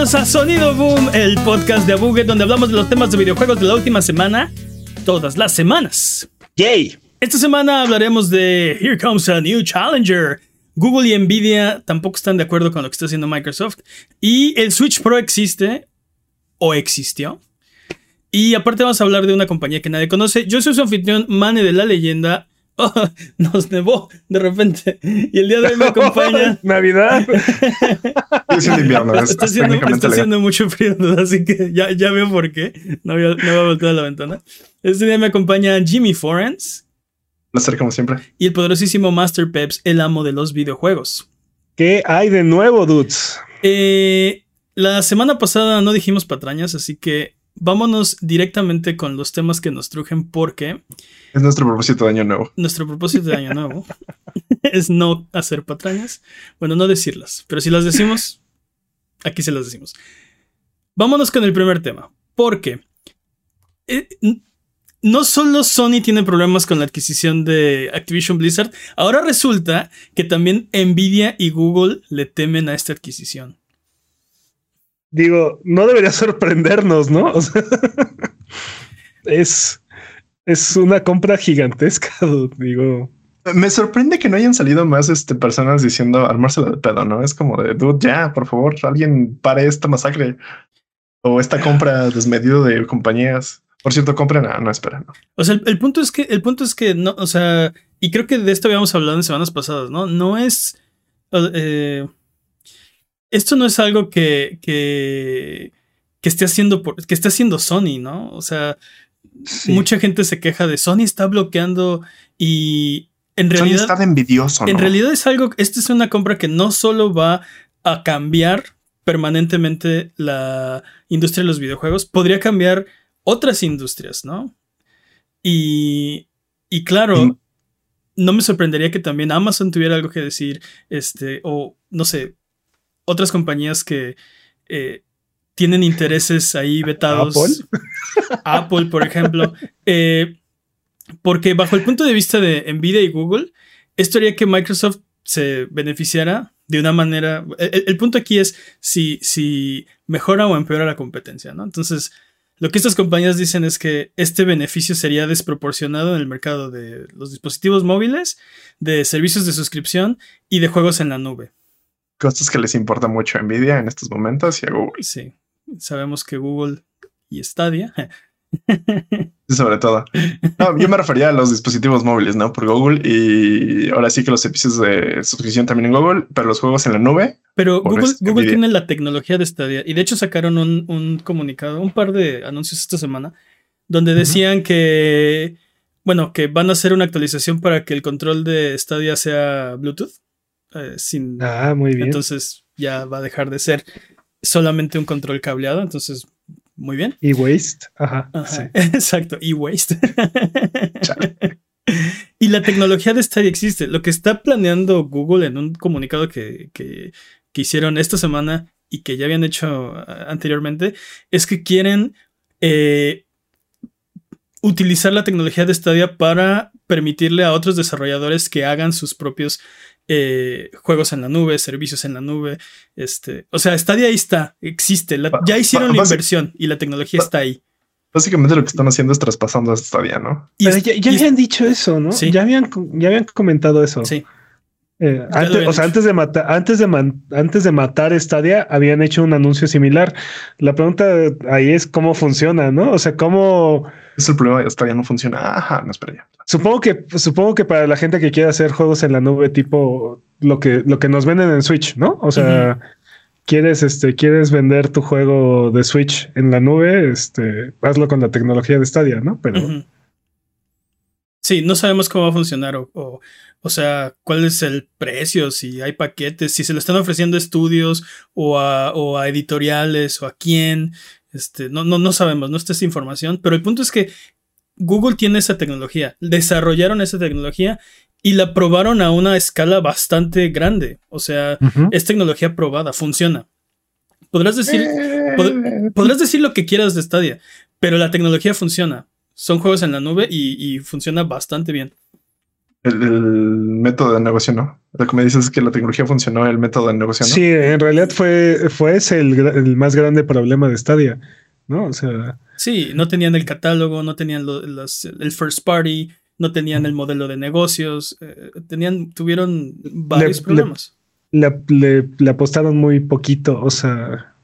bienvenidos a Sonido Boom, el podcast de Abuget, donde hablamos de los temas de videojuegos de la última semana, todas las semanas. ¡Yay! Esta semana hablaremos de Here Comes a New Challenger. Google y Nvidia tampoco están de acuerdo con lo que está haciendo Microsoft. Y el Switch Pro existe, o existió. Y aparte vamos a hablar de una compañía que nadie conoce. Yo soy su anfitrión, Mane de la leyenda, nos nevó de repente. Y el día de hoy me acompaña. Navidad. es un invierno. está haciendo, mucho frío, así que ya, ya veo por qué. No voy, a, voltear a la ventana. Este día me acompaña Jimmy Forens. Placer, como siempre. Y el poderosísimo Master Peps, el amo de los videojuegos. ¿Qué hay de nuevo, dudes? Eh, la semana pasada no dijimos patrañas, así que vámonos directamente con los temas que nos trujen porque... Es nuestro propósito de año nuevo. Nuestro propósito de año nuevo es no hacer patrañas. Bueno, no decirlas, pero si las decimos, aquí se las decimos. Vámonos con el primer tema, porque eh, no solo Sony tiene problemas con la adquisición de Activision Blizzard, ahora resulta que también Nvidia y Google le temen a esta adquisición digo, no debería sorprendernos, ¿no? O sea, es, es una compra gigantesca, digo. Me sorprende que no hayan salido más este, personas diciendo armársela de pedo, ¿no? Es como de, dude, ya, por favor, alguien pare esta masacre o esta compra desmedido de compañías. Por cierto, compren, no, no espera. No. O sea, el, punto es que, el punto es que no, o sea, y creo que de esto habíamos hablado en semanas pasadas, ¿no? No es, eh, esto no es algo que, que, que esté haciendo por, que esté haciendo Sony, ¿no? O sea, mucha gente se queja de Sony está bloqueando y en realidad Sony está envidioso. En realidad es algo, esta es una compra que no solo va a cambiar permanentemente la industria de los videojuegos, podría cambiar otras industrias, ¿no? Y, y claro, no me sorprendería que también Amazon tuviera algo que decir, este, o no sé, otras compañías que eh, tienen intereses ahí vetados. Apple, Apple por ejemplo. Eh, porque bajo el punto de vista de Nvidia y Google, esto haría que Microsoft se beneficiara de una manera. El, punto aquí es si, si mejora o empeora la competencia, ¿no? Entonces, lo que estas compañías dicen es que este beneficio sería desproporcionado en el mercado de los dispositivos móviles, de servicios de suscripción y de juegos en la nube cosas que les importa mucho a Nvidia en estos momentos y a Google. Sí, sabemos que Google y Stadia. sobre todo. No, yo me refería a los dispositivos móviles, ¿no? Por Google y ahora sí que los servicios de suscripción también en Google, pero los juegos en la nube. Pero Google, Google tiene la tecnología de Stadia y de hecho sacaron un, comunicado, un par de anuncios esta semana, donde decían que, bueno, que van a hacer una actualización para que el control de Stadia sea Bluetooth. Eh, sin. Ah, muy bien. Entonces ya va a dejar de ser solamente un control cableado. Entonces, muy bien. Y waste. Ajá. Exacto. Y waste. y la tecnología de Stadia existe. Lo que está planeando Google en un comunicado que, que, hicieron esta semana y que ya habían hecho anteriormente es que quieren eh, utilizar la tecnología de Stadia para permitirle a otros desarrolladores que hagan sus propios eh, juegos en la nube, servicios en la nube. Este, o sea, Stadia ahí está, existe. ya hicieron la inversión y la tecnología está ahí. Básicamente lo que están haciendo es traspasando a Stadia, ¿no? Pero ya, habían dicho eso, ¿no? Sí. Ya habían, ya habían comentado eso. Sí. Eh, antes, o sea, antes de matar, antes de antes de matar Stadia, habían hecho un anuncio similar. La pregunta ahí es cómo funciona, ¿no? O sea, cómo es el problema de Stadia no funciona. Ajá, no espera ya. Supongo que, supongo que para la gente que quiere hacer juegos en la nube, tipo lo que, lo que nos venden en Switch, ¿no? O sea, quieres, este, quieres vender tu juego de Switch en la nube, este, hazlo con la tecnología de Stadia, ¿no? Pero. Sí, no sabemos cómo va a funcionar o, o, sea, cuál es el precio, si hay paquetes, si se lo están ofreciendo a estudios o a, o a editoriales o a quién. Este, no, no, no sabemos, no está esa información, pero el punto es que Google tiene esa tecnología, desarrollaron esa tecnología y la probaron a una escala bastante grande. O sea, es tecnología probada, funciona. Podrás decir, eh. podrás decir lo que quieras de Stadia, pero la tecnología funciona. Son juegos en la nube y, funciona bastante bien. El, método de negocio no. Lo que me dices es que la tecnología funcionó, el método de negocio. Sí, en realidad fue, fue ese el, el, más grande problema de Stadia, ¿no? O sea. Sí, no tenían el catálogo, no tenían los, el first party, no tenían el modelo de negocios, eh, tenían, tuvieron varios problemas. Le, le, apostaron muy poquito, o sea,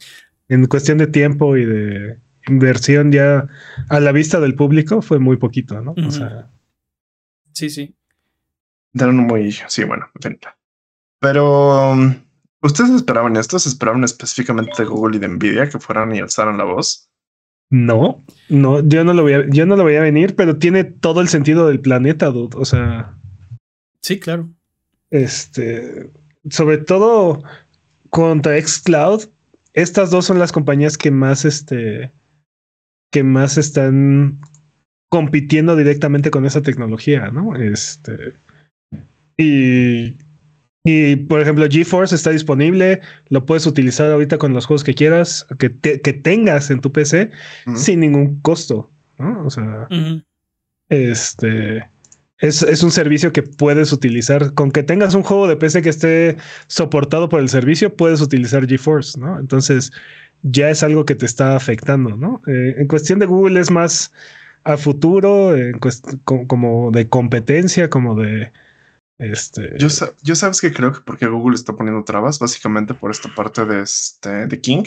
en cuestión de tiempo y de inversión ya a la vista del público fue muy poquito, ¿no? O sea. Sí, sí. Dieron muy, sí, bueno, Pero, um, ¿ustedes esperaban esto? ¿Se esperaban específicamente de Google y de Nvidia que fueran y alzaran la voz? No, no, yo no lo voy a, yo no lo voy a venir, pero tiene todo el sentido del planeta, dude. O sea. Sí, claro. Este, sobre todo contra Xcloud, estas dos son las compañías que más, este, que más están compitiendo directamente con esa tecnología, ¿no? Este, y, y por ejemplo, GeForce está disponible, lo puedes utilizar ahorita con los juegos que quieras, que, que tengas en tu PC sin ningún costo, ¿no? O sea, este es, es, un servicio que puedes utilizar. Con que tengas un juego de PC que esté soportado por el servicio, puedes utilizar GeForce, ¿no? Entonces ya es algo que te está afectando, ¿no? Eh, en cuestión de Google es más a futuro, como de competencia, como de este, yo, yo sabes que creo que porque Google está poniendo trabas, básicamente por esta parte de este de King,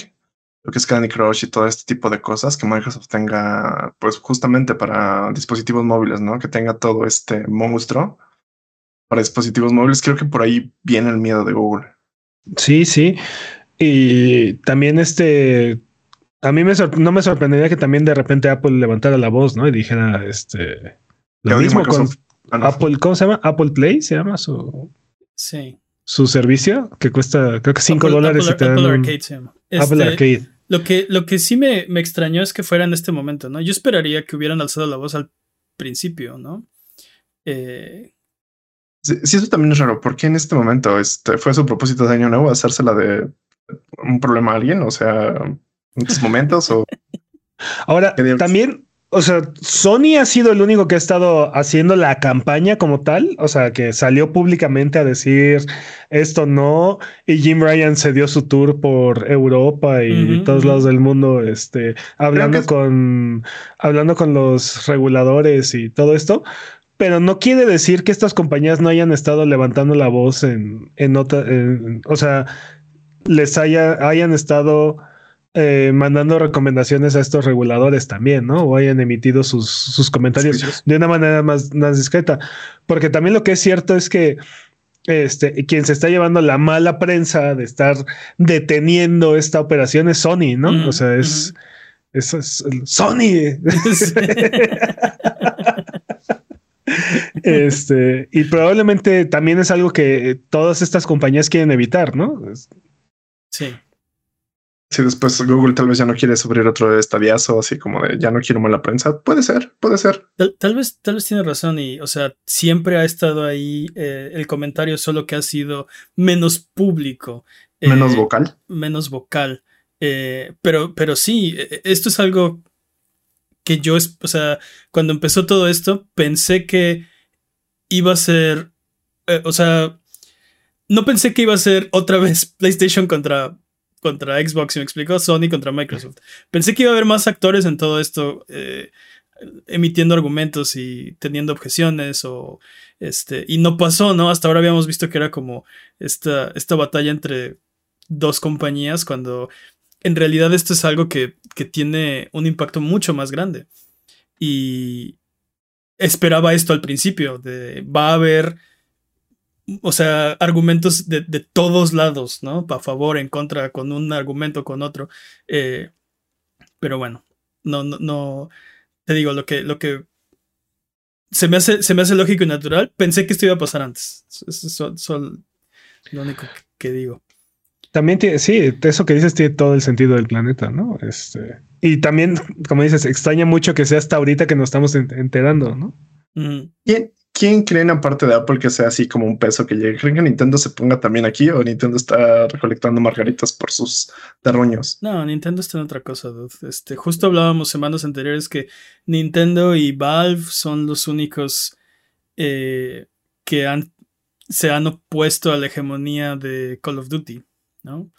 lo que es Candy Crush y todo este tipo de cosas que Microsoft tenga, pues justamente para dispositivos móviles, ¿no? Que tenga todo este monstruo para dispositivos móviles. Creo que por ahí viene el miedo de Google. Sí, sí. Y también este, a mí me no me sorprendería que también de repente Apple levantara la voz, ¿no? Y dijera, este, lo mismo con Ah, Apple, ¿cómo se llama? Apple Play se llama su. Sí. Su servicio que cuesta, creo que 5 dólares. Apple, Arcade se llama. Apple este, Arcade. Lo que, lo que sí me, me, extrañó es que fuera en este momento, ¿no? Yo esperaría que hubieran alzado la voz al principio, ¿no? Eh, sí, eso también es raro. ¿Por qué en este momento este, fue su propósito de año nuevo hacérsela de un problema a alguien? O sea, en estos momentos o. Ahora, también o sea, Sony ha sido el único que ha estado haciendo la campaña como tal, o sea, que salió públicamente a decir esto no, y Jim Ryan se dio su tour por Europa y todos lados del mundo, este, hablando con, hablando con los reguladores y todo esto. Pero no quiere decir que estas compañías no hayan estado levantando la voz en, en otra, o sea, les haya, hayan estado eh, mandando recomendaciones a estos reguladores también, ¿no? O hayan emitido sus, comentarios de una manera más, más discreta. Porque también lo que es cierto es que este, quien se está llevando la mala prensa de estar deteniendo esta operación es Sony, ¿no? o sea, es, eso es Sony. este, y probablemente también es algo que todas estas compañías quieren evitar, ¿no? Sí si después Google tal vez ya no quiere sufrir otro estadiazo, así como de ya no quiero mala prensa, puede ser, puede ser. Tal, vez, tal vez tiene razón y, o sea, siempre ha estado ahí eh, el comentario, solo que ha sido menos público. menos eh, vocal. Menos vocal. Eh, pero, pero sí, esto es algo que yo, o sea, cuando empezó todo esto, pensé que iba a ser, o sea, no pensé que iba a ser otra vez PlayStation contra contra Xbox, y me explicó, Sony contra Microsoft. Pensé que iba a haber más actores en todo esto, eh, emitiendo argumentos y teniendo objeciones, o este, y no pasó, ¿no? Hasta ahora habíamos visto que era como esta, esta batalla entre dos compañías, cuando en realidad esto es algo que, que tiene un impacto mucho más grande. Y esperaba esto al principio, de va a haber o sea, argumentos de, todos lados, ¿no? A favor, en contra, con un argumento, con otro. Eh, pero bueno, no, no, no, te digo, lo que, lo que se me hace, se me hace lógico y natural. Pensé que esto iba a pasar antes. Eso es lo único que digo. También tiene, sí, eso que dices tiene todo el sentido del planeta, ¿no? Este, y también, como dices, extraña mucho que sea hasta ahorita que nos estamos enterando, ¿no? ¿Quién, ¿Quién creen aparte de Apple que sea así como un peso que llegue? ¿Creen que Nintendo se ponga también aquí o Nintendo está recolectando margaritas por sus terruños? No, Nintendo está en otra cosa, Este, justo hablábamos semanas anteriores que Nintendo y Valve son los únicos eh, que se han opuesto a la hegemonía de Call of Duty, ¿no?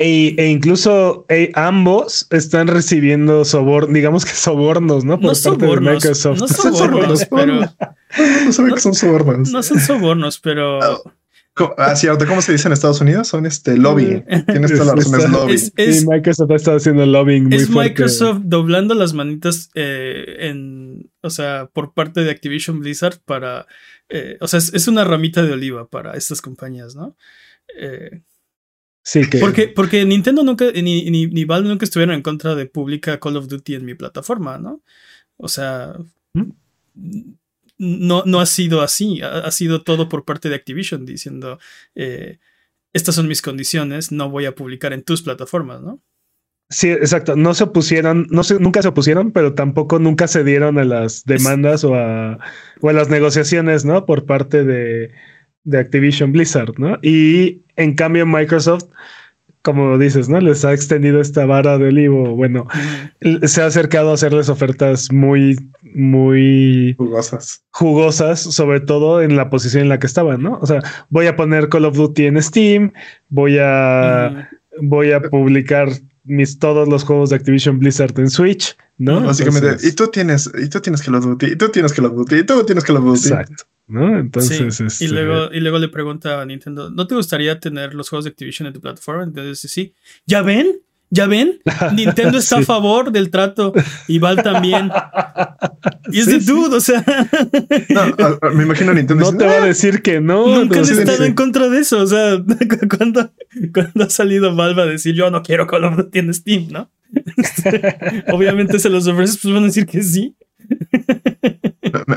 E, e incluso e, ambos están recibiendo sobornos, digamos que sobornos, ¿no? Por no parte sobornos, de Microsoft. No sobornos, pero. no saben que son sobornos. No son sobornos, pero. Ah, ¿Cómo se dice en Estados Unidos? Son este lobbying. Tienes toda la razón, es lobbying. sí, Microsoft ha estado haciendo lobbying. Muy es Microsoft doblando las manitas eh, en, o sea, por parte de Activision Blizzard para, eh, o sea, es, es, una ramita de oliva para estas compañías, ¿no? Eh, Sí, que... Porque, porque Nintendo nunca, ni, ni, ni, Valve nunca estuvieron en contra de publicar Call of Duty en mi plataforma, ¿no? O sea, ¿Mm? no, no ha sido así, ha, sido todo por parte de Activision diciendo, eh, estas son mis condiciones, no voy a publicar en tus plataformas, ¿no? Sí, exacto. No se opusieron, no se, nunca se opusieron, pero tampoco nunca se dieron a las demandas o, a, o a las negociaciones, ¿no? Por parte de, de Activision Blizzard, ¿no? Y en cambio Microsoft, como dices, ¿no? Les ha extendido esta vara del olivo. Bueno, se ha acercado a hacerles ofertas muy, muy jugosas. Jugosas, sobre todo en la posición en la que estaban, ¿no? O sea, voy a poner Call of Duty en Steam, voy a, voy a publicar mis todos los juegos de Activision Blizzard en Switch, ¿no? Básicamente, y tú tienes, y tú tienes Call of Duty, y tú tienes Call of Duty, y tú tienes Call of Duty. Exacto. ¿No? Entonces, y, este luego, y luego le pregunta a Nintendo, ¿no te gustaría tener los juegos de Activision en tu plataforma? Entonces, sí, ¿ya ven? ¿Ya ven? Nintendo está a favor del trato y Val también. Y es de dude, o sea. No, me imagino a Nintendo. No te va a decir que no. Nunca han estado en contra de eso. O sea, cuando, cuando ha salido Valve a decir yo no quiero Call of Duty en Steam, ¿no? Obviamente se los ofreces, pues van a decir que sí.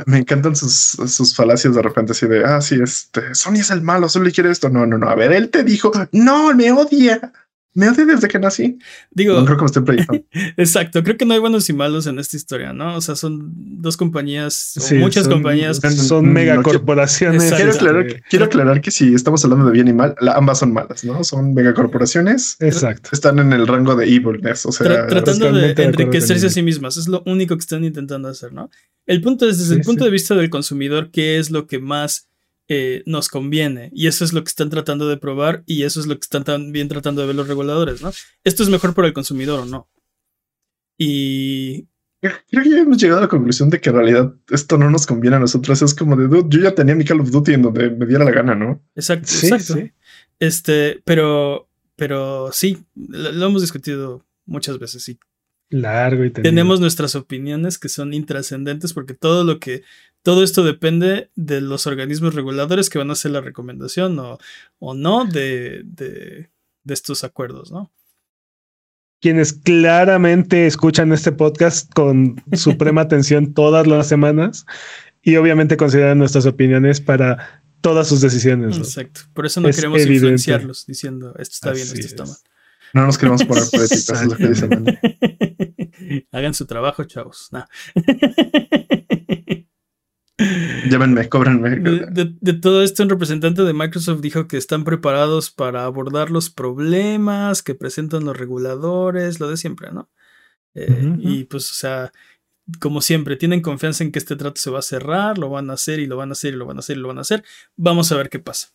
Me, encantan sus, sus, falacias de repente así de, ah, sí, este, Sony es el malo, solo quiere esto. No, no, no. A ver, él te dijo, no, me odia. Me odia desde que nací. Digo, no creo que me esté proyectando. Exacto, creo que no hay buenos y malos en esta historia, ¿no? O sea, son dos compañías, muchas compañías. Son megacorporaciones. quiero, aclarar, quiero aclarar que si estamos hablando de bien y mal, ambas son malas, ¿no? Son megacorporaciones. Exacto. Están en el rango de evilness, o sea, tratando de enriquecerse a sí mismas. Es lo único que están intentando hacer, ¿no? El punto es, desde el punto de vista del consumidor, ¿qué es lo que más eh, nos conviene. Y eso es lo que están tratando de probar y eso es lo que están también tratando de ver los reguladores, ¿no? ¿Esto es mejor para el consumidor o no? Y... Creo que ya hemos llegado a la conclusión de que en realidad esto no nos conviene a nosotros. Es como de, yo ya tenía mi Call of Duty en donde me diera la gana, ¿no? Exacto, exacto. Este, pero, pero sí, lo, hemos discutido muchas veces, sí. Largo y Tenemos nuestras opiniones que son intrascendentes porque todo lo que todo esto depende de los organismos reguladores que van a hacer la recomendación o, o no de, de, estos acuerdos, ¿no? Quienes claramente escuchan este podcast con suprema atención todas las semanas y obviamente consideran nuestras opiniones para todas sus decisiones. Exacto. Por eso no queremos influenciarlos diciendo esto está bien, esto está mal. No nos queremos poner dicen. Hagan su trabajo, chavos. No. Llámenme, cóbrenme. De, todo esto, un representante de Microsoft dijo que están preparados para abordar los problemas que presentan los reguladores, lo de siempre, ¿no? Eh, y pues, o sea, como siempre, tienen confianza en que este trato se va a cerrar, lo van a hacer y lo van a hacer y lo van a hacer y lo van a hacer. Vamos a ver qué pasa.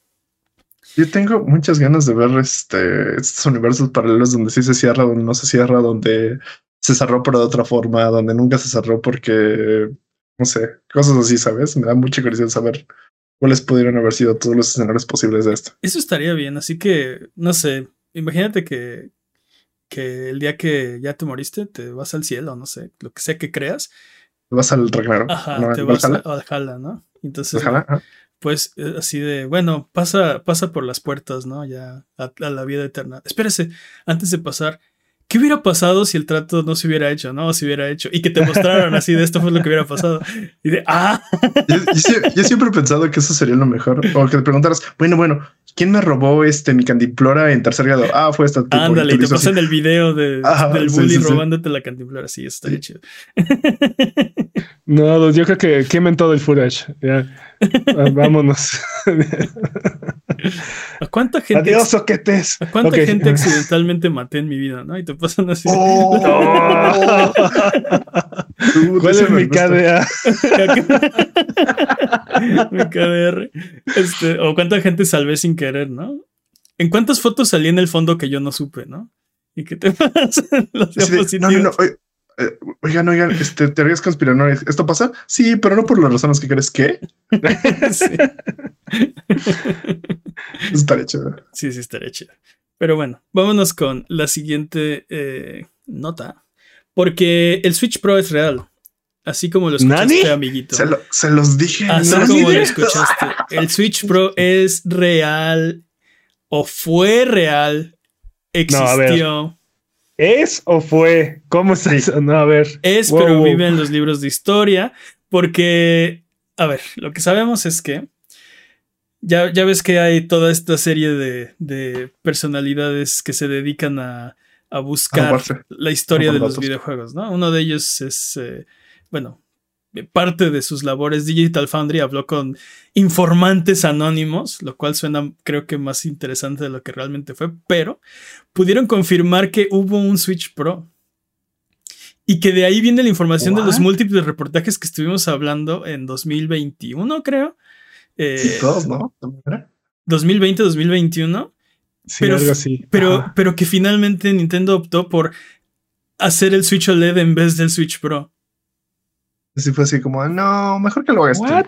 Yo tengo muchas ganas de ver este, estos universos paralelos donde sí se cierra, donde no se cierra, donde se cerró pero de otra forma, donde nunca se cerró porque no sé, cosas así, ¿sabes? Me da mucha curiosidad saber cuáles pudieron haber sido todos los escenarios posibles de esto. Eso estaría bien, así que, no sé, imagínate que, que el día que ya te moriste, te vas al cielo, no sé, lo que sea que creas. Te vas al Ragnarok. Ajá, te vas al Valhalla, ¿no? Entonces, pues eh, así de, bueno, pasa, pasa por las puertas, ¿no? Ya a la vida eterna. Espérese, antes de pasar, ¿qué hubiera pasado si el trato no se hubiera hecho, no? Se hubiera hecho. Y que te mostraran así de esto fue lo que hubiera pasado. Y de, ah. Yo, siempre he pensado que eso sería lo mejor. O que te preguntaras, bueno, bueno, ¿quién me robó este mi candiplora en tercer grado? Ah, fue esta. Ándale, y te pasan el video de, del bully robándote la cantimplora. Sí, eso estaría chido. No, yo creo que quemen todo el footage. Ya. Vámonos. ¿A cuánta gente. ¿a cuánta gente accidentalmente maté en mi vida, no? Y te pasan así. Oh. ¿Cuál es mi. KDA? mi KDR. Este, o cuánta gente salvé sin querer, ¿no? ¿En cuántas fotos salí en el fondo que yo no supe, no? ¿Y qué te pasan los de, no, no, no. oye, eh, Oigan, oigan, este, teorías conspiranoicas. ¿Esto pasa? Sí, pero no por las razones que crees que. Sí. Estaría chido. Sí, sí, estaría chido. Pero bueno, vámonos con la siguiente eh, nota. Porque el Switch Pro es real. Así como lo escuchaste, ¿Nani? amiguito. Se, lo- se los dije. Así ¿no? como lo escuchaste. El Switch Pro es real. O fue real. No, a ver. Existió. ¿Es o fue? ¿Cómo Sí. eso? No, a ver. Es, Wow, pero wow. vive en los libros de historia. Porque, a ver, lo que sabemos es que ya, ya ves que hay toda esta serie de, de personalidades que se dedican a, a buscar la historia de los videojuegos, ¿no? Uno de ellos es, eh, bueno, parte de sus labores, Digital Foundry habló con informantes anónimos, lo cual suena creo que más interesante de lo que realmente fue, pero pudieron confirmar que hubo un Switch Pro. Y que de ahí viene la información de los múltiples reportajes que estuvimos hablando en 2021, creo. Eh, Sí, todos, ¿no? ¿Era? 2020, 2021. Sí, Pero- algo así. Pero, pero que finalmente Nintendo optó por hacer el Switch OLED en vez del Switch Pro. Así fue así como, no, mejor que lo hagas. ¿What?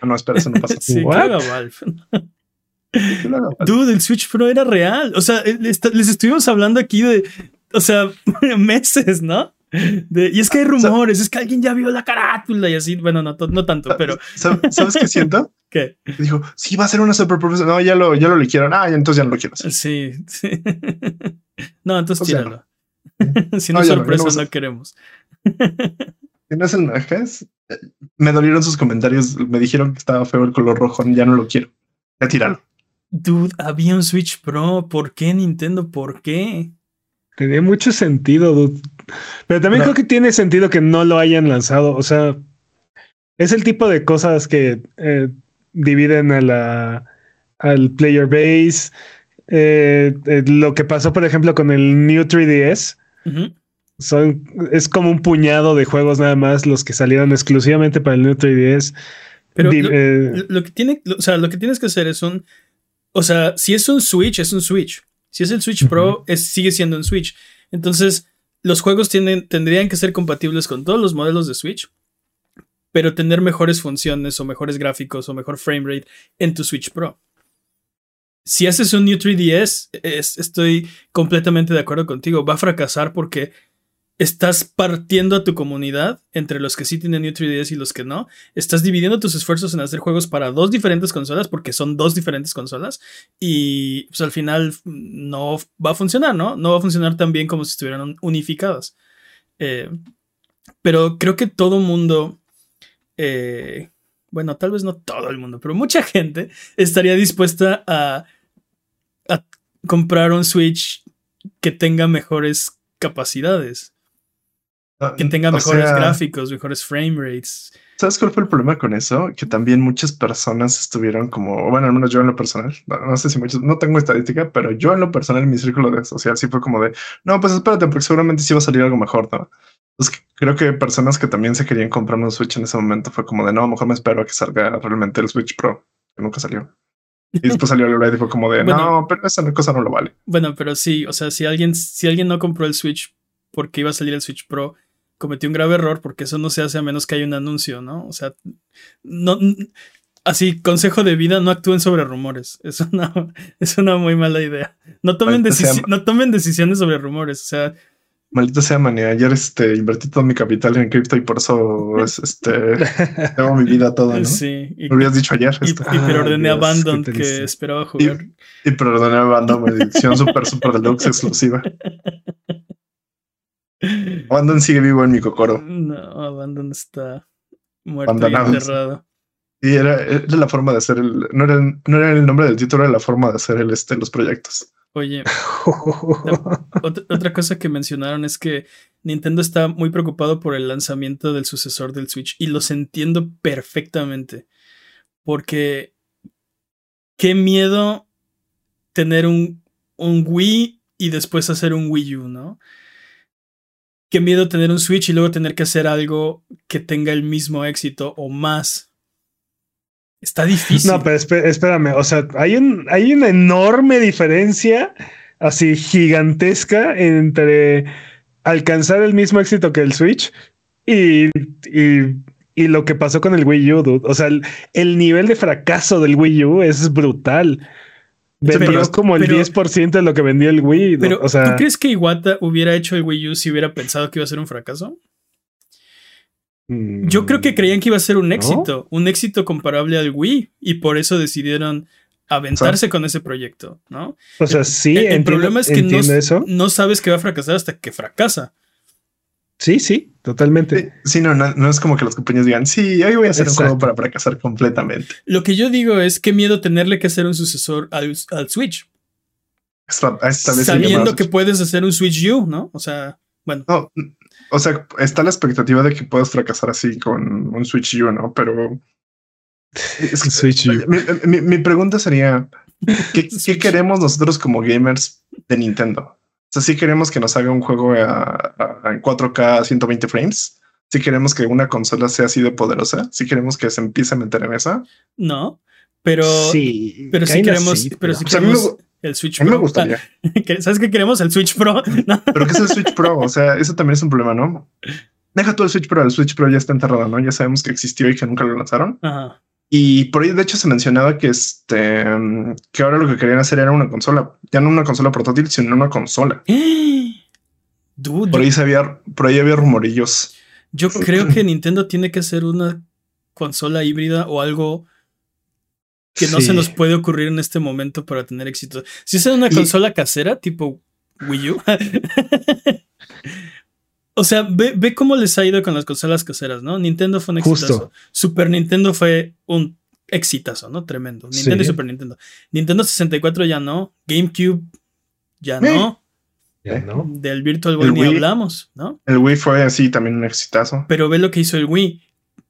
Ah, no, espera, eso no pasa. Sí, What? haga Valve. Dude, el Switch Pro era real. O sea, eh, les estuvimos hablando aquí de, o sea, meses, ¿no? De- y es que hay O sea- rumores, es que alguien ya vio la carátula y así. Bueno, no, no tanto, pero ¿Sab- ¿Sabes qué siento? ¿qué? Dijo, sí, va a ser una super profesor. No, ya lo, ya lo eligieron. Ah, entonces ya no lo quiero hacer. Sí, sí. No, entonces O sea, tíralo. si no, No, no, sorpresa, no no, queremos. Si no es el Najas, eh, me dolieron sus comentarios. Me dijeron que estaba feo el color rojo. Ya no lo quiero. Ya tíralo. Dude, había un Switch Pro. ¿Por qué Nintendo? ¿Por qué? Tenía mucho sentido, dude. Pero también No. creo que tiene sentido que no lo hayan lanzado. O sea, es el tipo de cosas que eh, dividen a la, al player base. Eh, eh, lo que pasó, por ejemplo, con el New 3DS. Ujú. Son, es como un puñado de juegos nada más los que salieron exclusivamente para el New 3DS. Pero Di- lo- eh, Lo, que tiene, lo- o sea, lo que tienes que hacer es un, o sea, si es un Switch, es un Switch. Si es el Switch Pro, es, sigue siendo un Switch. Entonces, los juegos tienen, tendrían que ser compatibles con todos los modelos de Switch, pero tener mejores funciones o mejores gráficos o mejor frame rate en tu Switch Pro. Si haces un New 3DS, es- estoy completamente de acuerdo contigo. Va a fracasar porque estás partiendo a tu comunidad entre los que sí tienen New 3DS y los que no estás dividiendo tus esfuerzos en hacer juegos para dos diferentes consolas porque son dos diferentes consolas y pues al final mm, no va a funcionar, ¿no? No va a funcionar tan bien como si estuvieran un- unificadas. Eh, pero creo que todo mundo, eh, bueno, tal vez no todo el mundo, pero mucha gente estaría dispuesta a comprar un Switch que tenga mejores capacidades, que tenga O mejores sea, gráficos, mejores frame rates. ¿Sabes cuál fue el problema con eso? Que también muchas personas estuvieron como, bueno, al menos yo en lo personal, no, no sé si muchos, no tengo estadística, pero yo en lo personal, en mi círculo de social, sí fue como de, no, pues espérate, porque seguramente sí va a salir algo mejor, ¿no? Entonces creo que personas que también se querían comprar un Switch en ese momento fue como de, no, mejor me espero a que salga realmente el Switch Pro, que nunca salió. Y después salió el OLED y fue como de, Bueno. no, pero esa cosa no lo vale. Bueno, pero sí, o sea, si alguien, si alguien no compró el Switch porque iba a salir el Switch Pro, cometió un grave error porque eso no se hace a menos que haya un anuncio, ¿no? O sea, no, así, consejo de vida, no actúen sobre rumores. Es una, es una muy mala idea. No tomen, sea- no tomen decisiones sobre rumores. O sea, Maldita sea manía. Ayer este, invertí todo mi capital en cripto y por eso es, este, tengo mi vida toda, ¿no? sí. Y, Me hubieras dicho ayer. y, esto. y preordené Ay, Dios, Abandon que esperaba jugar. Y perdoné a banda una edición super, super deluxe exclusiva. Abandon sigue vivo en mi cocoro. No, Abandon está muerto y enterrado. Y era, era la forma de hacer el, no era, el- no era el nombre del título, era la forma de hacer el, este, los proyectos. Oye, Otra, otra cosa que mencionaron es que Nintendo está muy preocupado por el lanzamiento del sucesor del Switch y los entiendo perfectamente. Porque qué miedo tener un, un Wii y después hacer un Wii U, ¿no? Qué miedo tener un Switch y luego tener que hacer algo que tenga el mismo éxito o más. Está difícil. No, pero espérame, o sea, hay, un, hay una enorme diferencia, así gigantesca, entre alcanzar el mismo éxito que el Switch y, y, lo que pasó con el Wii U, dude. O sea, el, nivel de fracaso del Wii U es brutal. Vendió como el 10% de lo que vendía el Wii. Pero, o sea, ¿tú crees que Iwata hubiera hecho el Wii U si hubiera pensado que iba a ser un fracaso? Yo creo que mm, creían que iba a ser un éxito, un éxito comparable al Wii, y por eso decidieron aventarse con ese proyecto, ¿no? O sea, sí. El, problema es que no, sabes que va a fracasar hasta que fracasa. Sí, sí, totalmente. Sí, no, no, es como que los compañeros digan, sí, hoy voy a hacer un juego para fracasar completamente. Lo que yo digo es qué miedo tenerle que hacer un sucesor al, Switch. Sabiendo que puedes hacer un Switch U, ¿no? O sea, bueno. o sea, está la expectativa de que puedas fracasar así con un Switch U, ¿no? Pero Switch U. Mi, pregunta sería: ¿qué, queremos nosotros como gamers de Nintendo? O sea, si queremos que nos haga un juego en 4K a 120 frames. Si queremos que una consola sea así de poderosa, si queremos que se empiece a meter en esa. No, pero sí, pero si queremos, pero si queremos, el Switch Pro. Me gustaría. ¿Sabes qué queremos? El Switch Pro. Pero ¿qué es el Switch Pro? O sea, eso también es un problema, ¿no? Deja todo el Switch Pro. El Switch Pro ya está enterrado, ¿no? Ya sabemos que existió y que nunca lo lanzaron. Y por ahí, de hecho, se mencionaba que este que ahora lo que querían hacer era una consola, ya no una consola portátil, sino una consola. por ahí había, por ahí había rumorillos. Yo creo que Nintendo tiene que hacer una consola híbrida o algo que no se nos puede ocurrir en este momento para tener éxito. Si es una consola casera, tipo Wii U. o sea, ve, cómo les ha ido con las consolas caseras, ¿no? Nintendo fue un exitazo. Super Nintendo fue un exitazo, ¿no? Tremendo. Nintendo y Super Nintendo. Nintendo 64 ya no. GameCube ya no. Ya no. Del Virtual Boy ni hablamos, ¿no? El Wii fue así también un exitazo. Pero ve lo que hizo el Wii.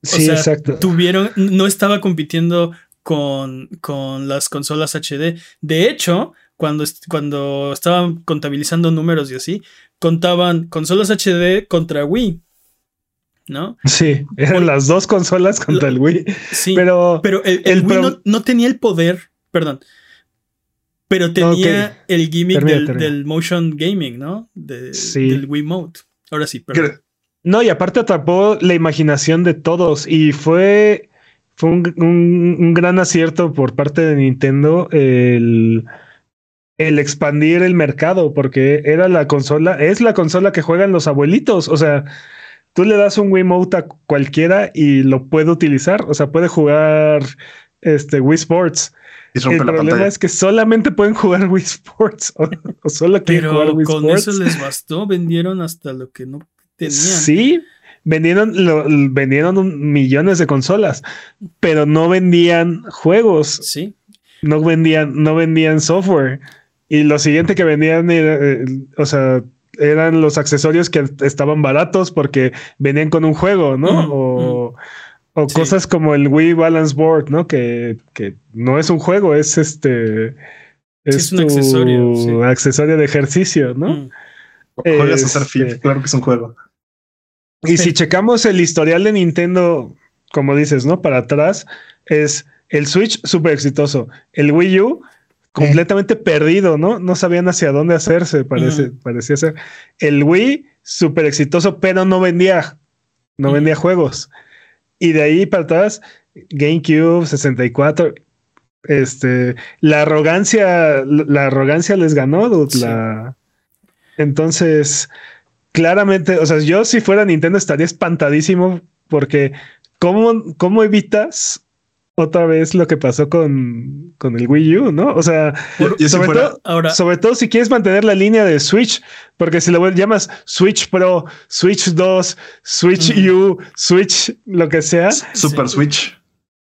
sí, exacto. Tuvieron, no estaba compitiendo con, con las consolas HD. De hecho, cuando, cuando estaban contabilizando números y así, contaban consolas HD contra Wii. ¿No? Sí, eran las dos consolas contra el Wii. Sí, pero, pero el, Wii no, tenía el poder, perdón, pero tenía el gimmick del, motion gaming, ¿no? De, sí. Del Wii Mode. Ahora sí, perdón. No, y aparte atrapó la imaginación de todos y fue fue un, gran acierto por parte de Nintendo el, el expandir el mercado, porque era la consola, es la consola que juegan los abuelitos. O sea, tú le das un Wiimote a cualquiera y lo puede utilizar. O sea, puede jugar este Wii Sports. el problema es que solamente pueden jugar Wii Sports o, solo quieren jugar Wii con eso les bastó, vendieron hasta lo que no tenían. Sí, vendieron, vendieron millones de consolas, pero no vendían juegos. Sí. No vendían, no vendían software. Y lo siguiente que vendían, eh, o sea, eran los accesorios que estaban baratos porque venían con un juego, ¿no? o, cosas como el Wii Balance Board, ¿no? Que, no es un juego, es este. Es, un accesorio. accesorio de ejercicio, ¿no? Juegas a este, claro que es un juego. Y si checamos el historial de Nintendo, como dices, ¿no? Para atrás, es el Switch súper exitoso. El Wii U completamente perdido, ¿no? No sabían hacia dónde hacerse, parece, parecía ser. El Wii súper exitoso, pero no vendía, no vendía juegos. Y de ahí para atrás, GameCube 64. Este, la arrogancia, la arrogancia les ganó, la... Entonces, claramente, o sea, yo si fuera Nintendo estaría espantadísimo porque ¿cómo, cómo evitas otra vez lo que pasó con, con el Wii U, ¿no? O sea, sobre, todo, ahora, sobre todo si quieres mantener la línea de Switch, porque si lo llamas Switch Pro, Switch 2, Switch U, Switch, lo que sea. Super Switch.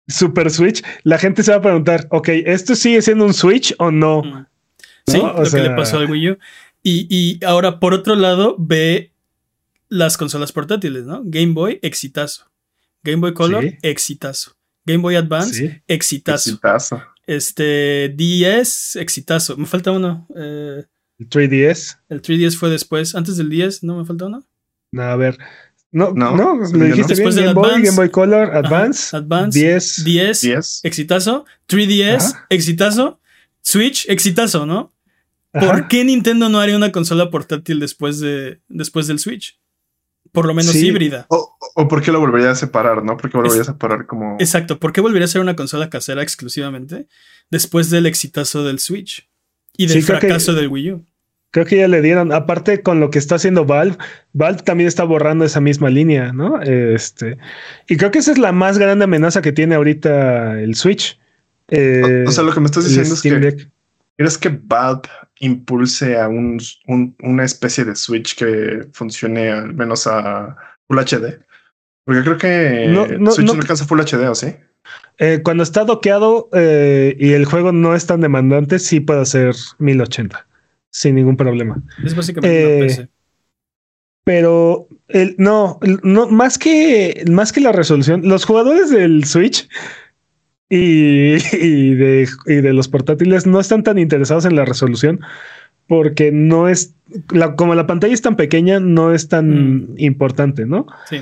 Super Switch, la gente se va a preguntar, ok, ¿esto sigue siendo un Switch o no? Sí, lo que le pasó al Wii U. Y, ahora, por otro lado, ve las consolas portátiles, ¿no? Game Boy, exitazo. Game Boy Color, exitazo. Game Boy Advance, exitazo. Este 10, exitazo. Me falta uno. Eh, El 3DS. el 3DS fue después. Antes del 10, ¿no me falta uno? No, a ver. No, No, no, no. dijiste bien. Después del Game Boy, Advance. Game Boy Color, Ajá, Advance, Advance. 10. 10, 10. exitazo. 3DS, Ajá. exitazo. Switch, exitazo, ¿no? Ajá. ¿Por qué Nintendo no haría una consola portátil después, de, después del Switch? Por lo menos Sí. híbrida. O, o por qué lo volvería a separar, ¿no? Porque volvería a separar como. Exacto. ¿Por qué volvería a ser una consola casera exclusivamente después del exitazo del Switch y del Sí, creo que- fracaso del Wii U? Creo que ya le dieron, aparte con lo que está haciendo Valve, Valve también está borrando esa misma línea, ¿no? Este, y creo que esa es la más grande amenaza que tiene ahorita el Switch. Eh, o, o sea, lo que me estás diciendo es que. ¿Crees que Valve impulse a un, un- una especie de Switch que funcione al menos a Full HD? Porque creo que No, no, Switch no, no- alcanza Full HD, ¿o sí? Eh, cuando está doqueado eh, y el juego no es tan demandante, sí puede hacer 1080 sin ningún problema. Es básicamente una Eh, PC. Pero el, no, no, más que más que la resolución, los jugadores del Switch y, y de, y de los portátiles no están tan interesados en la resolución porque no es la, como la pantalla es tan pequeña, no es tan Mm. importante, ¿no? Sí.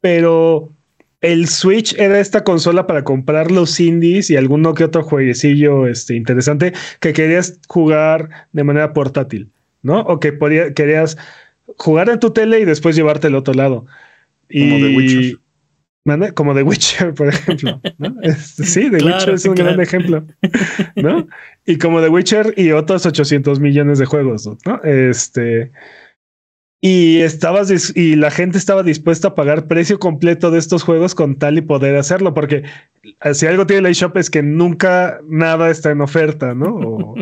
Pero el Switch era esta consola para comprar los indies y alguno que otro jueguecillo este, interesante que querías jugar de manera portátil, ¿no? O que podía, querías jugar en tu tele y después llevarte al otro lado. Como y, The Witcher. ¿Mande? Como The Witcher, por ejemplo. ¿no? Sí, The Claro, Witcher es un claro. gran ejemplo. ¿no? Y como The Witcher y otros 800 millones de juegos, ¿no? Este. Y estabas y la gente estaba dispuesta a pagar precio completo de estos juegos con tal y poder hacerlo, porque si algo tiene la eShop es que nunca nada está en oferta, ¿no? O,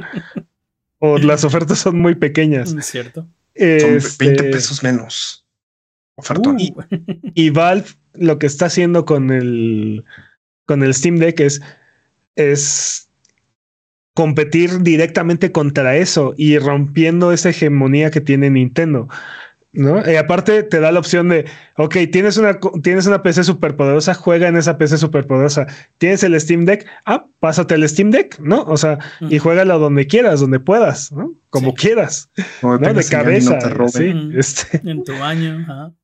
o las ofertas son muy pequeñas. Es cierto. Son Este, 20 pesos menos. Ofertón. Uh, y Valve lo que está haciendo con el con el Steam Deck es, es competir directamente contra eso y rompiendo esa hegemonía que tiene Nintendo. ¿No? Y aparte te da la opción de, ok, tienes una, tienes una PC superpoderosa, juega en esa PC superpoderosa. Tienes el Steam Deck, ah, pásate el Steam Deck, ¿no? O sea, y Ujú. juégalo donde quieras, donde puedas, ¿no? Como Sí. quieras. De y cabeza. no te roben. sí, Ujú. este. en tu baño.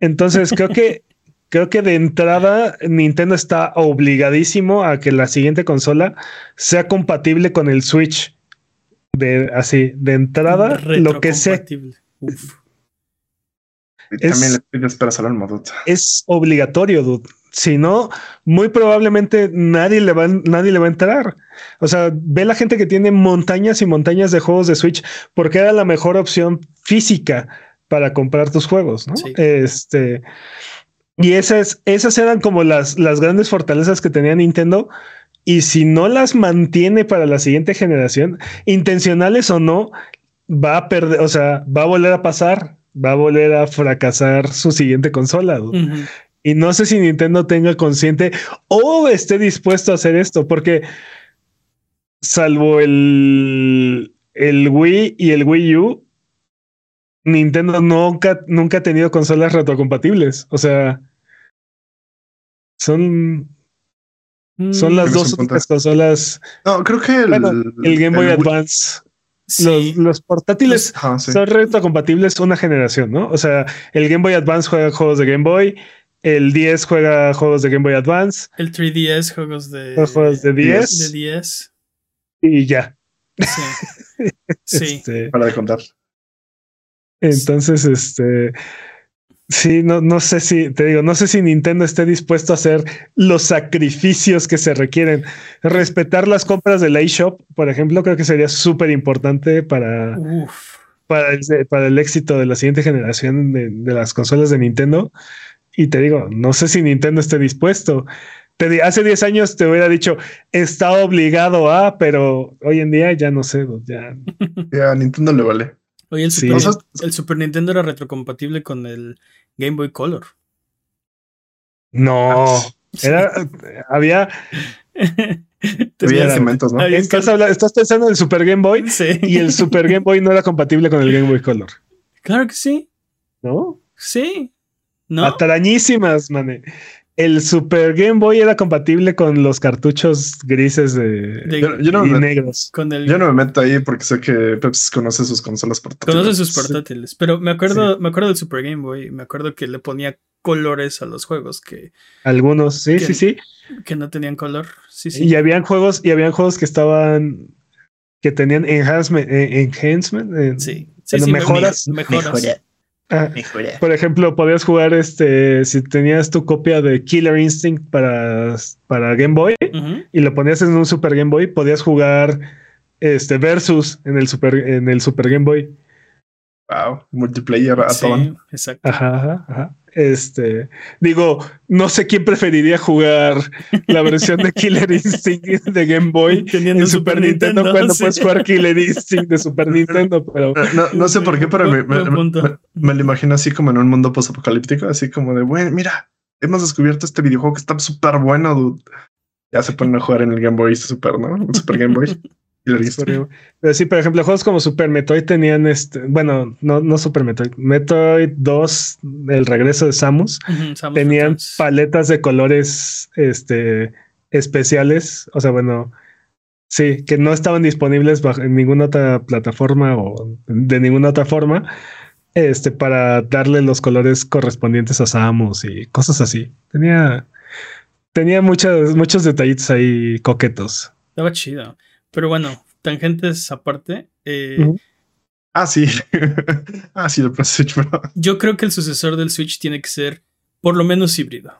Entonces creo que creo que de entrada Nintendo está obligadísimo a que la siguiente consola sea compatible con el Switch. De así, de entrada, lo que. Uf. Es- también le pides para al Modut. es obligatorio, dude. Si no, muy probablemente nadie le va, nadie le va a entrar. O sea, ve la gente que tiene montañas y montañas de juegos de Switch porque era la mejor opción física para comprar tus juegos, ¿no? Sí. Este y esas, esas eran como las, las grandes fortalezas que tenía Nintendo. Y si no las mantiene para la siguiente generación, intencionales o no, va a perder, o sea, va a volver a pasar, va a volver a fracasar su siguiente consola. Y no sé si Nintendo tenga consciente o esté dispuesto a hacer esto, porque salvo el, el Wii y el Wii U, Nintendo nunca, nunca ha tenido consolas retrocompatibles. O sea, son, son Mm, las dos únicas consolas. No, creo que el, Bueno, el Game Boy el Advance, sí. los, los portátiles sí. son retrocompatibles una generación, ¿no? O sea, el Game Boy Advance juega juegos de Game Boy, el 10 juega juegos de Game Boy Advance, El 3DS, juegos de, los juegos de 10 de 10. y ya. Sí. Sí. Este, Para de contar. Entonces, este, sí, no, no sé si, te digo, no sé si Nintendo esté dispuesto a hacer los sacrificios que se requieren. Respetar las compras de la eShop, por ejemplo, creo que sería súper importante para, para, el, para el éxito de la siguiente generación de, de las consolas de Nintendo. Y te digo, no sé si Nintendo esté dispuesto. Te di- hace 10 años te hubiera dicho, está obligado a, pero hoy en día ya no sé, ya Ya a Nintendo le vale. Oye, el. Super, el Nintendo era retrocompatible con el Game Boy Color. no. Era, había, Había Espérame. cementos, ¿no? Había- estás, estás pensando en el Super Game Boy Sí. y el Super Game Boy no era compatible con el Game Boy Color, Claro que sí. ¿no? Sí. ¿No? Mané. El Super Game Boy era compatible con los cartuchos grises de, De- Yo, yo no y me, negros. Con el, yo no me meto ahí porque sé que Pepsi conoce sus consolas portátiles. conoce sus portátiles. Pero me acuerdo, me acuerdo del Super Game Boy. Me acuerdo que le ponía colores a los juegos que, Algunos, sí, Que- sí, sí. que no tenían color. Sí, sí. Y habían juegos, y habían juegos que estaban que tenían enhancement, eh, enhancement eh, Sí, sí, sí, me- mejoras. me- mejoras. Ah, por ejemplo, podías jugar este, si tenías tu copia de Killer Instinct para, para Game Boy y lo ponías en un Super Game Boy, podías jugar este Versus en el Super, en el Super Game Boy. Wow, multiplayer a Sí, todo. exacto. Ajá, ajá, ajá. Este, digo, no sé quién preferiría jugar la versión de Killer Instinct de Game Boy Teniendo en Super, Super Nintendo, Nintendo, cuando sí. puedes jugar Killer Instinct de Super Nintendo, pero No, no, no sé por qué, pero me, me- lo imagino así como en un mundo postapocalíptico, así como de, bueno, mira, hemos descubierto este videojuego que está súper bueno, dude. Ya se ponen a jugar en el Game Boy Super, ¿no? El Super Game Boy. Lo. Pero, sí, por ejemplo, juegos como Super Metroid tenían este, bueno, no, no Super Metroid, Metroid 2, el regreso de Samus, tenían paletas de colores este, especiales, o sea, bueno, sí, que no estaban disponibles bajo, en ninguna otra plataforma o de ninguna otra forma, este, para darle los colores correspondientes a Samus y cosas así. Tenía, tenía muchos, muchos detallitos ahí coquetos. Estaba chido. Pero bueno, tangentes aparte. eh. Ah, sí. ah, sí, el PlayStation Pro. Yo creo que el sucesor del Switch tiene que ser por lo menos híbrido.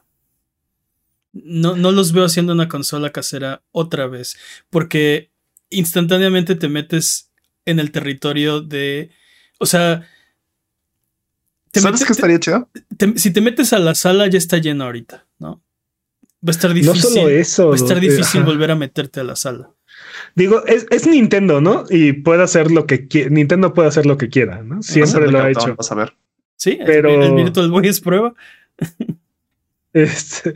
No, no los veo haciendo una consola casera otra vez, porque instantáneamente te metes en el territorio de... O sea... te ¿Sabes metes- qué estaría chido? te- si te metes a la sala ya está lleno ahorita, ¿no? Va a estar No difícil. solo eso. va a estar eh, difícil volver a meterte a la sala. Digo, es, es Nintendo, ¿no? Y puede hacer lo que quiera. Nintendo puede hacer lo que quiera, ¿no? Siempre Vas a lo ha hecho. Vas a ver. Sí, Pero- el, el Virtual Boy es prueba. Este,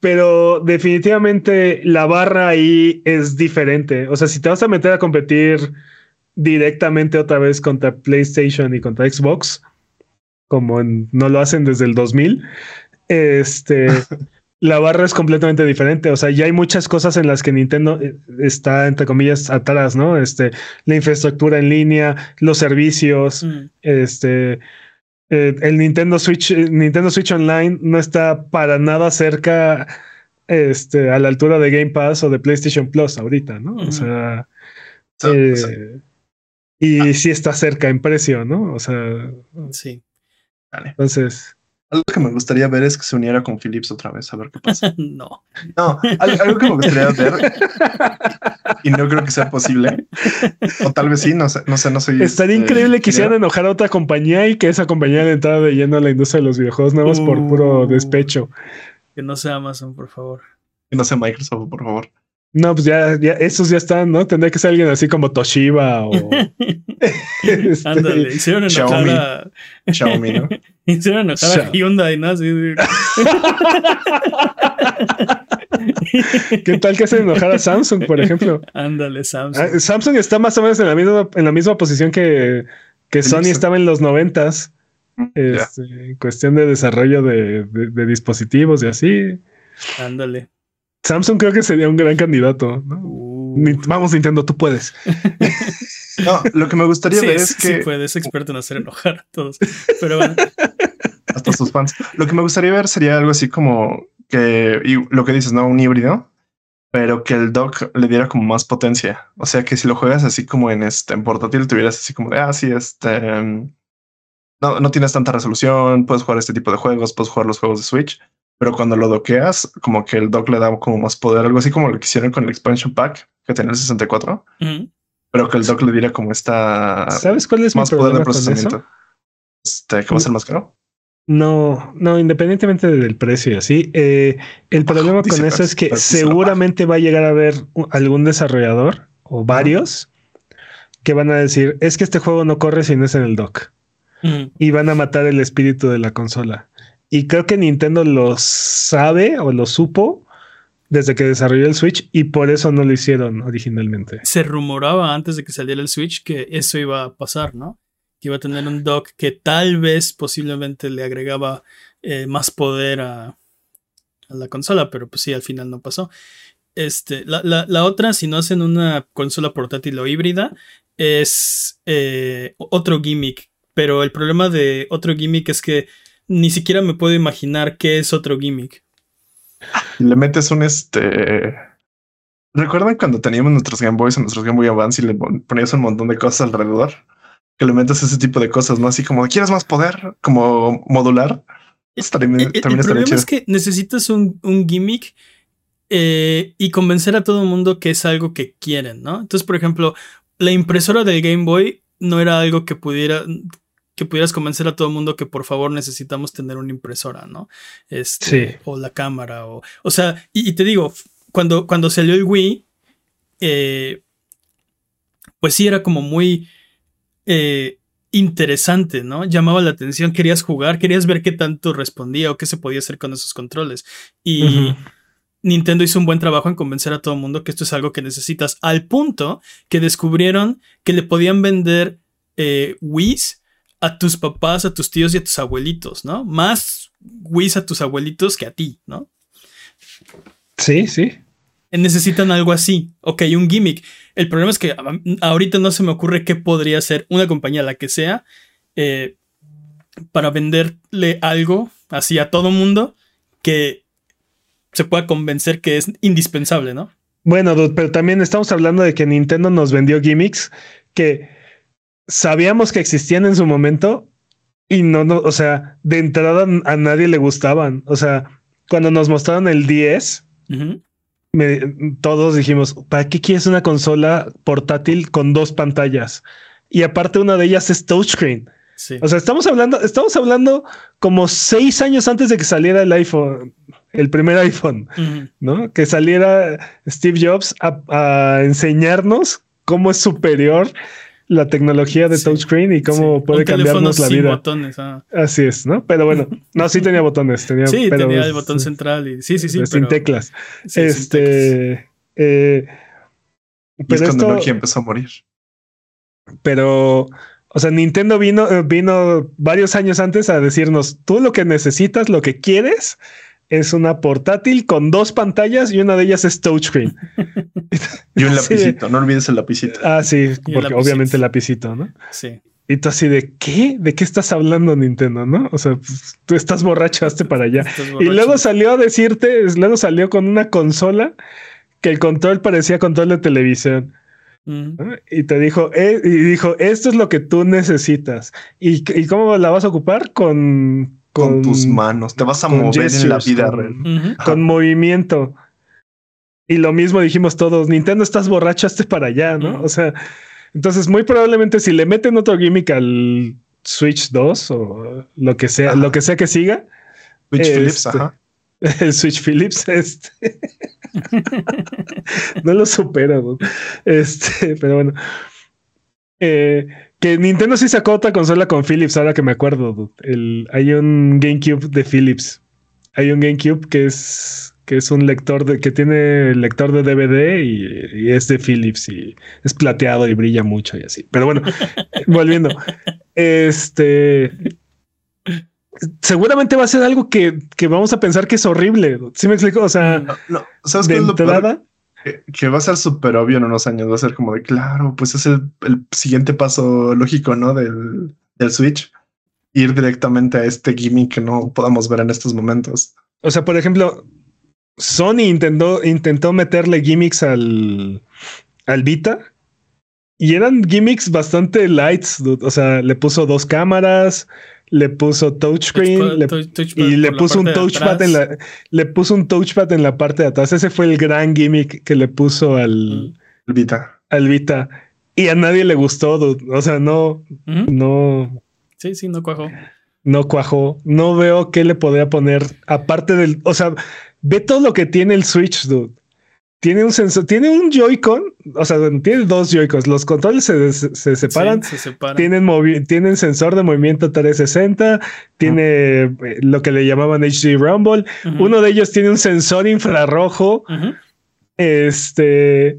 pero definitivamente la barra ahí es diferente. O sea, si te vas a meter a competir directamente otra vez contra PlayStation y contra Xbox, como en- no lo hacen desde el 2000, este, la barra es completamente diferente. O sea, ya hay muchas cosas en las que Nintendo eh, está, entre comillas, atrás, ¿no? Este, la infraestructura en línea, los servicios, Mm. este eh, el Nintendo Switch, eh, Nintendo Switch Online no está para nada cerca este, a la altura de Game Pass o de PlayStation Plus ahorita, ¿no? O sea, So- eh, sí. y sí está cerca en precio, ¿no? O sea, Sí. Vale. entonces, Algo que me gustaría ver es que se uniera con Philips otra vez, a ver qué pasa. no. No, al- algo que me gustaría ver y no creo que sea posible. O tal vez sí, no sé, no sé, no soy. estaría increíble que hicieran enojar a otra compañía y que esa compañía le entrara de lleno a la industria de los videojuegos nuevos por puro Uh. despecho. Que no sea Amazon, por favor. Que no sea Microsoft, por favor. No, pues ya, ya, esos ya están, ¿no? Tendría que ser alguien así como Toshiba o. este, Ándale, hicieron enojar Xiaomi. a. Xiaomi, ¿no? Hicieron enojar a Xia- Hyundai, ¿no? Así ¿Qué tal que hacen enojar a Samsung, por ejemplo? Ándale, Samsung. Ah, Samsung está más o menos en la misma, en la misma posición que, que Sony estaba en los noventas. Ya. Este, en cuestión de desarrollo de, de- de dispositivos y así. Ándale. Samsung creo que sería un gran candidato. ¿no? Uh. Vamos, Nintendo, tú puedes. No, lo que me gustaría Sí, ver es sí, que sí puede, es experto en hacer enojar a todos. Pero bueno, hasta sus fans. Lo que me gustaría ver sería algo así como que y lo que dices, no un híbrido, pero que el dock le diera como más potencia. O sea que si lo juegas así como en este en portátil, tuvieras así como de ah, sí, este em, no, no tienes tanta resolución, puedes jugar este tipo de juegos, puedes jugar los juegos de Switch, pero cuando lo doqueas, como que el dock le da como más poder, algo así como lo que hicieron con el expansion pack que tenía el 64, ujú, pero que el dock le diera como esta ¿Sabes cuál es mi más poder de problema con eso? procesamiento. Este, ¿qué va a ser más caro? No, no, independientemente del precio y así, eh, el problema con eso es que seguramente va a llegar a haber algún desarrollador o varios que van a decir, es que este juego no corre si no es en el dock y van a matar el espíritu de la consola. Y creo que Nintendo lo sabe o lo supo desde que desarrolló el Switch y por eso no lo hicieron originalmente. se rumoraba antes de que saliera el Switch que eso iba a pasar, ¿no? Que iba a tener un dock que tal vez posiblemente le agregaba eh, más poder a, la consola, pero pues sí, al final no pasó. Este, la, otra, si no hacen una consola portátil o híbrida, es eh, otro gimmick. Pero el problema de otro gimmick es que ni siquiera me puedo imaginar qué es otro gimmick. Le metes un este. ¿Recuerdan cuando teníamos nuestros Game Boys o nuestros Game Boy Advance y le ponías un montón de cosas alrededor? Que le metes ese tipo de cosas, ¿no? Así como, ¿quieres más poder? Como modular. También, el, problema es que necesitas un, gimmick eh, y convencer a todo el mundo que es algo que quieren, ¿no? Entonces, por ejemplo, la impresora del Game Boy no era algo que pudiera que pudieras convencer a todo el mundo que por favor necesitamos tener una impresora, ¿no? Este, sí. O la cámara, o, o sea, y, te digo, cuando, cuando salió el Wii, eh, pues sí era como muy eh, interesante, ¿no? Llamaba la atención, querías jugar, querías ver qué tanto respondía o qué se podía hacer con esos controles. Y Nintendo hizo un buen trabajo en convencer a todo el mundo que esto es algo que necesitas, al punto que descubrieron que le podían vender eh, Wii's a tus papás, a tus tíos y a tus abuelitos, ¿no? Más Wii's a tus abuelitos que a ti, ¿no? Sí, sí. Necesitan algo así. Ok, un gimmick. El problema es que ahorita no se me ocurre qué podría ser una compañía, la que sea, eh, para venderle algo así a todo mundo que se pueda convencer que es indispensable, ¿no? Bueno, pero también estamos hablando de que Nintendo nos vendió gimmicks que sabíamos que existían en su momento y no, no, o sea, de entrada a nadie le gustaban. O sea, cuando nos mostraron el 10, todos dijimos, ¿para qué quieres una consola portátil con dos pantallas? Y aparte una de ellas es touchscreen. O sea, estamos hablando, estamos hablando como seis años antes de que saliera el iPhone, el primer iPhone, ¿no? Que saliera Steve Jobs a, enseñarnos cómo es superior la tecnología de touchscreen y cómo puede cambiarnos la vida. botones. Ah. Así es, ¿no? Pero bueno, no, sí tenía botones. Tenía, sí, tenía el botón central y sí, sí, sí. Sin teclas. este. Eh, pero es cuando esto, empezó a morir. Pero, o sea, Nintendo vino, eh, vino varios años antes a decirnos: tú lo que necesitas, lo que quieres, es una portátil con dos pantallas y una de ellas es touchscreen. y un lapicito, no olvides el lapicito. Ah, sí, porque obviamente el lapicito, ¿no? Sí. Y tú así de qué? ¿De qué estás hablando, Nintendo? ¿No? O sea, pues, tú estás borrachaste para allá. Y luego salió a decirte, luego salió con una consola que el control parecía control de televisión. Mm. Y te dijo, eh, y dijo, esto es lo que tú necesitas. ¿Y, ¿Y cómo la vas a ocupar? Con con, tus manos. Te vas a mover en la vida real. Con movimiento. Y lo mismo dijimos todos, Nintendo estás borrachaste para allá, ¿no? O sea, entonces muy probablemente si le meten otro gimmick al Switch 2 o lo que sea, lo que sea que siga. Switch Philips, este, ajá. El Switch Philips, este. no lo supera, este, pero bueno. Eh, que Nintendo sí sacó otra consola con Philips, ahora que me acuerdo. El, hay un GameCube de Philips. Hay un GameCube que es que es un lector de que tiene lector de DVD y, es de Philips y es plateado y brilla mucho y así. Pero bueno, volviendo. Este seguramente va a ser algo que, que, vamos a pensar que es horrible. ¿Sí me explico? O sea, no, ¿sabes de entrada, que, va a ser súper obvio en unos años. Va a ser como de claro, pues es el, siguiente paso lógico, ¿no? Del, del, Switch. Ir directamente a este gimmick que no podamos ver en estos momentos. O sea, por ejemplo, Sony intentó, intentó meterle gimmicks al, al Vita y eran gimmicks bastante lights. O sea, le puso dos cámaras, le puso touchscreen y le puso un touchpad en la le puso un touchpad en la parte de atrás. Ese fue el gran gimmick que le puso al Vita. Al Vita. Y a nadie le gustó, o sea, no no Sí, sí, no cuajó. No cuajó. No veo qué le podría poner aparte del, o sea, ve todo lo que tiene el Switch, dude. Tiene un sensor, tiene un Joy-Con, o sea, tiene dos Joy-Cons. Los controles se, separan, Tienen, tienen sensor de movimiento 360, tiene eh, lo que le llamaban HD Rumble. Uno de ellos tiene un sensor infrarrojo. Este.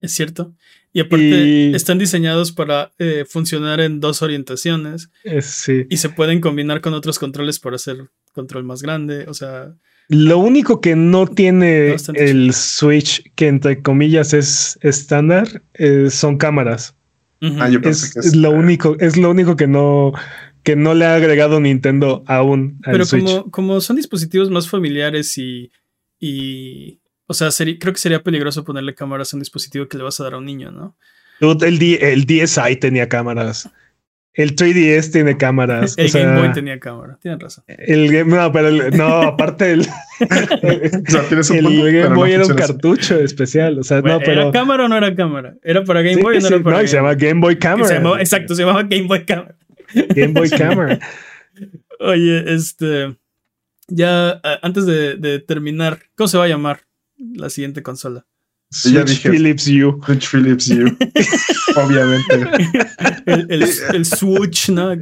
Es cierto. Y aparte están diseñados para eh, funcionar en dos orientaciones. sí. Y se pueden combinar con otros controles para hacer control más grande. O sea. Lo único que no tiene el Switch, que entre comillas es estándar, eh, son cámaras. Ah, es, lo único, es lo único que no, que no le ha agregado Nintendo aún. Pero como, como son dispositivos más familiares y, y o sea, creo que sería peligroso ponerle cámaras a un dispositivo que le vas a dar a un niño, ¿no? El, el DSi tenía cámaras. El 3DS tiene cámaras. El Game Boy tenía cámara, tienes razón. El Game, no, pero no, aparte el, el, Game Boy era un cartucho especial. O sea, no, pero. ¿Era cámara o no era cámara? ¿Era para Game Boy o no era para No, se llama Game Boy Camera. exacto, se llamaba Game Boy Camera. Game Boy Camera. Oye, este. Ya antes de, de terminar, ¿cómo se va a llamar la siguiente consola? Switch Philips U. Switch Philips U. Obviamente. El, Switch, ¿no?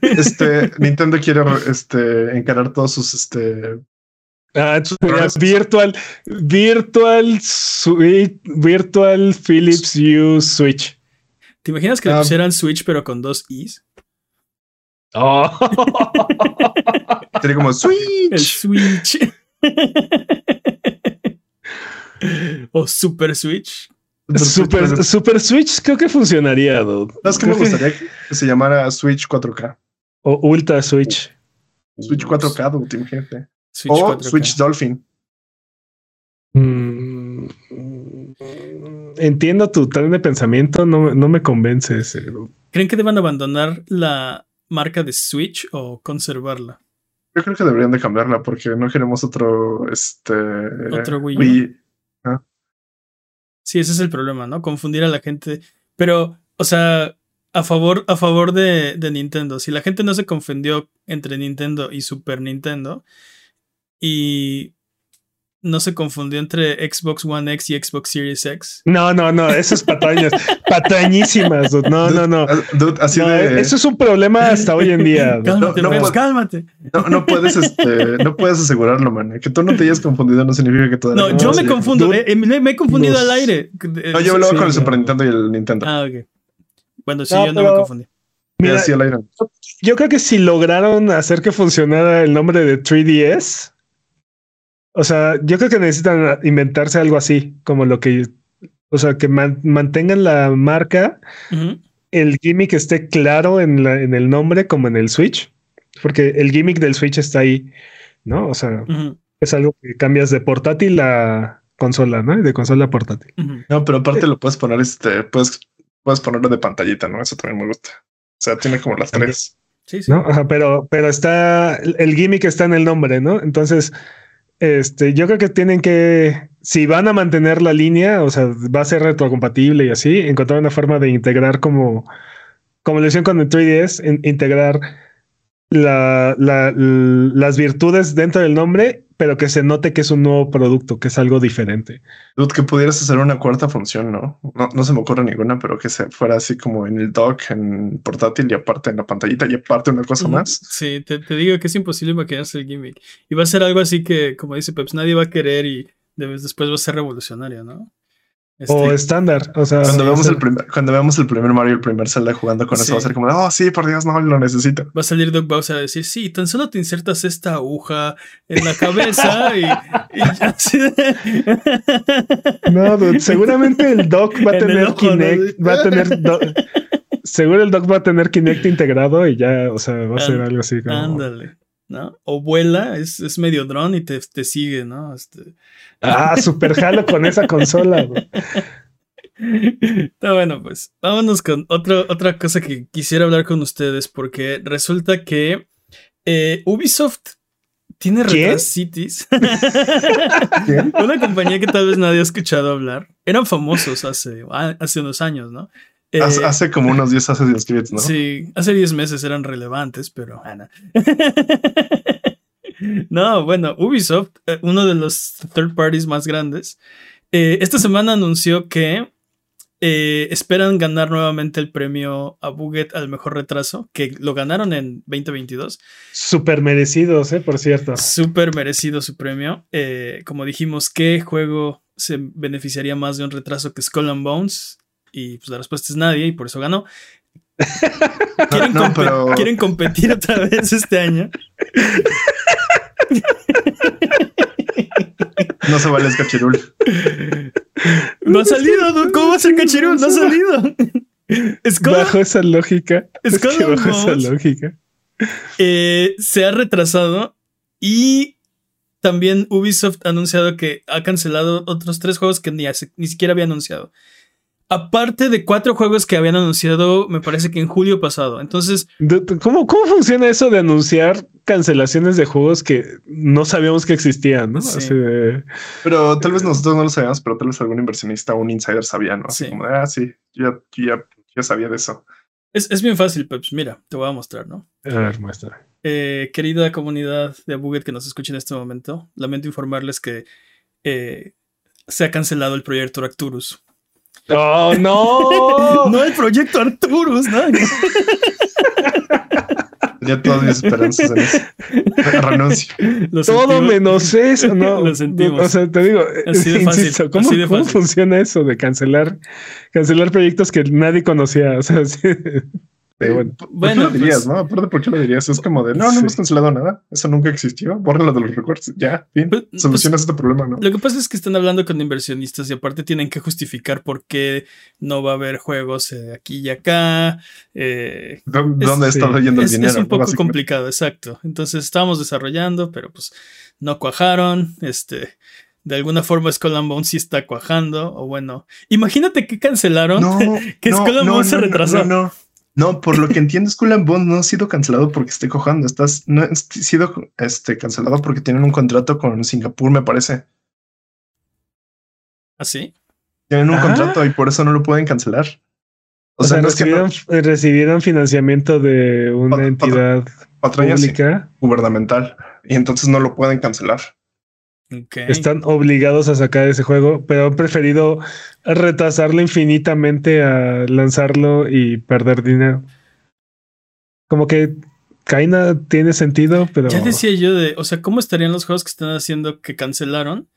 Este, Nintendo quiere este, encarar todos sus este. Ah, virtual, virtual, switch, virtual Philips U Switch. ¿Te imaginas que le ah. pusieran Switch pero con dos Is? Oh. Sería como Switch. El Switch. o Super Switch. Super, Super Switch creo que funcionaría, dude. es que me gustaría que... se llamara Switch 4K. O Ultra Switch. Switch 4K, dude, imagínate. o Switch Dolphin. Mm, entiendo tu tren de pensamiento, no, no me convence ese. ¿Creen que deban abandonar la marca de Switch o conservarla? Yo creo que deberían de cambiarla porque no queremos otro este otro Wii. Sí, ese es el problema, ¿no? Confundir a la gente. Pero, o sea, a favor, a favor de, de Nintendo. Si la gente no se confundió entre Nintendo y Super Nintendo y no se confundió entre Xbox One X y Xbox Series X. No, no, no, eso es patañas, patañísimas. No, no, no. así de... Eso es un problema hasta hoy en día. Cálmate, no, cálmate. No, puedes, este, no puedes asegurarlo, man. Que tú no te hayas confundido no significa que tú. No, yo me confundo. Eh, me, he confundido al aire. No, yo hablaba con el Super Nintendo y el Nintendo. Ah, ok. Bueno, sí, yo no me confundí. Mira, yo creo que si lograron hacer que funcionara el nombre de 3DS, o sea, yo creo que necesitan inventarse algo así, como lo que, o sea, que mantengan la marca, el gimmick esté claro en, la, en el nombre como en el Switch, porque el gimmick del Switch está ahí, ¿no? O sea, es algo que cambias de portátil a consola, ¿no? De consola a portátil. No, pero aparte lo puedes poner, este, puedes, puedes ponerlo de pantallita, ¿no? Eso también me gusta. O sea, tiene como las tres. Sí, sí. ¿No? pero, pero está, el gimmick está en el nombre, ¿no? Entonces, este, yo creo que tienen que, si van a mantener la línea, o sea, va a ser retrocompatible y así, encontrar una forma de integrar como, como lo hicieron con el 3DS, integrar la, las virtudes dentro del nombre, pero que se note que es un nuevo producto, que es algo diferente. Dude, que pudieras hacer una cuarta función, ¿no? ¿no? No se me ocurre ninguna, pero que se fuera así como en el dock, en portátil y aparte en la pantallita y aparte una cosa más. Sí, te, te, digo que es imposible imaginarse el gimmick. Y va a ser algo así que, como dice Peps, nadie va a querer y después va a ser revolucionario, ¿no? O este, estándar. O sea, cuando vemos el primer, cuando vemos el primer Mario, el primer Zelda jugando con eso, va a ser como, oh, sí, por Dios, no lo necesito. Va a salir Doc Bowser a decir, sí, tan solo te insertas esta aguja en la cabeza y, ya. no, seguramente el Doc va a tener Kinect, va a tener. seguro el Doc va a tener Kinect integrado y ya, o sea, va a ser algo así como. Ándale. ¿No? O vuela, es, es medio dron y te, te sigue, ¿no? Este... Ah, super jalo con esa consola. Está bueno, pues vámonos con otro, otra cosa que quisiera hablar con ustedes porque resulta que eh, Ubisoft tiene Cities. Una compañía que tal vez nadie ha escuchado hablar. Eran famosos hace, hace unos años, ¿no? Hace, eh, como unos 10 hace 10 ¿no? Sí, hace 10 meses eran relevantes, pero Ana. no, bueno, Ubisoft, eh, uno de los third parties más grandes, eh, esta semana anunció que esperan ganar nuevamente el premio a Buget al mejor retraso, que lo ganaron en 2022. Súper merecidos, ¿eh? Por cierto. Súper merecido su premio. como dijimos, ¿qué juego se beneficiaría más de un retraso que Skull and Bones? Y pues la respuesta es nadie y por eso ganó. ¿Quieren, competir otra vez este año? No se vale es cachirul. No ha salido, ¿no? ¿cómo va a ser cachirul? No ha salido. Bajo esa lógica. Es que bajo esa lógica. eh, se ha retrasado y también Ubisoft ha anunciado que ha cancelado otros tres juegos que ni siquiera había anunciado. Aparte de cuatro juegos que habían anunciado, me parece que en julio pasado. Entonces, ¿Cómo, ¿Cómo funciona eso de anunciar cancelaciones de juegos que no sabíamos que existían? ¿no? Sí. Así de- Pero tal vez nosotros no lo sabíamos, pero tal vez algún inversionista o un insider sabía, ¿no? Así Sí. como de, ah, sí, yo ya, yo ya, sabía de eso. es, es bien fácil, Peps. Mira, te voy a mostrar, ¿no? A ver, muestra. Eh, querida comunidad de Buget que nos escucha en este momento, lamento informarles que eh, se ha cancelado el proyecto Arcturus. ¡Oh, no! No el proyecto Arcturus, ¿no? Ya todas mis esperanzas en eso. Renuncio. Lo Todo menos eso, ¿no? Lo sentimos. O sea, te digo, Así de fácil, insisto, ¿cómo, así de cómo fácil. funciona eso de cancelar, cancelar proyectos que nadie conocía? O sea, sí. Pero bueno, ¿Por Bueno, qué lo dirías, pues- no? Aparte, ¿por qué lo dirías? Es como de, no, no Sí. hemos cancelado nada. Eso nunca existió. Bórrenlo de los recuerdos. Ya, fin. Pues- Solucionas este problema, ¿no? Lo que pasa es que están hablando con inversionistas y aparte tienen que justificar por qué no va a haber juegos eh, aquí y acá. Eh, ¿Dó- es- ¿Dónde sí. está yendo el es, dinero? es un poco complicado, exacto. Entonces estábamos desarrollando, pero pues no cuajaron. Este, de alguna forma Skull and Bones sí está cuajando. O bueno, imagínate que cancelaron. No, que no, Skull and no, Bones se retrasó. No, no. No, por lo que entiendo, Skull and Bones no ha sido cancelado porque esté cojando. Estás, no ha sido este, cancelado porque tienen un contrato con Singapur, me parece. ¿Así? Tienen un Ah. contrato y por eso no lo pueden cancelar. o, sea, no es que no- recibieron, financiamiento de una Pat- entidad patraña sí, pública. gubernamental y entonces no lo pueden cancelar. Están obligados a sacar ese juego, pero han preferido retrasarlo infinitamente a lanzarlo y perder dinero. Como que Kaina tiene sentido, pero Ya decía yo de, o sea, ¿cómo estarían los juegos que están haciendo que cancelaron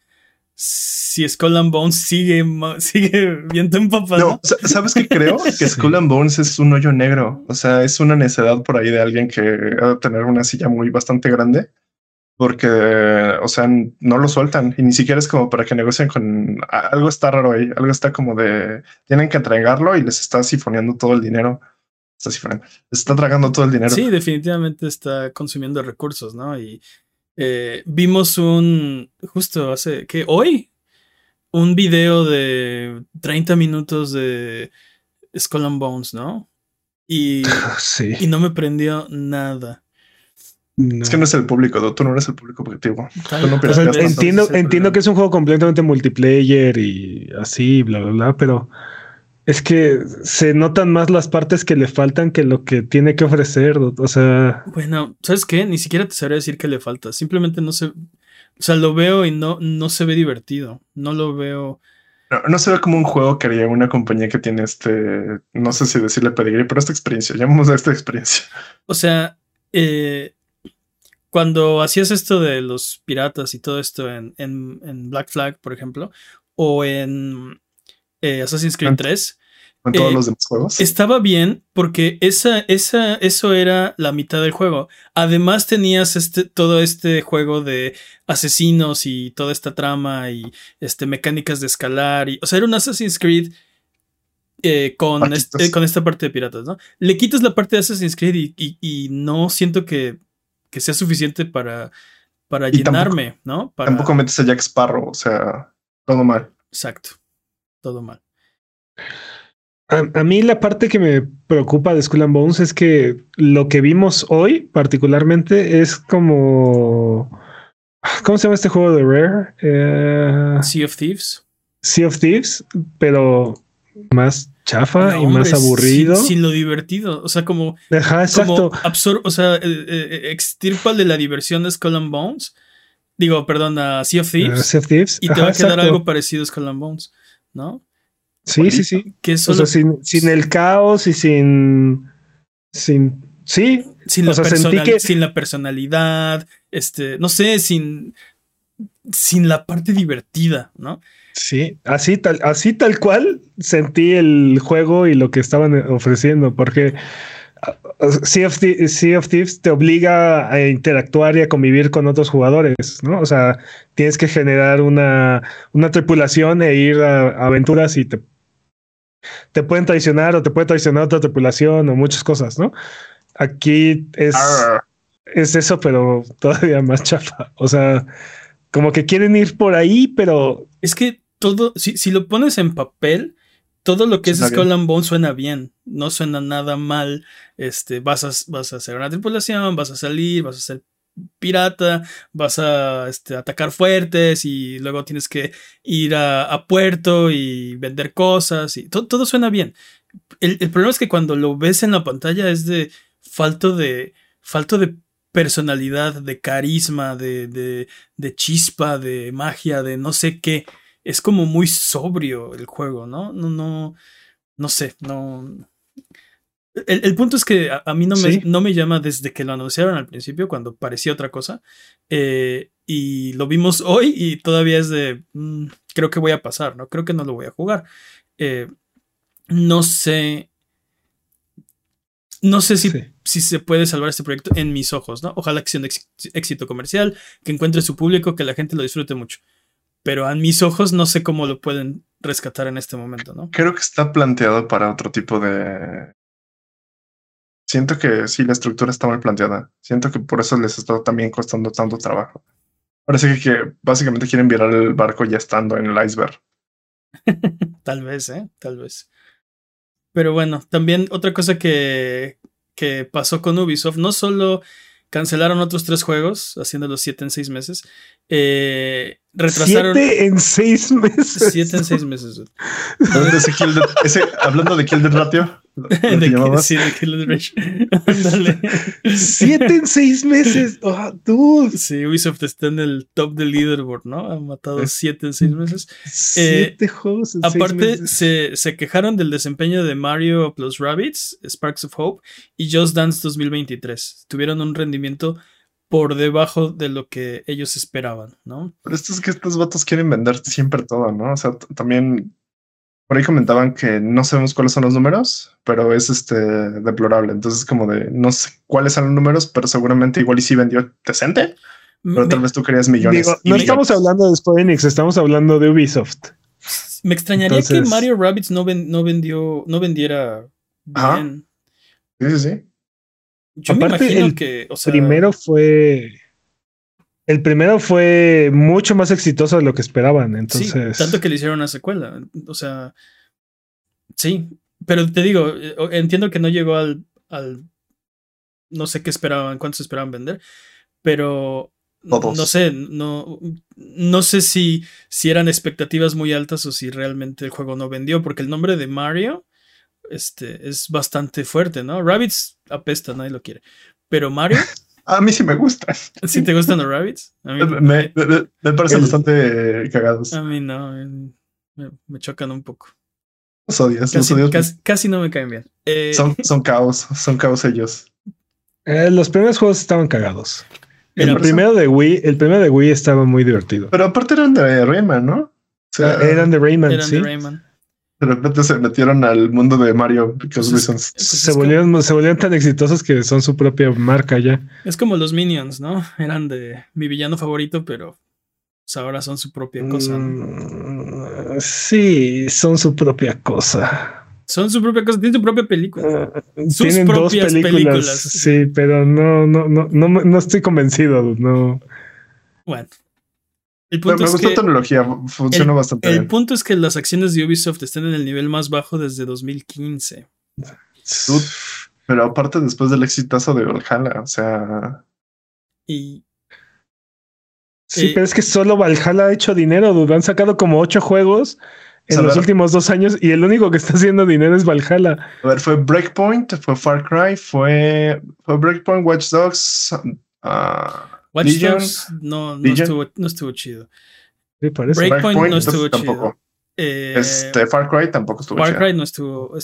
si Skull and Bones sigue, sigue viento empapado? No, sa- ¿sabes qué creo? Que Skull and Bones es un hoyo negro. O sea, es una necedad por ahí de alguien que ha de tener una silla muy bastante grande. Porque, o sea, no lo sueltan y ni siquiera es como para que negocien con algo está raro ahí. Algo está como de tienen que entregarlo y les está sifoneando todo el dinero. Está sifoneando, les está tragando todo el dinero. Sí, definitivamente está consumiendo recursos, ¿no? Y eh, vimos un, justo hace, que hoy, un video de 30 minutos de Skull and Bones, ¿no? Y, sí. y no me prendió nada. No. Es que no es el público, ¿no? tú no eres el público objetivo. No O sea, entiendo, entiendo que es un juego completamente multiplayer y así, bla, bla, bla, pero es que se notan más las partes que le faltan que lo que tiene que ofrecer. O sea, Bueno, ¿sabes qué? Ni siquiera te sabría decir que le falta. Simplemente no se. O sea, lo veo y no, no se ve divertido. No lo veo. No, no se ve como un juego que haría una compañía que tiene este, no sé si decirle pedigrí, pero esta experiencia, llamamos a esta experiencia. O sea, eh, cuando hacías esto de los piratas y todo esto en, en- en Black Flag, por ejemplo, o en eh, Assassin's Creed Ah. 3, Con todos Eh, los demás juegos. estaba bien porque esa, esa, eso era la mitad del juego. Además tenías este, todo este juego de asesinos y toda esta trama y este, mecánicas de escalar. Y, o sea, era un Assassin's Creed eh, con, este- con esta parte de piratas, ¿no? Le quitas la parte de Assassin's Creed y, y- y no siento que, que sea suficiente para, para Y tampoco- llenarme, ¿no? Para, Tampoco metes a Jack Sparrow, o sea, todo mal. Exacto. Todo mal. a, a mí la parte que me preocupa de Skull and Bones es que lo que vimos hoy, particularmente, es como. ¿Cómo se llama este juego de Rare? Eh, Sea of Thieves. sea of Thieves, pero más chafa No, y más aburrido. Sin, sin lo divertido. O sea, como. Ajá, exacto. como absor o sea, eh, eh, extirpale la diversión de Skull and Bones. Digo, perdón, a Sea of Thieves. Eh, sea of Thieves. y te Ajá, va a quedar exacto. algo parecido a Skull and Bones, ¿no? Sí, sí, sí. Que es O solo sea, sin, sin el caos y sin. Sin. Sí, sin, o la sea, sentí que- sin la personalidad, este, no sé, sin, sin la parte divertida, ¿no? sí. Así tal, así tal cual sentí el juego y lo que estaban ofreciendo. Porque sea of, sea of, Thieves te obliga a interactuar y a convivir con otros jugadores, ¿no? O sea, tienes que generar una, una tripulación e ir a, aventuras y te, te pueden traicionar o te puede traicionar otra tripulación o muchas cosas, ¿no? Aquí es, es eso, pero todavía más chafa. O sea, como que quieren ir por ahí, pero... Es que todo, si, si lo pones en papel, todo lo que es Skull and Bones suena bien, no suena nada mal. Este, vas a, vas a hacer una tripulación, vas a salir, vas a ser pirata, vas a este, atacar fuertes y luego tienes que ir a, puerto y vender cosas y todo suena bien. El, problema es que cuando lo ves en la pantalla es de falto de, falto de personalidad, de carisma, de, de, de chispa, de magia, de no sé qué es como muy sobrio el juego, ¿no? No, no, no sé, no. El, punto es que a, mí no me, no me, llama desde que lo anunciaron al principio, cuando parecía otra cosa. Eh, y lo vimos hoy y todavía es de. Mm, creo que voy a pasar, ¿no? Creo que no lo voy a jugar. Eh, no sé. No sé si, si, se puede salvar este proyecto en mis ojos, ¿no? Ojalá que sea un éxito comercial, que encuentre su público, que la gente lo disfrute mucho pero a mis ojos no sé cómo lo pueden rescatar en este momento, ¿no? Creo que está planteado para otro tipo de... Siento que sí, la estructura está mal planteada. Siento que por eso les está también costando tanto trabajo. Parece que, básicamente quieren virar el barco ya estando en el iceberg. tal vez, ¿eh? Tal vez. Pero bueno, también otra cosa que, que pasó con Ubisoft, no solo cancelaron otros tres juegos, haciéndolos siete en seis meses. Eh, retrasaron. Siete en seis meses. Siete en seis meses. hablando de Kill de sí, de Siete en seis meses. Oh, Sí, Ubisoft está en el top del leaderboard, ¿no? Han matado siete en seis meses. Siete eh, juegos en Aparte, seis meses. Se, se quejaron del desempeño de Mario plus Rabbits, Sparks of Hope y Just Dance 2023. Tuvieron un rendimiento por debajo de lo que ellos esperaban, ¿no? Pero esto es que estos vatos quieren vender siempre todo, ¿no? O sea, también por ahí comentaban que no sabemos cuáles son los números, pero es este deplorable. Entonces, como de no sé cuáles son los números, pero seguramente igual y sí vendió decente. Pero tal vez tú querías millones. no estamos hablando de Square Enix, estamos hablando de Ubisoft. Me extrañaría que Mario Rabbits no, no vendió, no vendiera bien. Sí, sí, sí. Yo Aparte, me el que, primero fue. El primero fue mucho más exitoso de lo que esperaban. Entonces. tanto que le hicieron una secuela. O sea. Sí. Pero te digo, eh, entiendo que no llegó al. al no sé qué esperaban, cuántos esperaban vender. Pero. No sé, no, no sé si, si eran expectativas muy altas o si realmente el juego no vendió, porque el nombre de Mario este, es bastante fuerte, ¿no? Rabbits apesta, nadie lo quiere. Pero Mario. A mí sí me gusta. ¿Sí te gustan los rabbits? A mí, me, me, parecen bastante cagados. A mí no, me, chocan un poco. Los odias, casi, Casi, no me caen bien. Eh, son, son caos, son caos ellos. Eh, los primeros juegos estaban cagados. El primero de Wii, el primero de Wii estaba muy divertido. Pero aparte eran de Rayman, ¿no? O sea, eran de Rayman, eran De Rayman de repente se metieron al mundo de Mario Se, volvieron, se volvieron tan exitosos que son su propia marca ya. Es como los Minions, ¿no? Eran de mi villano favorito, pero pues, ahora son su propia cosa. Mm, sí, son su propia cosa. Son su propia cosa, tienen su propia película. Uh, Sus propias películas, Sí, pero no, no, no, no, no estoy convencido. No. Bueno, el punto me, gustó la tecnología, funcionó bastante el punto es que las acciones de Ubisoft están en el nivel más bajo desde 2015. pero aparte después del exitazo de Valhalla, o sea... Y... Sí, pero es que solo Valhalla ha hecho dinero, dude. Han sacado como ocho juegos en los últimos dos años y el único que está haciendo dinero es Valhalla. A ver, fue Breakpoint, fue Far Cry, fue, fue Breakpoint, Watch Dogs, uh, Watch Dogs no, no, estuvo, no estuvo chido. Breakpoint, no estuvo chido. Eh, este Far Cry tampoco estuvo Far Cry no estuvo.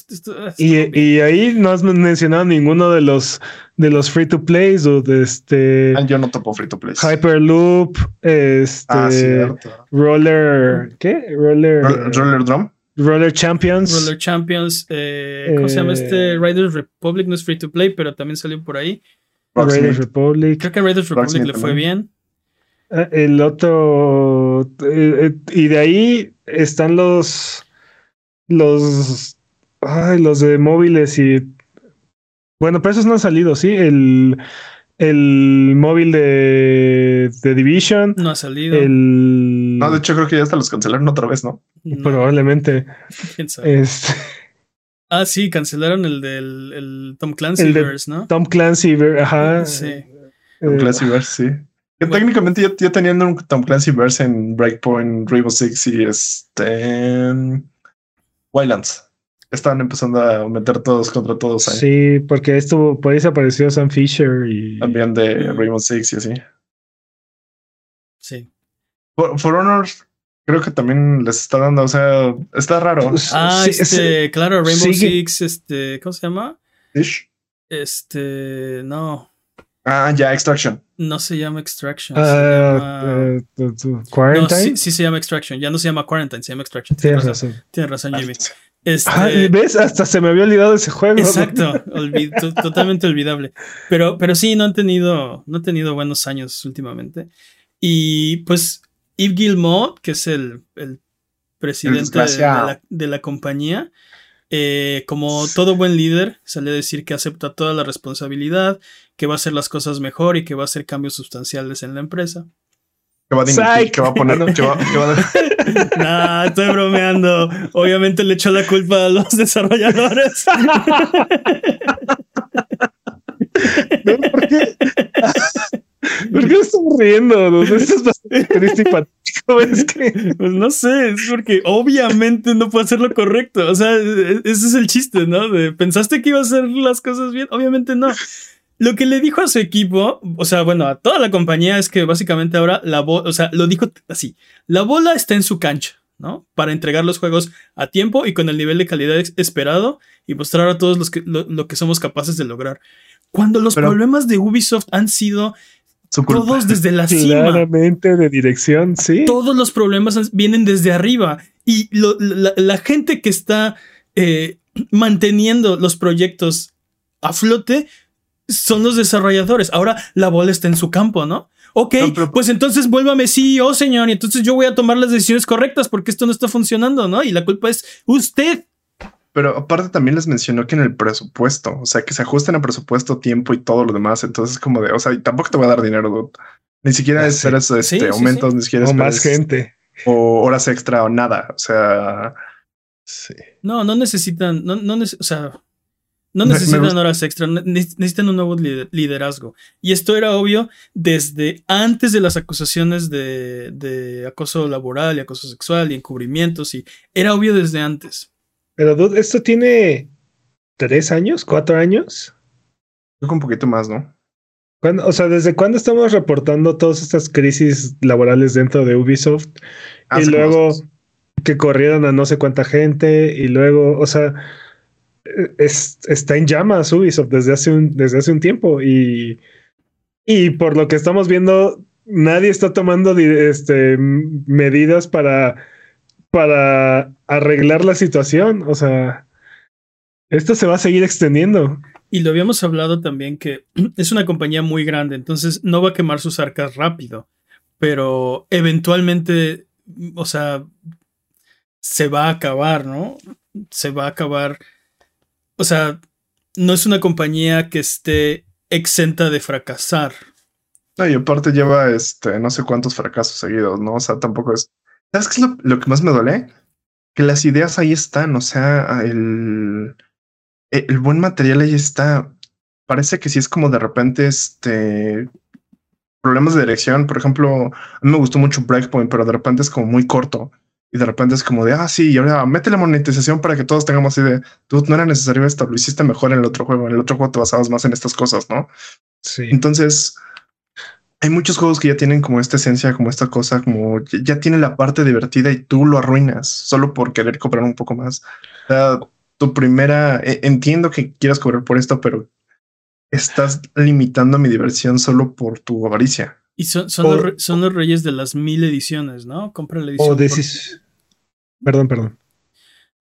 y, y, ahí no has mencionado ninguno de los de los free to plays o de este. Ah, yo no topo free to plays. Hyperloop, este. Ah, cierto. Roller. ¿Qué? Roller. Roller Drum. Roller Champions. Roller Champions. eh, ¿Cómo se llama este? Eh, Riders Republic no es free to play, pero también salió por ahí. Raiders. Republic. Creo que Riders Republic Rocksmith le fue también. bien. Ah, El otro. eh, eh, y de ahí están los. Los. Ay, los de móviles y. Bueno, pero esos no han salido, ¿sí? El. El móvil de, de Division. No ha salido. El. No, de hecho creo que ya hasta los cancelaron otra vez, ¿no? No, Probablemente. quién sabe. Este, Ah, sí, cancelaron el del el Tom Clancy El de- verse, ¿no? Tom Clancy, ver- ajá. Sí. Tom Eh, Clancyverse, sí. Que Bueno. técnicamente ya, ya tenían un Tom Clancyverse en Breakpoint, Rainbow Six y este. en Wildlands. Estaban empezando a meter todos contra todos ahí. Sí, porque estuvo, por ahí se apareció Sam Fisher y. También de Mm. Rainbow Six y así. Sí. For, For Honor, creo que también les está dando, o sea, está raro. Ah, Sí, este, claro, Rainbow sigue- Six, este, ¿cómo se llama? Ish. Este, no, Ah, ya, Extraction. no se llama Extraction. se Ah, llama- eh, tu- No, Quarantine. sí, sí se llama Extraction. Ya no se llama Quarantine, se llama Extraction. Tienes Tienes razón, razón. tienes razón, Jimmy. Ah, Este, Ah, ¿Ves? Hasta se me había olvidado ese juego. exacto, olvi- to- totalmente olvidable. Pero, pero sí, no han tenido, no han tenido buenos años últimamente. Y pues Yves Guillemot, que es el, el presidente de, la, de la compañía, eh, como todo buen líder, salió a decir que acepta toda la responsabilidad, que va a hacer las cosas mejor y que va a hacer cambios sustanciales en la empresa. Que va a que va a poner, que va, que va a- Nah, estoy bromeando. Obviamente le echó la culpa a los desarrolladores. No, ¿Por qué? ¿Por qué estamos riendo? No, Esto es bastante triste y patético. Es que. Pues no sé, es porque obviamente no puede hacer lo correcto. O sea, e- ese es el chiste, ¿no? De, ¿Pensaste que iba a hacer las cosas bien? Obviamente no. Lo que le dijo a su equipo, o sea, bueno, a toda la compañía es que básicamente ahora la bola, o sea, lo dijo así, la bola está en su cancha, ¿no? Para entregar los juegos a tiempo y con el nivel de calidad esperado y mostrar a todos los que, lo, lo que somos capaces de lograr. Cuando los Pero- problemas de Ubisoft han sido su culpa. todos desde la cima Claramente de dirección, sí. todos los problemas vienen desde arriba y lo- la, la gente que está eh, manteniendo los proyectos a flote son los desarrolladores. Ahora la bola está en su campo, ¿no? Ok, No, pues entonces vuélvame CEO, señor, y entonces yo voy a tomar las decisiones correctas porque esto no está funcionando, ¿no? Y la culpa es usted. Pero aparte también les mencionó que en el presupuesto, o sea, que se ajusten a presupuesto, tiempo y todo lo demás. Entonces, como de, o sea, tampoco te voy a dar dinero, dude. Ni siquiera sé. esperas este, Sí, sí, aumentos, ni siquiera O esperas más gente. o horas extra o nada. O sea, sí. No, no necesitan, no, no o sea, no necesitan horas extra, ne- necesitan un nuevo lider- liderazgo. Y esto era obvio desde antes de las acusaciones de, de acoso laboral y acoso sexual y encubrimientos, y era obvio desde antes. Pero, dude, esto tiene tres años, cuatro años. Creo que un poquito más, ¿no? ¿Cuándo- o sea, ¿desde cuándo estamos reportando todas estas crisis laborales dentro de Ubisoft? Hace y luego que corrieron a no sé cuánta gente y luego, o sea, es- está en llamas Ubisoft desde hace un, desde hace un tiempo y, y por lo que estamos viendo, nadie está tomando este, medidas para, para arreglar la situación. O sea, esto se va a seguir extendiendo. Y lo habíamos hablado también que es una compañía muy grande, entonces no va a quemar sus arcas rápido, pero eventualmente, o sea, se va a acabar, ¿no? Se va a acabar. O sea, no es una compañía que esté exenta de fracasar. No, y aparte lleva este no sé cuántos fracasos seguidos, ¿no? O sea, tampoco es. ¿Sabes qué es lo, lo que más me duele? Que las ideas ahí están, o sea, el, el buen material ahí está. Parece que sí es como de repente este problemas de dirección. Por ejemplo, a mí me gustó mucho Breakpoint, pero de repente es como muy corto. Y de repente es como de, ah, sí, y ahora mete la monetización para que todos tengamos así de, tú no era necesario esto, lo hiciste mejor en el otro juego. En el otro juego te basabas más en estas cosas, ¿no? Sí. Entonces, hay muchos juegos que ya tienen como esta esencia, como esta cosa, como ya- tiene la parte divertida y tú lo arruinas solo por querer cobrar un poco más. O sea, tu primera, e- entiendo que quieras cobrar por esto, pero estás limitando mi diversión solo por tu avaricia. Y son, son, O- los, re- son los reyes de las mil ediciones, ¿no? Compra la edición. O por- decis- Perdón, perdón.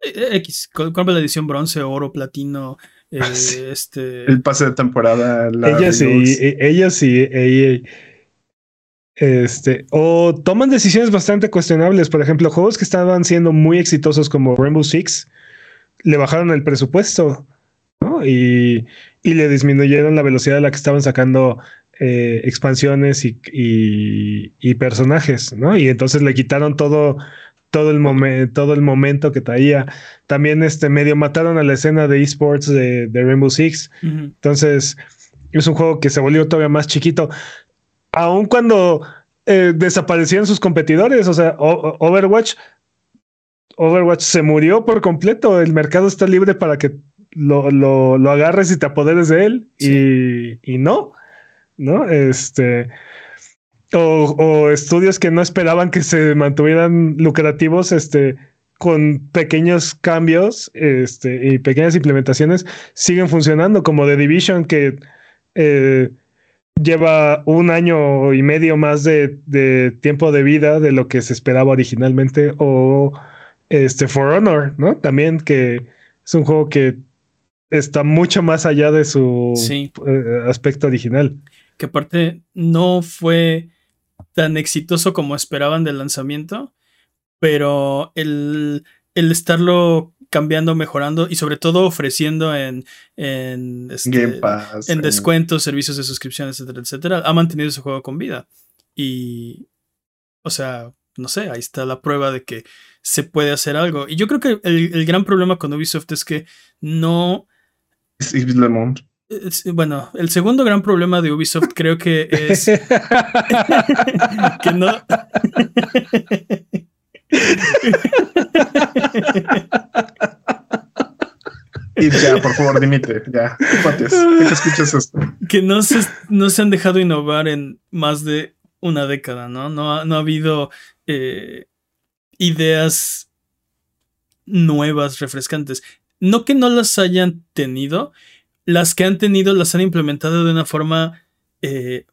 Eh, X, compra la edición bronce, oro, platino, eh, Ah, sí. este... El pase de temporada. la ellas sí, Deluxe. e- ellas sí, e- este, o toman decisiones bastante cuestionables. Por ejemplo, juegos que estaban siendo muy exitosos como Rainbow Six le bajaron el presupuesto ¿no? y, y le disminuyeron la velocidad a la que estaban sacando eh, expansiones y, y- y personajes, ¿no? Y entonces le quitaron todo, todo el momento, todo el momento que traía. También este medio mataron a la escena de esports de, de Rainbow Six. Entonces, es un juego que se volvió todavía más chiquito. Aun cuando eh, desaparecieron sus competidores, o sea, O- Overwatch, Overwatch se murió por completo. El mercado está libre para que lo, lo- lo agarres y te apoderes de él. Y, y no, ¿no? Este. O, o estudios que no esperaban que se mantuvieran lucrativos, este, con pequeños cambios este, y pequeñas implementaciones, siguen funcionando, como The Division, que eh, lleva un año y medio más de, de tiempo de vida de lo que se esperaba originalmente, o este For Honor, ¿no? También que es un juego que está mucho más allá de su Sí. eh, aspecto original. que aparte no fue tan exitoso como esperaban del lanzamiento, pero el, el estarlo cambiando, mejorando y sobre todo ofreciendo en, en, este, Game Pass. en en- descuentos, servicios de suscripción, etcétera, etcétera, ha mantenido ese juego con vida. Y, o sea, no sé, ahí está la prueba de que se puede hacer algo. Y yo creo que el, el gran problema con Ubisoft es que no... es Yves Le Monde. es- bueno, el segundo gran problema de Ubisoft creo que es que no. Y ya, por favor, dimite. Ya, cuates, ¿qué te escuchas esto? que no se, no se han dejado innovar en más de una década, ¿no? No ha, no ha habido eh, ideas nuevas, refrescantes. No que no las hayan tenido, las que han tenido las han implementado de una forma eh,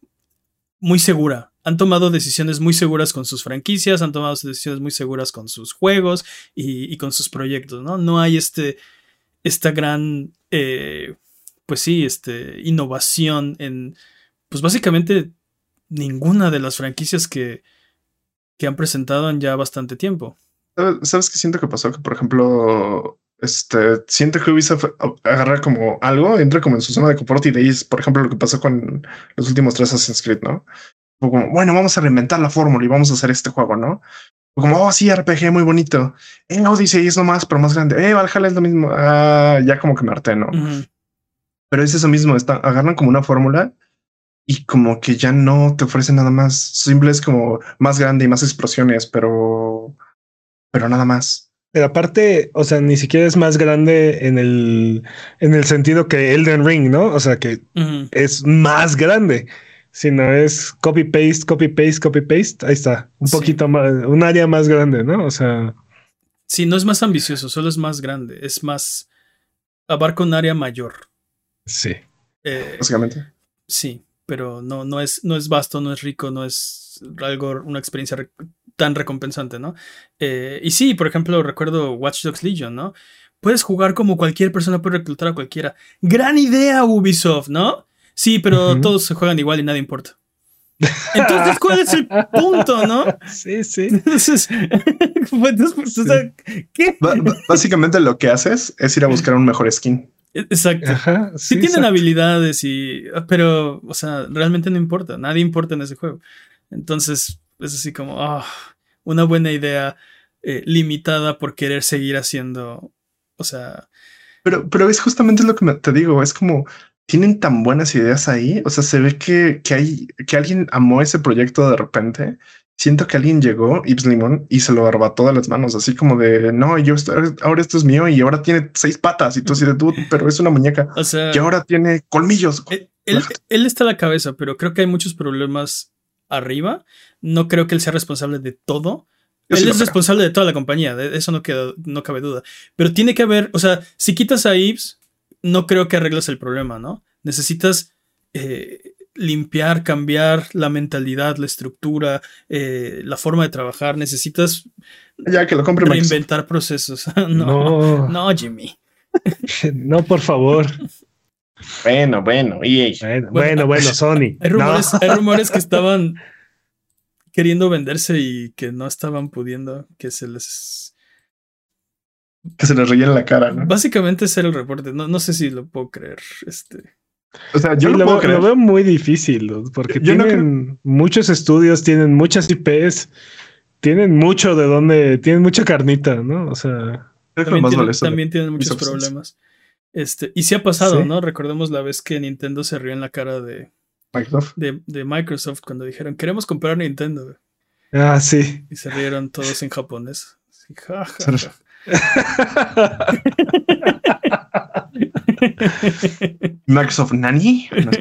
muy segura. Han tomado decisiones muy seguras con sus franquicias, han tomado decisiones muy seguras con sus juegos y, con sus proyectos, ¿no? No hay este, esta gran, eh, pues sí, este, innovación en, pues básicamente ninguna de las franquicias que, que han presentado en ya bastante tiempo. ¿Sabes- ¿Sabes qué siento que pasó? Que, por ejemplo, este, siento que Ubisoft agarra como algo, entra como en su zona de confort y de ahí es, por ejemplo, lo que pasó con los últimos tres Assassin's Creed, ¿no? Fue como, bueno, vamos a reinventar la fórmula y vamos a hacer este juego, ¿no? Fue como, oh, sí, RPG, muy bonito. Eh, Odyssey es nomás, pero más grande. Eh, Valhalla es lo mismo. Ah, ya como que me harté, ¿no? Ujú. Pero es eso mismo, está, agarran como una fórmula y como que ya no te ofrecen nada más. Simple es como más grande y más explosiones, pero, pero nada más. Pero aparte, o sea, ni siquiera es más grande en el, en el sentido que Elden Ring, ¿no? O sea, que Ujú. es más grande, sino es copy paste, copy paste, copy paste. Ahí está, un Sí. poquito más, un área más grande, ¿no? O sea, Sí, no es más ambicioso, solo es más grande, es más, abarca un área mayor. sí. Eh, Básicamente. sí, pero no, no, es, no es vasto, no es rico, no es algo, una experiencia re- tan recompensante, ¿no? Eh, y sí, por ejemplo, recuerdo Watch Dogs Legion, ¿no? Puedes jugar como cualquier persona puede reclutar a cualquiera. Gran idea, Ubisoft, ¿no? Sí, pero todos se juegan igual y nadie importa. Entonces, ¿cuál es el punto, no? Sí, sí. Entonces, pues, o sea, ¿qué? Básicamente lo que haces es ir a buscar un mejor skin. Exacto. Ajá. Sí, tienen habilidades y. Pero, o sea, realmente no importa. Nadie importa en ese juego. Entonces, es así como. ah, una buena idea eh, limitada por querer seguir haciendo. O sea. Pero, pero es justamente lo que te digo. Es como tienen tan buenas ideas ahí. O sea, se ve que, que hay que alguien amó ese proyecto de repente. Siento que alguien llegó, Ibs Limón, y se lo arrebató de las manos, así como de no, yo esto- ahora esto es mío y ahora tiene seis patas y tú así de tú, pero es una muñeca O sea. y ahora tiene colmillos. Él, él- él está a la cabeza, pero creo que hay muchos problemas arriba. No creo que él sea responsable de todo. Yo él es responsable de toda la compañía, de eso no, queda, no cabe duda. Pero tiene que haber, o sea, si quitas a Ives, no creo que arregles el problema, ¿no? Necesitas eh, limpiar, cambiar la mentalidad, la estructura, eh, la forma de trabajar. Necesitas Ya que lo compre reinventar procesos. no, No, no, Jimmy. no, por favor. Bueno, bueno. EA. Bueno, Bueno, Sony. Hay No. rumores, hay rumores que estaban queriendo venderse y que no estaban pudiendo, que se les... Que se les rellena la cara, ¿no? Básicamente ese era el reporte. No, no sé si lo puedo creer. Este. O sea, Yo lo, lo puedo veo, creer. lo veo muy difícil, porque Yo no tienen muchos estudios, tienen muchas IPs, tienen mucho de donde, tienen mucha carnita, ¿no? O sea, También, más tienen, vale eso. también tienen muchos Microsoft. problemas. Este, y sí ha pasado, Sí. ¿no? Recordemos la vez que Nintendo se rió en la cara de, Microsoft. de, de Microsoft cuando dijeron, queremos comprar Nintendo. ah, sí. Y se rieron todos en japonés. Así, ja, ja, Se- ja. Microsoft Nani. No.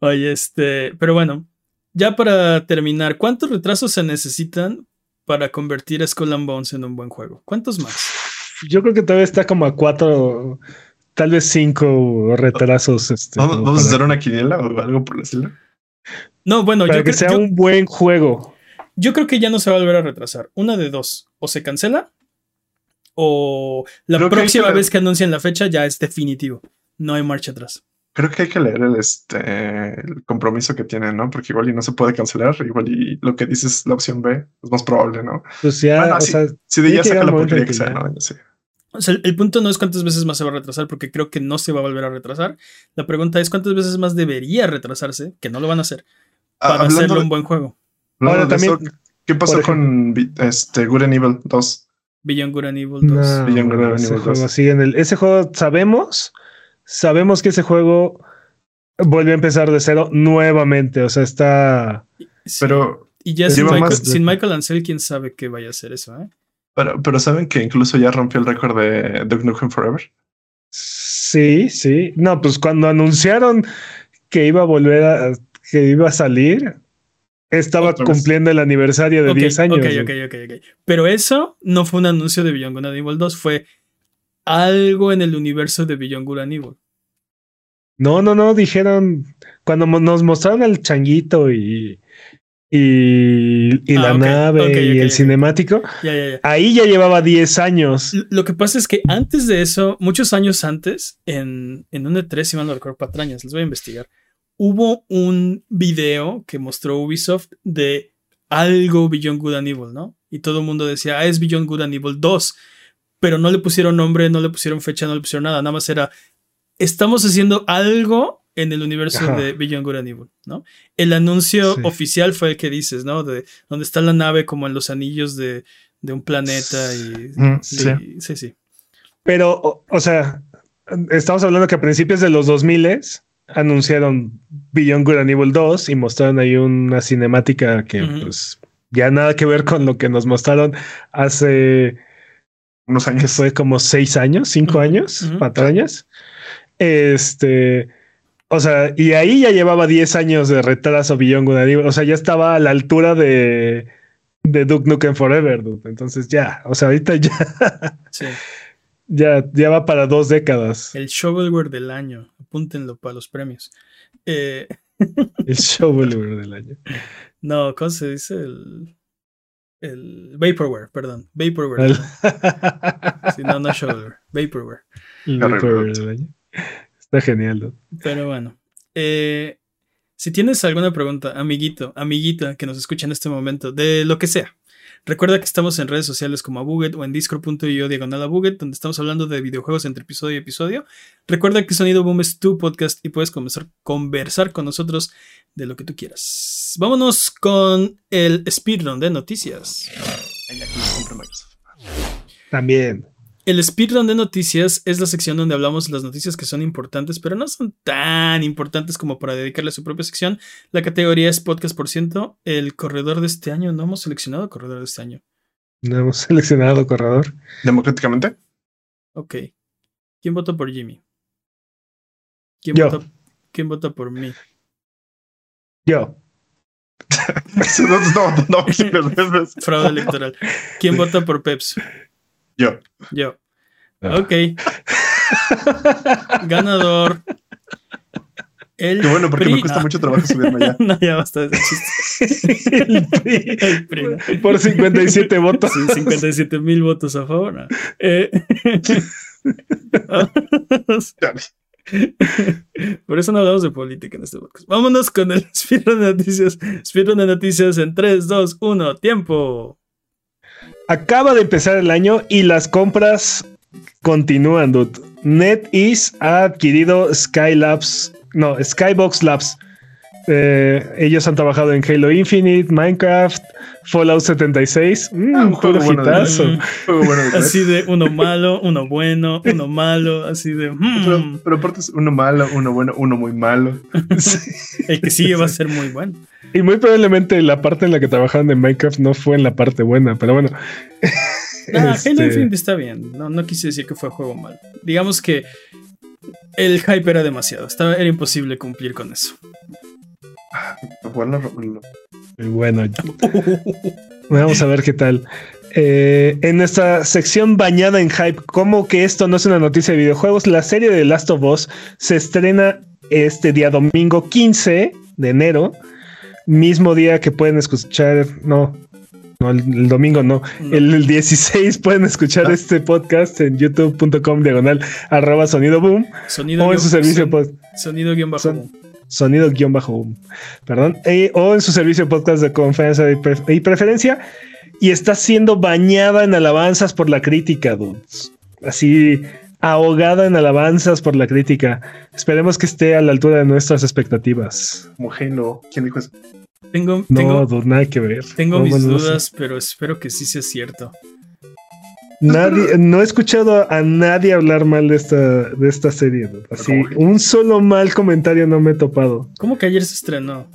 Oye, este, pero bueno, ya para terminar, ¿cuántos retrasos se necesitan para convertir a Skull and Bones en un buen juego? ¿Cuántos más? Yo creo que todavía está como a cuatro, tal vez cinco retrasos. Este, ¿Vamos, a hacer una quiniela o algo por el estilo? No, bueno, para yo, que cre- sea yo- un buen juego. yo creo que ya no se va a volver a retrasar. Una de dos, o se cancela, o la Creo que próxima que- vez que anuncien la fecha ya es definitivo. No hay marcha atrás. Creo que hay que leer el, este, el compromiso que tienen, ¿no? Porque igual y no se puede cancelar. Igual y lo que dices, la opción B, es más probable, ¿no? Pues ya, Bueno, o sí. sea, Si de ya que saca la porquería que que sea, ¿no? Sé. O sea, el, punto no es cuántas veces más se va a retrasar, porque creo que no se va a volver a retrasar. La pregunta es cuántas veces más debería retrasarse, que no lo van a hacer, Ah, para hablando hacerlo de- un buen juego. Ahora de eso, también, ¿Qué pasó por con este, Good and Evil 2? Beyond Good and Evil 2. no, Beyond Good and ese Evil juego 2. sigue en el, ese juego sabemos, sabemos que ese juego vuelve a empezar de cero nuevamente. O sea, está. Sí. Pero, y ya sin Michael, más- sin Michael Ansel, quién sabe qué vaya a hacer eso, ¿eh? pero, pero saben que incluso ya rompió el récord de Duke Nukem Forever. Sí, sí. No, pues cuando anunciaron que iba a volver a. que iba a salir. Estaba cumpliendo el aniversario de Ok, 10 años. ok, güey. ok, ok, ok. Pero eso no fue un anuncio de Beyond Good and Evil 2, fue algo en el universo de Beyond Good and Evil. No, no, no, dijeron, cuando nos mostraron al changuito y, y, y Ah, la nave y el cinemático, Ya, ya, ya. ahí ya llevaba 10 años. Lo que pasa es que antes de eso, muchos años antes, en, en un E3, si mal no recuerdo, patrañas, les voy a investigar, hubo un video que mostró Ubisoft de algo Beyond Good and Evil, ¿no? Y todo el mundo decía, ah, es Beyond Good and Evil 2, pero no le pusieron nombre, no le pusieron fecha, no le pusieron nada, nada más era, estamos haciendo algo en el universo Ajá. de Beyond Good and Evil, ¿no? El anuncio Sí. oficial fue el que dices, ¿no? De donde está la nave como en los anillos de, de un planeta y... Mm, Sí, sí. sí, sí. Pero, o, o sea, estamos hablando que a principios de los 2000 anunciaron Beyond Good and Evil 2 y mostraron ahí una cinemática que pues ya nada que ver con lo que nos mostraron hace Unos que años. fue como seis años, cinco años, ujú. patrañas. Este, o sea, y ahí ya llevaba 10 años de retraso Beyond Good and Evil. O sea, ya estaba a la altura de, de Duke Nukem Forever, dude. Entonces ya, o sea, ahorita ya, sí. Ya, ya va para dos décadas El shovelware del año. Apúntenlo para los premios. Eh, el shovelware del año. no, ¿cómo se dice? El, el Vaporware, perdón. Vaporware. El, Sí, no, no shovelware. Vaporware. el. Vaporware del año. Está genial, dude. Pero bueno. eh, si tienes alguna pregunta, amiguito, amiguita que nos escucha en este momento, de lo que sea, recuerda que estamos en redes sociales como Abuget o en discord.io diagonal Abuget, donde estamos hablando de videojuegos entre episodio y episodio. Recuerda que Sonido Boom es tu podcast y puedes comenzar conversar con nosotros de lo que tú quieras. Vámonos con el speedrun de noticias. También. El speedrun de noticias es la sección donde hablamos de las noticias que son importantes, pero no son tan importantes como para dedicarle a su propia sección. La categoría es podcast por ciento. El corredor de este año, no hemos seleccionado corredor de este año. No hemos seleccionado corredor. Democráticamente. Ok. ¿Quién vota por Jimmy? ¿Quién, Yo. vota, ¿quién vota por mí? Yo. no, no, no, no. Fraude electoral. ¿Quién vota por Peps? Yo. Yo. Ah. Ok. Ganador. El Qué bueno, porque PRI, me cuesta no. mucho trabajo subirme allá. no, ya basta de chiste. El PRI. El PRI. Por 57 votos. Sí, 57 mil votos a favor. ¿no? Eh, Por eso no hablamos de política en este podcast. Vámonos con el speedrun de noticias. Speedrun de noticias en 3, 2, 1, tiempo. Acaba de empezar el año y las compras continúan, dude. NetEase ha adquirido Skylabs, no, Skybox Labs. Eh, ellos han trabajado en Halo Infinite, Minecraft, Fallout 76. Mm, Ah, un juego puro bueno de-. Mm, Juego bueno de así de uno malo, uno bueno, uno malo, así de. mm, Pero, pero aparte es uno malo, uno bueno, uno muy malo. el que sigue va a ser muy bueno. Y muy probablemente la parte en la que trabajaron en Minecraft no fue en la parte buena, pero bueno. Ah, Este, Halo Infinite está bien. No, no quise decir que fue juego malo. Digamos que el hype era demasiado. Estaba, era imposible cumplir con eso. Bueno, lo- y bueno, vamos a ver qué tal. Eh, en nuestra sección bañada en hype, como que esto no es una noticia de videojuegos, la serie de Last of Us se estrena este día domingo 15 de enero, mismo día que pueden escuchar, no, no el, el domingo no, No. el, el 16 pueden escuchar Ah. este podcast en youtube.com diagonal arroba sonido boom Sonido o en su servicio son- Sonido guion bajo. Son- sonido guion bajo boom, perdón, eh, o en su servicio podcast de confianza y, pre- y preferencia y está siendo bañada en alabanzas por la crítica, dudes. Así ahogada en alabanzas por la crítica. Esperemos que esté a la altura de nuestras expectativas. Halo. ¿Quién dijo eso? Tengo, No, tengo, dude, nada que ver. tengo No, mis bueno, no sé. dudas, pero espero que sí sea cierto. Nadie, no he escuchado a nadie hablar mal de esta, de esta serie. Así, un solo mal comentario no me he topado. ¿Cómo que ayer se estrenó?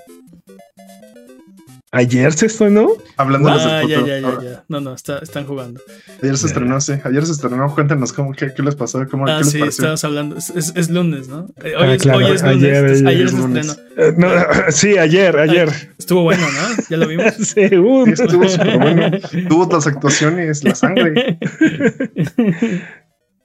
Ayer se estrenó. Hablando de los Ah, ya, futuro. ya, ya, Ahora, ya. No, no, está, están jugando. Ayer se estrenó, sí. Ayer se estrenó. Cuéntanos cómo, qué, qué les pasó, cómo, Ah, qué les sí, pareció. estábamos hablando. Es, es- es lunes, ¿no? Eh, Hoy, Ah, es, claro, hoy es lunes. ayer, entonces, ayer ayer es se lunes. estrenó. Eh, no, sí, ayer, ayer. Estuvo bueno, ¿no? Ya lo vimos. Sí, uh, Sí, estuvo súper bueno. Tuvo las actuaciones, la sangre.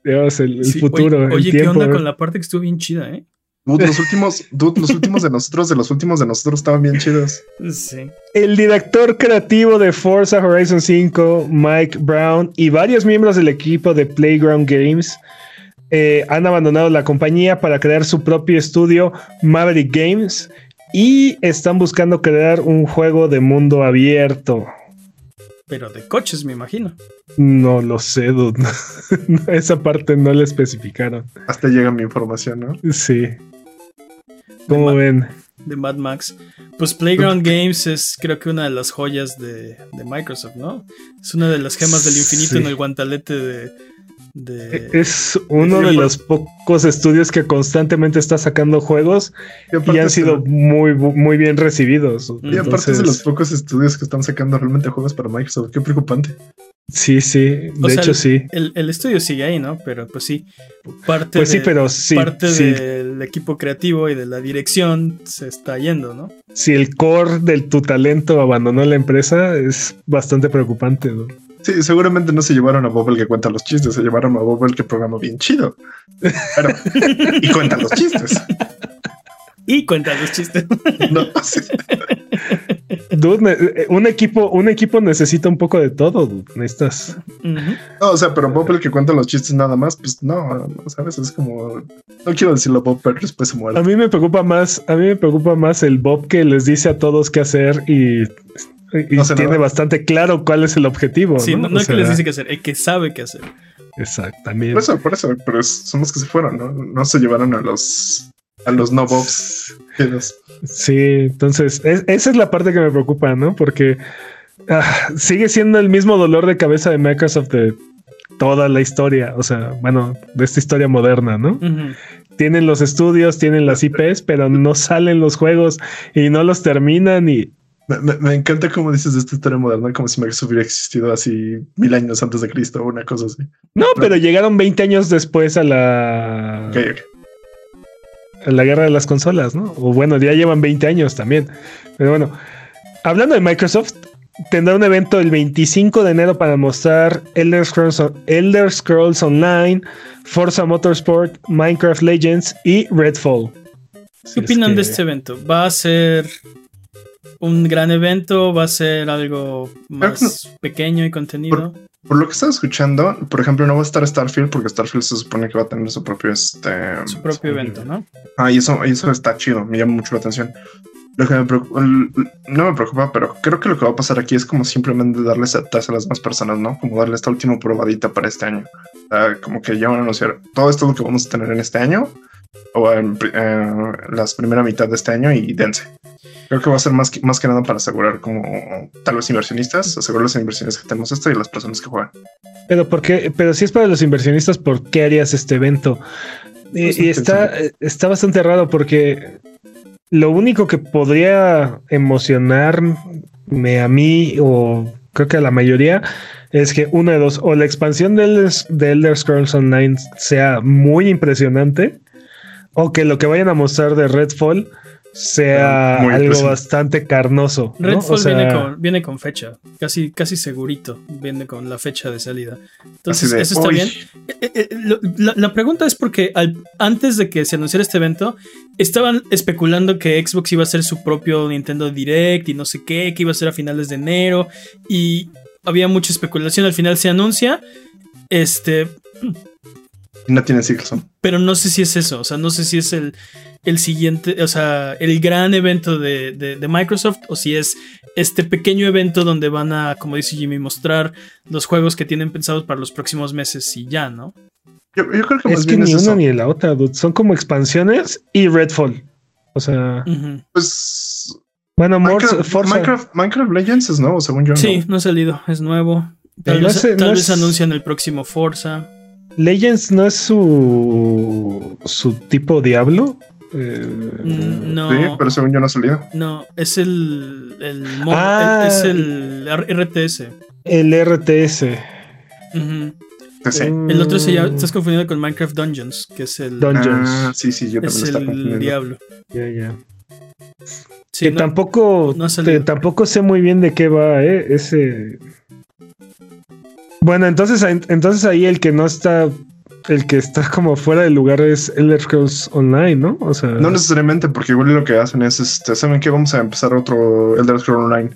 Dios, el, el Sí, futuro. Oye, el oye, ¿qué onda con la parte que estuvo bien chida, eh? Dude, los últimos, dude, los últimos de nosotros, de los últimos de nosotros estaban bien chidos. Sí. El director creativo de Forza Horizon 5, Mike Brown, y varios miembros del equipo de Playground Games eh, han abandonado la compañía para crear su propio estudio, Maverick Games, y están buscando crear un juego de mundo abierto. Pero de coches, me imagino. No lo sé, dude. Esa parte no la especificaron. Hasta llega mi información, ¿no? Sí. ¿Cómo Ma- ven? De Mad Max. Pues Playground Games es creo que una de las joyas de, de Microsoft, ¿no? Es una de las gemas del infinito Sí. en el guantalete de... de- Es uno de los pocos estudios que constantemente está sacando juegos Y han sido de- muy, muy bien recibidos. y aparte es de los pocos estudios que están sacando realmente juegos para Microsoft. Qué preocupante. Sí, sí, de O sea, hecho sí. el, el estudio sigue ahí, ¿no? Pero pues sí, parte, Pues sí, de- pero sí, parte sí, del equipo creativo y de la dirección se está yendo, ¿no? si el core de tu talento abandonó la empresa, es bastante preocupante. ¿no? Sí, seguramente no se llevaron a Bob el que cuenta los chistes, se llevaron a Bob el que programa bien chido. Pero, y cuenta los chistes. Y cuenta los chistes. No, sí. Dude, eh, un equipo, un equipo necesita un poco de todo. dude. Necesitas. No, o sea, pero Bob el que cuenta los chistes nada más, pues no, sabes, es como. No quiero decirlo Bob, pero después se A muere. mí me preocupa más, a mí me preocupa más el Bob que les dice a todos qué hacer y, y No sé tiene nada. bastante claro cuál es el objetivo. Sí, ¿no? no, no es que les dice qué hacer, es que sabe qué hacer. Exactamente. Por eso, por eso, pero es- son los que se fueron, ¿no? No se llevaron a los. A los no Bobs. Sí, entonces es- esa es la parte que me preocupa, ¿no? Porque ah, sigue siendo el mismo dolor de cabeza de Microsoft de toda la historia, o sea, bueno, de esta historia moderna, ¿no? Tienen los estudios, tienen las IPs, pero no salen los juegos y no los terminan y Me, me- me encanta cómo dices de esta historia moderna, como si Microsoft hubiera existido así mil años antes de Cristo o una cosa así. no, pero llegaron 20 años después a la. La guerra de las consolas, ¿no? O bueno, ya llevan 20 años también. Pero bueno, hablando de Microsoft, tendrá un evento el 25 de enero para mostrar Elder Scrolls, Elder Scrolls Online, Forza Motorsport, Minecraft Legends y Redfall. ¿Qué opinan de este evento? ¿Va a ser un gran evento? ¿Va a ser algo más pequeño y contenido? Por, lo que estaba escuchando, por ejemplo, no va a estar Starfield porque Starfield se supone que va a tener su propio este su propio evento, ¿no? Ah, y eso, y eso está chido, me llama mucho la atención. Lo que me preocupa, no me preocupa, pero creo que lo que va a pasar aquí es como simplemente darles a a las más personas, ¿no? Como darle esta última probadita para este año. como que ya van a anunciar todo esto lo que vamos a tener en este año o en eh, las primera mitad de este año y dense. Creo que va a ser más que, más que nada para asegurar como tal vez inversionistas, asegurar los inversionistas que tenemos esto y las personas que juegan. Pero por qué, pero si es para los inversionistas, ¿por qué harías este evento? y, pues está, está bastante raro porque lo único que podría emocionarme a mí o creo que a la mayoría es que una de dos, o la expansión de Elder Scrolls Online sea muy impresionante o que lo que vayan a mostrar de Redfall sea algo bastante carnoso. Redfall viene, con, fecha, casi, casi segurito, viene con la fecha de salida. Entonces, eso está bien. Eh, eh, eh, la, pregunta es porque antes de que se anunciara este evento, estaban especulando que Xbox iba a hacer su propio Nintendo Direct y no sé qué, que iba a ser a finales de enero y había mucha especulación. Al final se anuncia. Este no tiene Silson. Pero no sé si es eso. O sea, no sé si es el, el siguiente, o sea, el gran evento de, Microsoft o si es este pequeño evento donde van a, como dice Jimmy, mostrar los juegos que tienen pensados para los próximos meses y ya, ¿no? Yo, creo que es que ni una ni la otra, Son como expansiones y Redfall. O sea, pues. Bueno, Minecraft, Minecraft, Legends es nuevo, según yo. Sí, no, ha salido, es nuevo. Tal, vez, anuncian el próximo Forza. Legends no es su su tipo Diablo. Eh, mm, no. Sí, pero según yo no ha salido. No, es el. el ah, es el RTS. El RTS. sí. El otro se llama. Estás confundiendo con Minecraft Dungeons, que es el. Dungeons. Ah, sí, sí, yo también es el Diablo. Ya, ya. que tampoco, tampoco sé muy bien de qué va, ¿eh? Ese. Bueno, entonces, entonces ahí el que no está, el que está como fuera del lugar es Elder Scrolls Online, ¿no? O sea, no necesariamente, porque igual lo que hacen es, este, ¿saben qué? Vamos a empezar otro Elder Scrolls Online.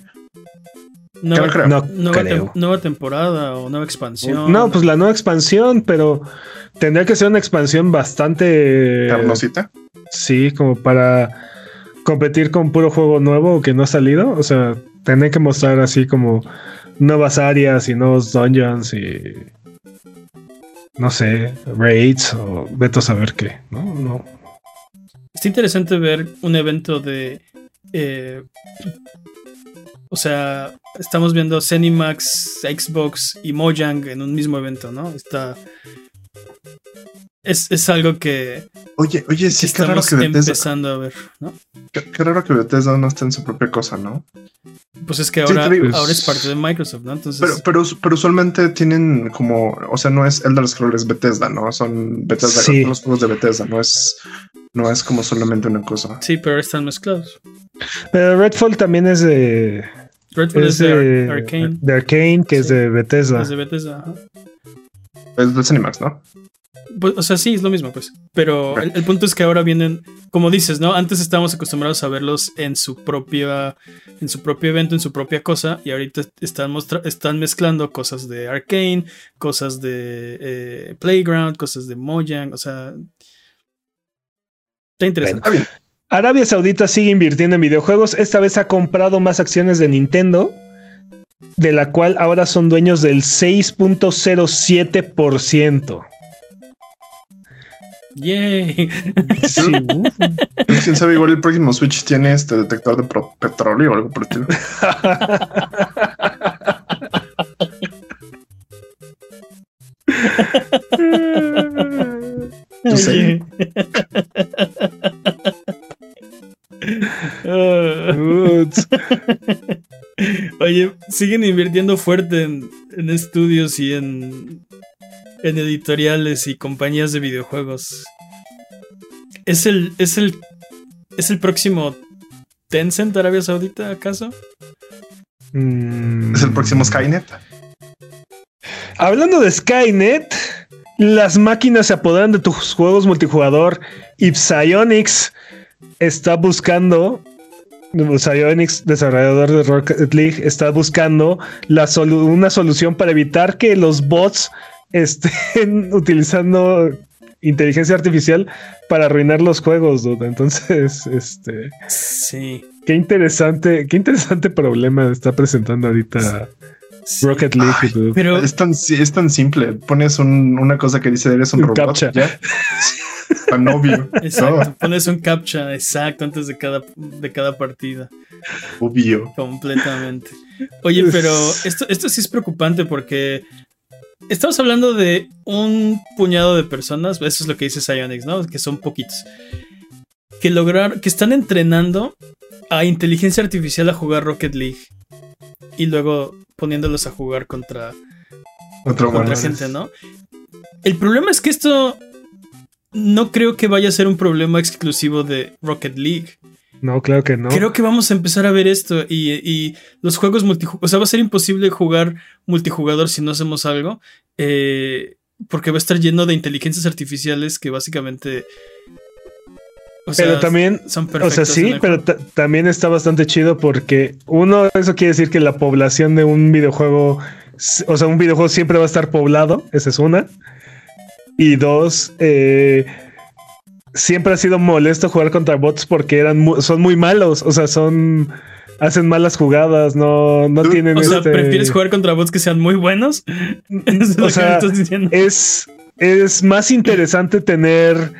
Nueva, no, nueva, nueva, temporada o nueva expansión. No, pues la nueva expansión, pero tendría que ser una expansión bastante carnosita. Sí, como para competir con puro juego nuevo que no ha salido. O sea, tendría que mostrar así como nuevas áreas y nuevos dungeons y no sé, raids o veto a saber qué, ¿no? no. Está interesante ver un evento de eh, o sea, estamos viendo Cenimax, Xbox y Mojang en un mismo evento, ¿no? Está es, es algo que. Oye, oye, sí, qué raro que Bethesda. empezando a ver, ¿no? Qué, raro que Bethesda no esté en su propia cosa, ¿no? Pues es que ahora, ahora es parte de Microsoft, ¿no? Entonces. Pero, pero, pero, usualmente tienen como. O sea, no es Elder Scrolls, es Bethesda, ¿no? Son Bethesda, sí. los juegos de Bethesda, no es. No es como solamente una cosa. Sí, pero están mezclados. Pero Redfall también es de. Redfall es, de, Arkane. De Arkane, que es de Bethesda. Es de Bethesda, ajá. Es de Cinemax, ¿no? Pues, o sea, sí, es lo mismo, pues. Pero el, punto es que ahora vienen, como dices, ¿no? Antes estábamos acostumbrados a verlos en su propia, en su propio evento, en su propia cosa, y ahorita están, están mezclando cosas de Arcane, cosas de eh, Playground, cosas de Mojang, o sea. Está interesante. Arabia Saudita sigue invirtiendo en videojuegos. Esta vez ha comprado más acciones de Nintendo, de la cual ahora son dueños del 6.07%. Yay. Sí, Quién sabe, igual el próximo Switch tiene este detector de petróleo o algo por el estilo. no sé. Oye, siguen invirtiendo fuerte en, en estudios y en en editoriales y compañías de videojuegos. ¿Es el, es el, es el próximo Tencent Arabia Saudita, acaso? Mm. ¿Es el próximo Skynet? Hablando de Skynet, las máquinas se apoderan de tus juegos multijugador y Psyonix está buscando Psyonix, desarrollador de Rocket League, está buscando la una solución para evitar que los bots estén utilizando inteligencia artificial para arruinar los juegos, dude. Entonces, este. Sí. Qué interesante, qué interesante problema está presentando ahorita Rocket League. pero es tan, es tan simple. Pones una cosa que dice eres un, robot. ¿ya? tan obvio. Exacto. Pones un captcha exacto antes de cada, de cada partida. Obvio. Completamente. Oye, pero esto, esto sí es preocupante porque estamos hablando de un puñado de personas, eso es lo que dice Psyonix, ¿no? Que son poquitos. Que lograr, que están entrenando a inteligencia artificial a jugar Rocket League. Y luego poniéndolos a jugar contra, contra gente, ¿no? El problema es que esto no creo que vaya a ser un problema exclusivo de Rocket League. No, claro que no. Creo que vamos a empezar a ver esto y, los juegos multijugador. O sea, va a ser imposible jugar multijugador si no hacemos algo. Eh, porque va a estar lleno de inteligencias artificiales que básicamente. O pero también. Son o sea, sí, pero también está bastante chido porque, uno, eso quiere decir que la población de un videojuego. O sea, un videojuego siempre va a estar poblado. Esa es una. Y dos, eh siempre ha sido molesto jugar contra bots porque eran son muy malos, o sea, son hacen malas jugadas, no, no tienen. O sea, este prefieres jugar contra bots que sean muy buenos. es o sea, Es, es más interesante tener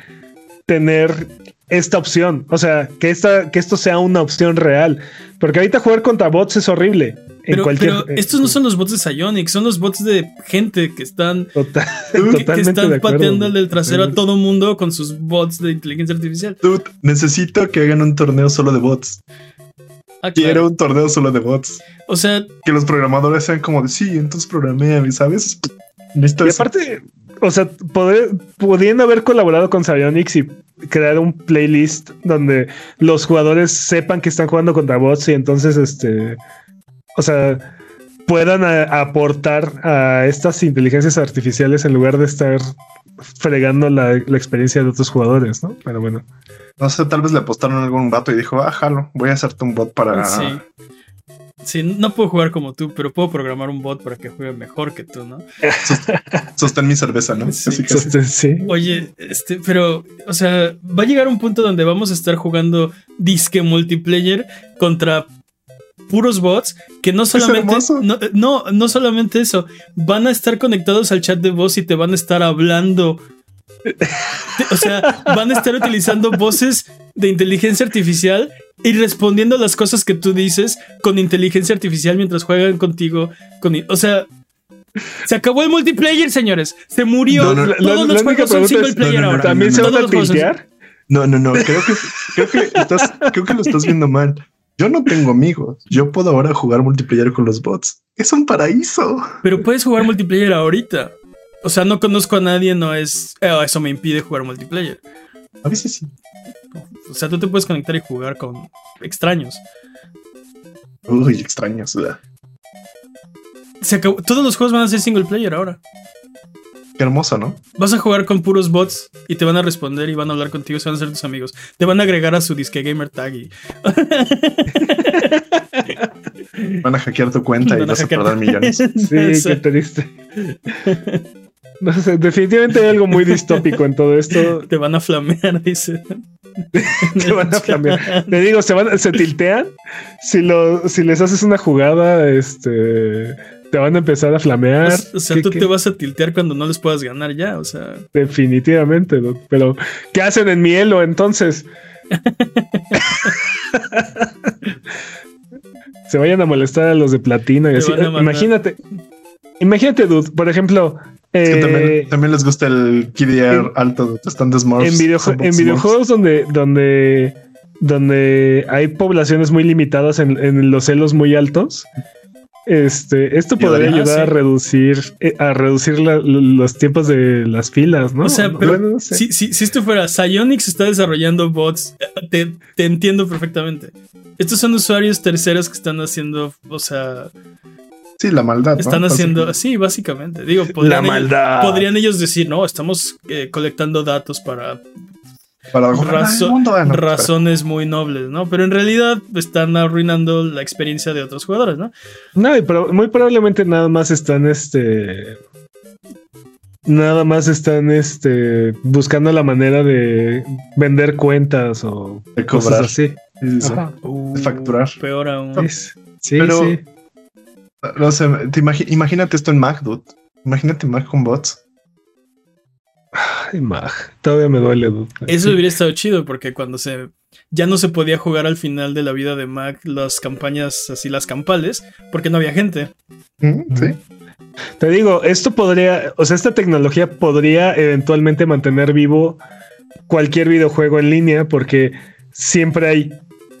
tener esta opción, o sea, que esta que esto sea una opción real, porque ahorita jugar contra bots es horrible. Pero, pero, estos no son los bots de Psyonix, son los bots de gente que están, que, están pateándole el trasero a todo mundo con sus bots de inteligencia artificial. Dude, necesito que hagan un torneo solo de bots. Ah, Quiero un torneo solo de bots. O sea, que los programadores sean como de sí, entonces programé, ¿sabes? y aparte, o sea, poder, pudiendo haber colaborado con Psyonix y crear un playlist donde los jugadores sepan que están jugando contra bots y entonces este o sea, puedan aportar a estas inteligencias artificiales en lugar de estar fregando la, experiencia de otros jugadores, ¿no? Pero bueno. No sé, tal vez le apostaron algún vato y dijo, ah, jalo, voy a hacerte un bot para. Sí. Sí, no puedo jugar como tú, pero puedo programar un bot para que juegue mejor que tú, ¿no? Sostén mi cerveza, ¿no? Sí, sí. Oye, este, pero, o sea, va a llegar un punto donde vamos a estar jugando disque multiplayer contra puros bots que no solamente no, no, solamente eso, van a estar conectados al chat de voz y te van a estar hablando. o sea, van a estar utilizando voces de inteligencia artificial y respondiendo a las cosas que tú dices con inteligencia artificial mientras juegan contigo. Con, o sea, se acabó el multiplayer, señores. Se murió. Todos los juegos son single player ahora. ¿También se van a tiltear? No, no, no. Creo que, creo que, estás, creo que lo estás viendo mal. Yo no tengo amigos. Yo puedo ahora jugar multiplayer con los bots. Es un paraíso. Pero puedes jugar multiplayer ahorita. O sea, no conozco a nadie, no es. Eh, eso me impide jugar multiplayer. A veces sí. O sea, tú te puedes conectar y jugar con extraños. Uy, extraños. Se Todos los juegos van a ser single player ahora. Qué hermoso, ¿no? Vas a jugar con puros bots y te van a responder y van a hablar contigo, se van a ser tus amigos. Te van a agregar a su disque gamer tag y. van a hackear tu cuenta y vas a perder millones. Sí, qué triste. No sé, definitivamente hay algo muy distópico en todo esto. Te van a flamear, dice. te van a flamear. Te digo, se, van, se tiltean. Si, lo, si les haces una jugada, este te van a empezar a flamear. O, sea, tú te vas a tiltear cuando no les puedas ganar ya, o sea. Definitivamente, pero ¿qué hacen en mi elo entonces? Se vayan a molestar a los de platino y así. Imagínate, imagínate, dude, por ejemplo. Eh, también, les gusta el KDR alto de están En, en videojuegos donde, donde, donde hay poblaciones muy limitadas en, en los celos muy altos este, esto podría ayudar a reducir, eh, a reducir los tiempos de las filas, ¿no? O sea, pero si, si, esto fuera, Psyonix está desarrollando bots, te, entiendo perfectamente. Estos son usuarios terceros que están haciendo, o sea... Sí, la maldad. Están haciendo, sí, básicamente. Digo, la maldad. podrían ellos decir, no, estamos eh, colectando datos para Para Razo- el mundo. Ah, no, razones muy nobles, ¿no? Pero en realidad están arruinando la experiencia de otros jugadores, ¿no? No, y pro- muy probablemente nada más están este. Nada más están este buscando la manera de vender cuentas o De cosas cobrar. así. Sí, sí, sí. Ajá. Uh, facturar. Peor aún. Es- sí, Pero- sí. No sé, te imagínate esto en Mac, dude. Imagínate Mac con bots. Ay, Mag, todavía me duele. Eso hubiera estado chido porque cuando se ya no se podía jugar al final de la vida de Mac las campañas así las campales porque no había gente. Mm, Sí. Te digo, esto podría, o sea, esta tecnología podría eventualmente mantener vivo cualquier videojuego en línea porque siempre hay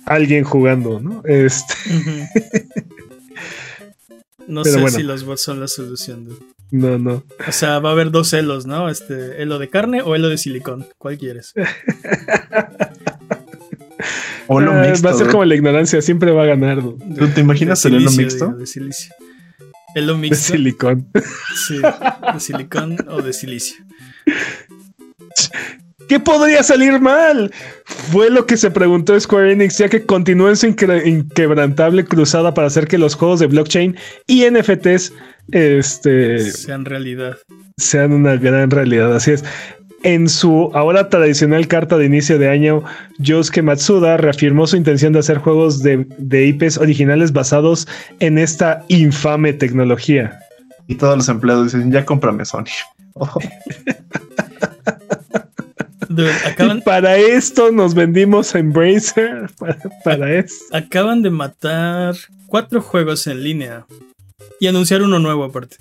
alguien jugando, ¿no? Este. No Pero sé bueno. si los bots son la solución. dude. No, no. O sea, va a haber dos helos, ¿no? Este, helo de carne o helo de silicón. ¿Cuál quieres? O lo mixto. va a ser como la ignorancia, siempre va a ganar ¿no? ¿Tú te imaginas De el helo silicio, mixto? digo, de silicio. Helo de mixto. silicón. Sí, de silicón o de silicio. ¿Qué podría salir mal? Fue lo que se preguntó Square Enix, ya que continúa en su inquebrantable cruzada para hacer que los juegos de blockchain y NFTs este, Sean realidad. sean una gran realidad. Así es. En su ahora tradicional carta de inicio de año, Yosuke Matsuda reafirmó su intención de hacer juegos de, de IPs originales basados en esta infame tecnología. Y todos los empleados dicen, ya cómprame Sony. Oh, Dude, Y acaban, para esto nos vendimos a Embracer. Para, para esto. acaban de matar cuatro juegos en línea y anunciar uno nuevo aparte.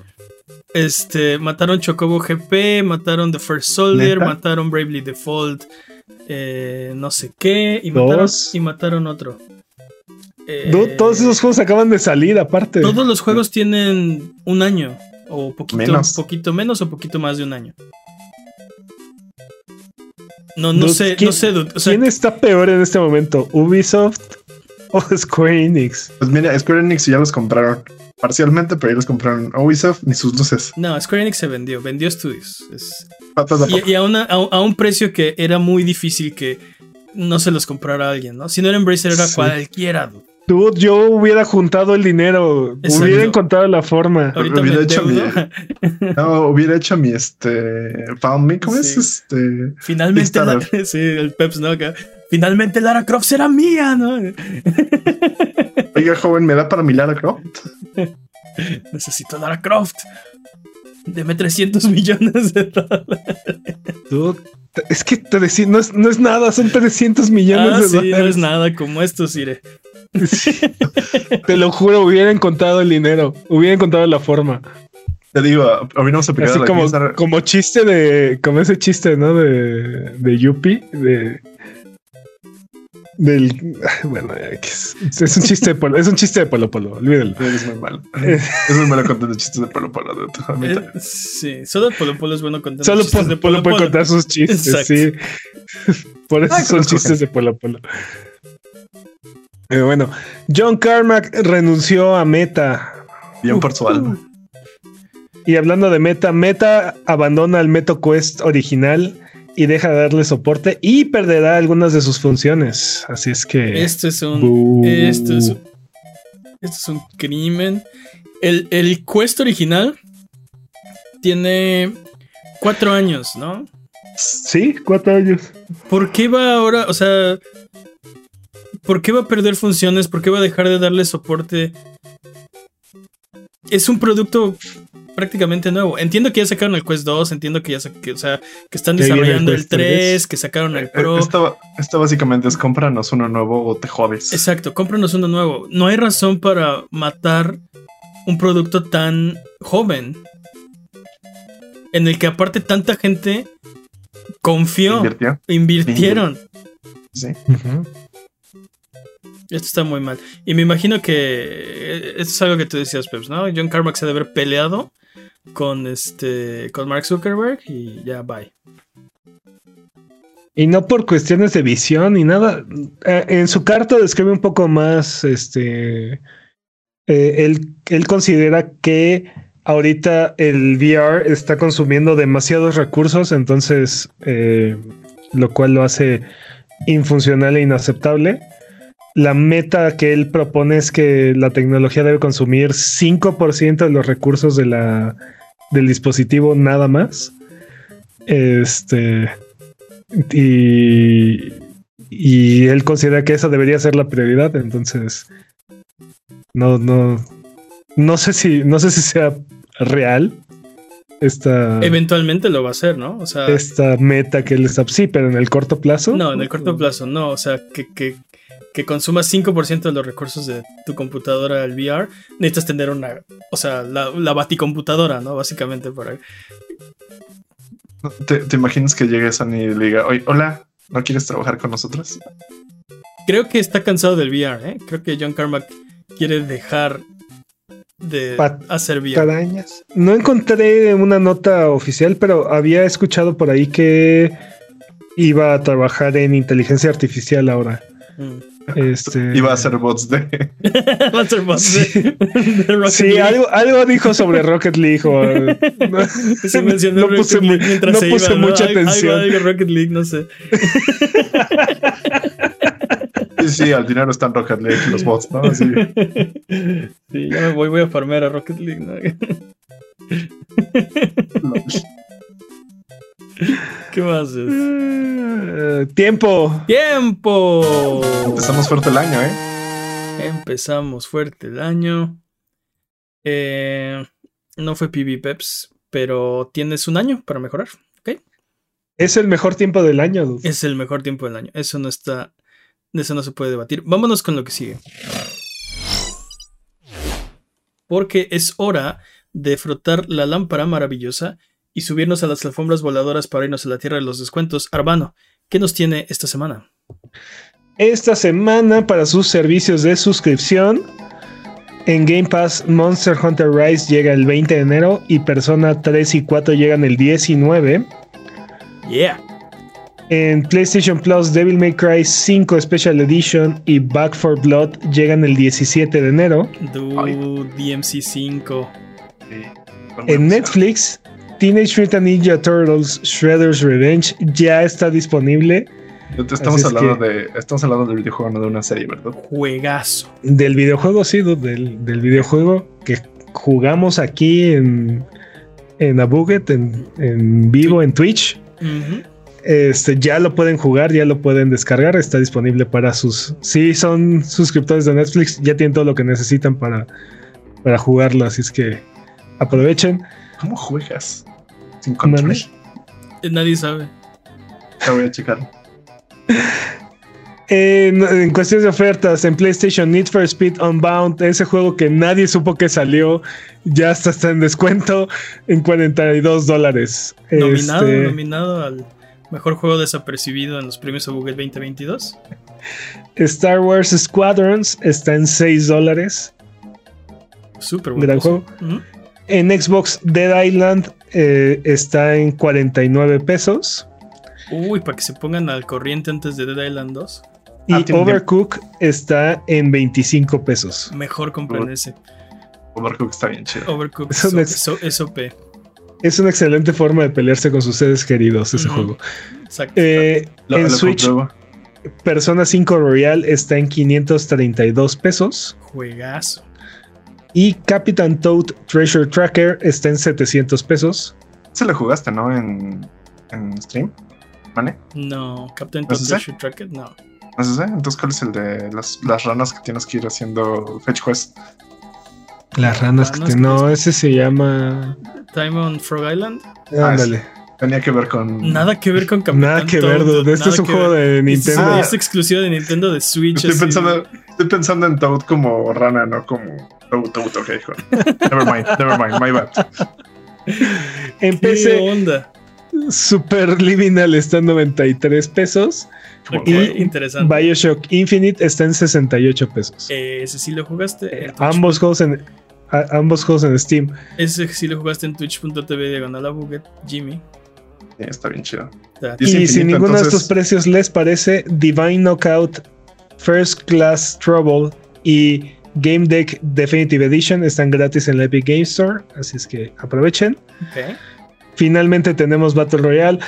Este, mataron Chocobo GP, mataron The First Soldier, ¿Neta? mataron Bravely Default, eh, no sé qué, y mataron, Dos. y mataron otro. Eh, Dude, todos esos juegos acaban de salir aparte. todos los juegos tienen un año, o poquito Menos. poquito menos o poquito más de un año. No, no Dude, sé, ¿quién- no sé, dude, o sea, ¿Quién está peor en este momento? ¿Ubisoft o Square Enix? Pues mira, Square Enix ya los compraron parcialmente, pero ya los compraron Ubisoft ni sus luces. No, Square Enix se vendió, vendió estudios. Es- y y a, una- a un- a un precio que era muy difícil que no se los comprara alguien, ¿no? Si no era Embracer, era Sí. cualquiera. dude. Dude, yo hubiera juntado el dinero, Exacto. hubiera encontrado la forma. Ahorita Hubiera hecho endeudo. No, hubiera hecho mi este. Found me, ¿cómo es Sí. este? Finalmente, la- sí, el Peps, ¿no? Acá, Finalmente Lara Croft será mía, ¿no? Oiga, joven, ¿me da para mi Lara Croft? Necesito Lara Croft. Deme 300 millones de dólares. Dude, es que te decía, no es, no es nada, son 300 millones Ah, de sí, no es nada como esto, Sire. Sí. Te lo juro, hubiera encontrado el dinero, hubiera encontrado la forma. Te digo, habríamos aplicado Así la como, Kickstarter. como chiste de, como ese chiste, ¿no? De, de Yuppie, de del, bueno, ya que es, es un chiste de polo, es un chiste de polo polo, olvídalo. Es muy malo. Es muy malo contando chistes de a mí Eh, sí, solo Polo Polo es bueno contando Solo chistes Polo de Polo Polo puede Polo. contar sus chistes, Exacto. sí. Por eso Ay, son chistes de Polo Polo. Pero bueno, John Carmack renunció a Meta. Bien por su alma. Y hablando de Meta, Meta abandona el MetaQuest original y deja de darle soporte y perderá algunas de sus funciones. Así es que. Esto es un. Esto es, esto es un crimen. El, el Quest original tiene cuatro años, ¿no? Sí, cuatro años. ¿Por qué va ahora? O sea. ¿Por qué va a perder funciones? ¿Por qué va a dejar de darle soporte? Es un producto prácticamente nuevo. Entiendo que ya sacaron el Quest 2, entiendo que ya que, o sea, que están el desarrollando el Quest 3, 3. que sacaron el Eh, Pro. Esto, esto básicamente es cómpranos uno nuevo o te jodes. Exacto, cómpranos uno nuevo. No hay razón para matar un producto tan joven. En el que aparte tanta gente confió, Invirtió. invirtieron. Sí. Esto está muy mal. Y me imagino que eh, esto es algo que tú decías, Peps, ¿no? John Carmack se debe haber peleado con este con Mark Zuckerberg y ya bye. Y no por cuestiones de visión ni nada. Eh, en su carta describe un poco más, este, eh, él, él considera que ahorita el VR está consumiendo demasiados recursos, entonces lo cual lo hace infuncional e inaceptable. La meta que él propone es que la tecnología debe consumir 5% de los recursos de la, del dispositivo nada más. Este. Y, y él considera que esa debería ser la prioridad. Entonces, no, no, no sé si, no sé si sea real esta. Eventualmente lo va a hacer, ¿no? O sea. Esta meta que él está. Sí, pero en el corto plazo. No, en el corto plazo, no. O sea, que, que, que consumas 5% de los recursos de tu computadora al VR, necesitas tener una. O sea, la, la baticomputadora, ¿no? Básicamente para. ¿Te, ¿Te, imaginas que llegue Sony y le diga, oye, hola, ¿no quieres trabajar con nosotros? Creo que está cansado del VR, ¿eh? Creo que John Carmack quiere dejar de Pat hacer VR. No encontré una nota oficial, pero había escuchado por ahí que iba a trabajar en inteligencia artificial ahora. Este... Iba a hacer bots de. Va a hacer bots sí. de, de Rocket sí, League. Algo, algo dijo sobre Rocket League. O... No, Se mencionó no puse, League no se puse iba, mucha ¿no? atención. Algo, algo Rocket League, no sé. Sí, sí, al dinero están Rocket League los bots, ¿no? Sí. sí, ya me voy, voy a farmear a Rocket League, ¿no? ¿Qué más es? Uh, tiempo. ¡Tiempo! Empezamos fuerte el año, ¿eh? Empezamos fuerte el año. Eh, no fue PB Peps, pero tienes un año para mejorar, ¿ok? Es el mejor tiempo del año. Dude. Es el mejor tiempo del año. Eso no está. Eso no se puede debatir. Vámonos con lo que sigue. Porque es hora de frotar la lámpara maravillosa y subirnos a las alfombras voladoras para irnos a la tierra de los descuentos. Arbano, ¿qué nos tiene esta semana? Esta semana, para sus servicios de suscripción, en Game Pass Monster Hunter Rise llega el 20 de enero y Persona 3 y 4 llegan el 19. Yeah. En PlayStation Plus, Devil May Cry 5 Special Edition y Back for Blood llegan el 17 de enero. Dude, DMC 5. Sí. En Netflix, Teenage Mutant Ninja Turtles Shredder's Revenge ya está disponible. Estamos Así es hablando, que- de, estamos hablando del videojuego, no de una serie, ¿verdad? Juegazo. Del videojuego, sí, del, del videojuego que jugamos aquí en, en Abuget, en, en vivo, en Twitch. Este, ya lo pueden jugar, ya lo pueden descargar, está disponible para sus... Si son suscriptores de Netflix, ya tienen todo lo que necesitan para, para jugarlo, así es que aprovechen. ¿Cómo juegas? Sin control. Eh, Nadie sabe. Ya voy a checar. En, en cuestiones de ofertas, en PlayStation Need for Speed Unbound, ese juego que nadie supo que salió, ya está, está en descuento en 42 dólares. Nominado, Este, nominado al mejor juego desapercibido en los premios Abuget 2022. Star Wars Squadrons está en 6 dólares. Súper bueno. Gran juego. En Xbox Dead Island eh, está en 49 pesos. Uy, para que se pongan al corriente antes de Dead Island 2. Y Ah, Overcook está en 25 pesos. Mejor compren ese. Overcooked está bien chido. Overcooked Es un es, es- OP. Es una excelente forma de pelearse con sus seres queridos ese juego. Exacto. Eh, Lo- en lo Switch, compruebo. Persona 5 Royal está en 532 pesos. Juegazo. Y Captain Toad Treasure Tracker está en 700 pesos. Se lo jugaste, ¿no? En, en stream. ¿Vale? No, Captain ¿No Toad es? Treasure Tracker, no. ¿No es ese? Entonces, ¿cuál es el de las, las ranas que tienes que ir haciendo fetch quest? Las ranas que te- No, es- ese se llama. Time on Frog Island. Ah, Ándale. Tenía que ver con. Nada que ver con Captain Nada que ver, dude. Este es un juego ver. de Es- Nintendo. Es, exclusivo de Nintendo de Switch. Estoy así. pensando, estoy pensando en Toad como rana, no como Toad, Toad, ok, hijo. Never mind, never mind, my bad. En ¿Qué PC, onda? Super Liminal está en 93 pesos. Como Ok, que- interesante. Bioshock Infinite está en 68 pesos. Eh, ese sí lo jugaste. Twitch. ambos, juegos en, a- ambos juegos en Steam. Ese sí lo jugaste en twitch.tv diagonal a Buget, Jimmy. Sí, está bien chido. Y Y si ninguno de estos precios les parece, Divine Knockout, First Class Trouble y Game Deck Definitive Edition están gratis en la Epic Game Store, así es que aprovechen. Finalmente tenemos Battle Royale.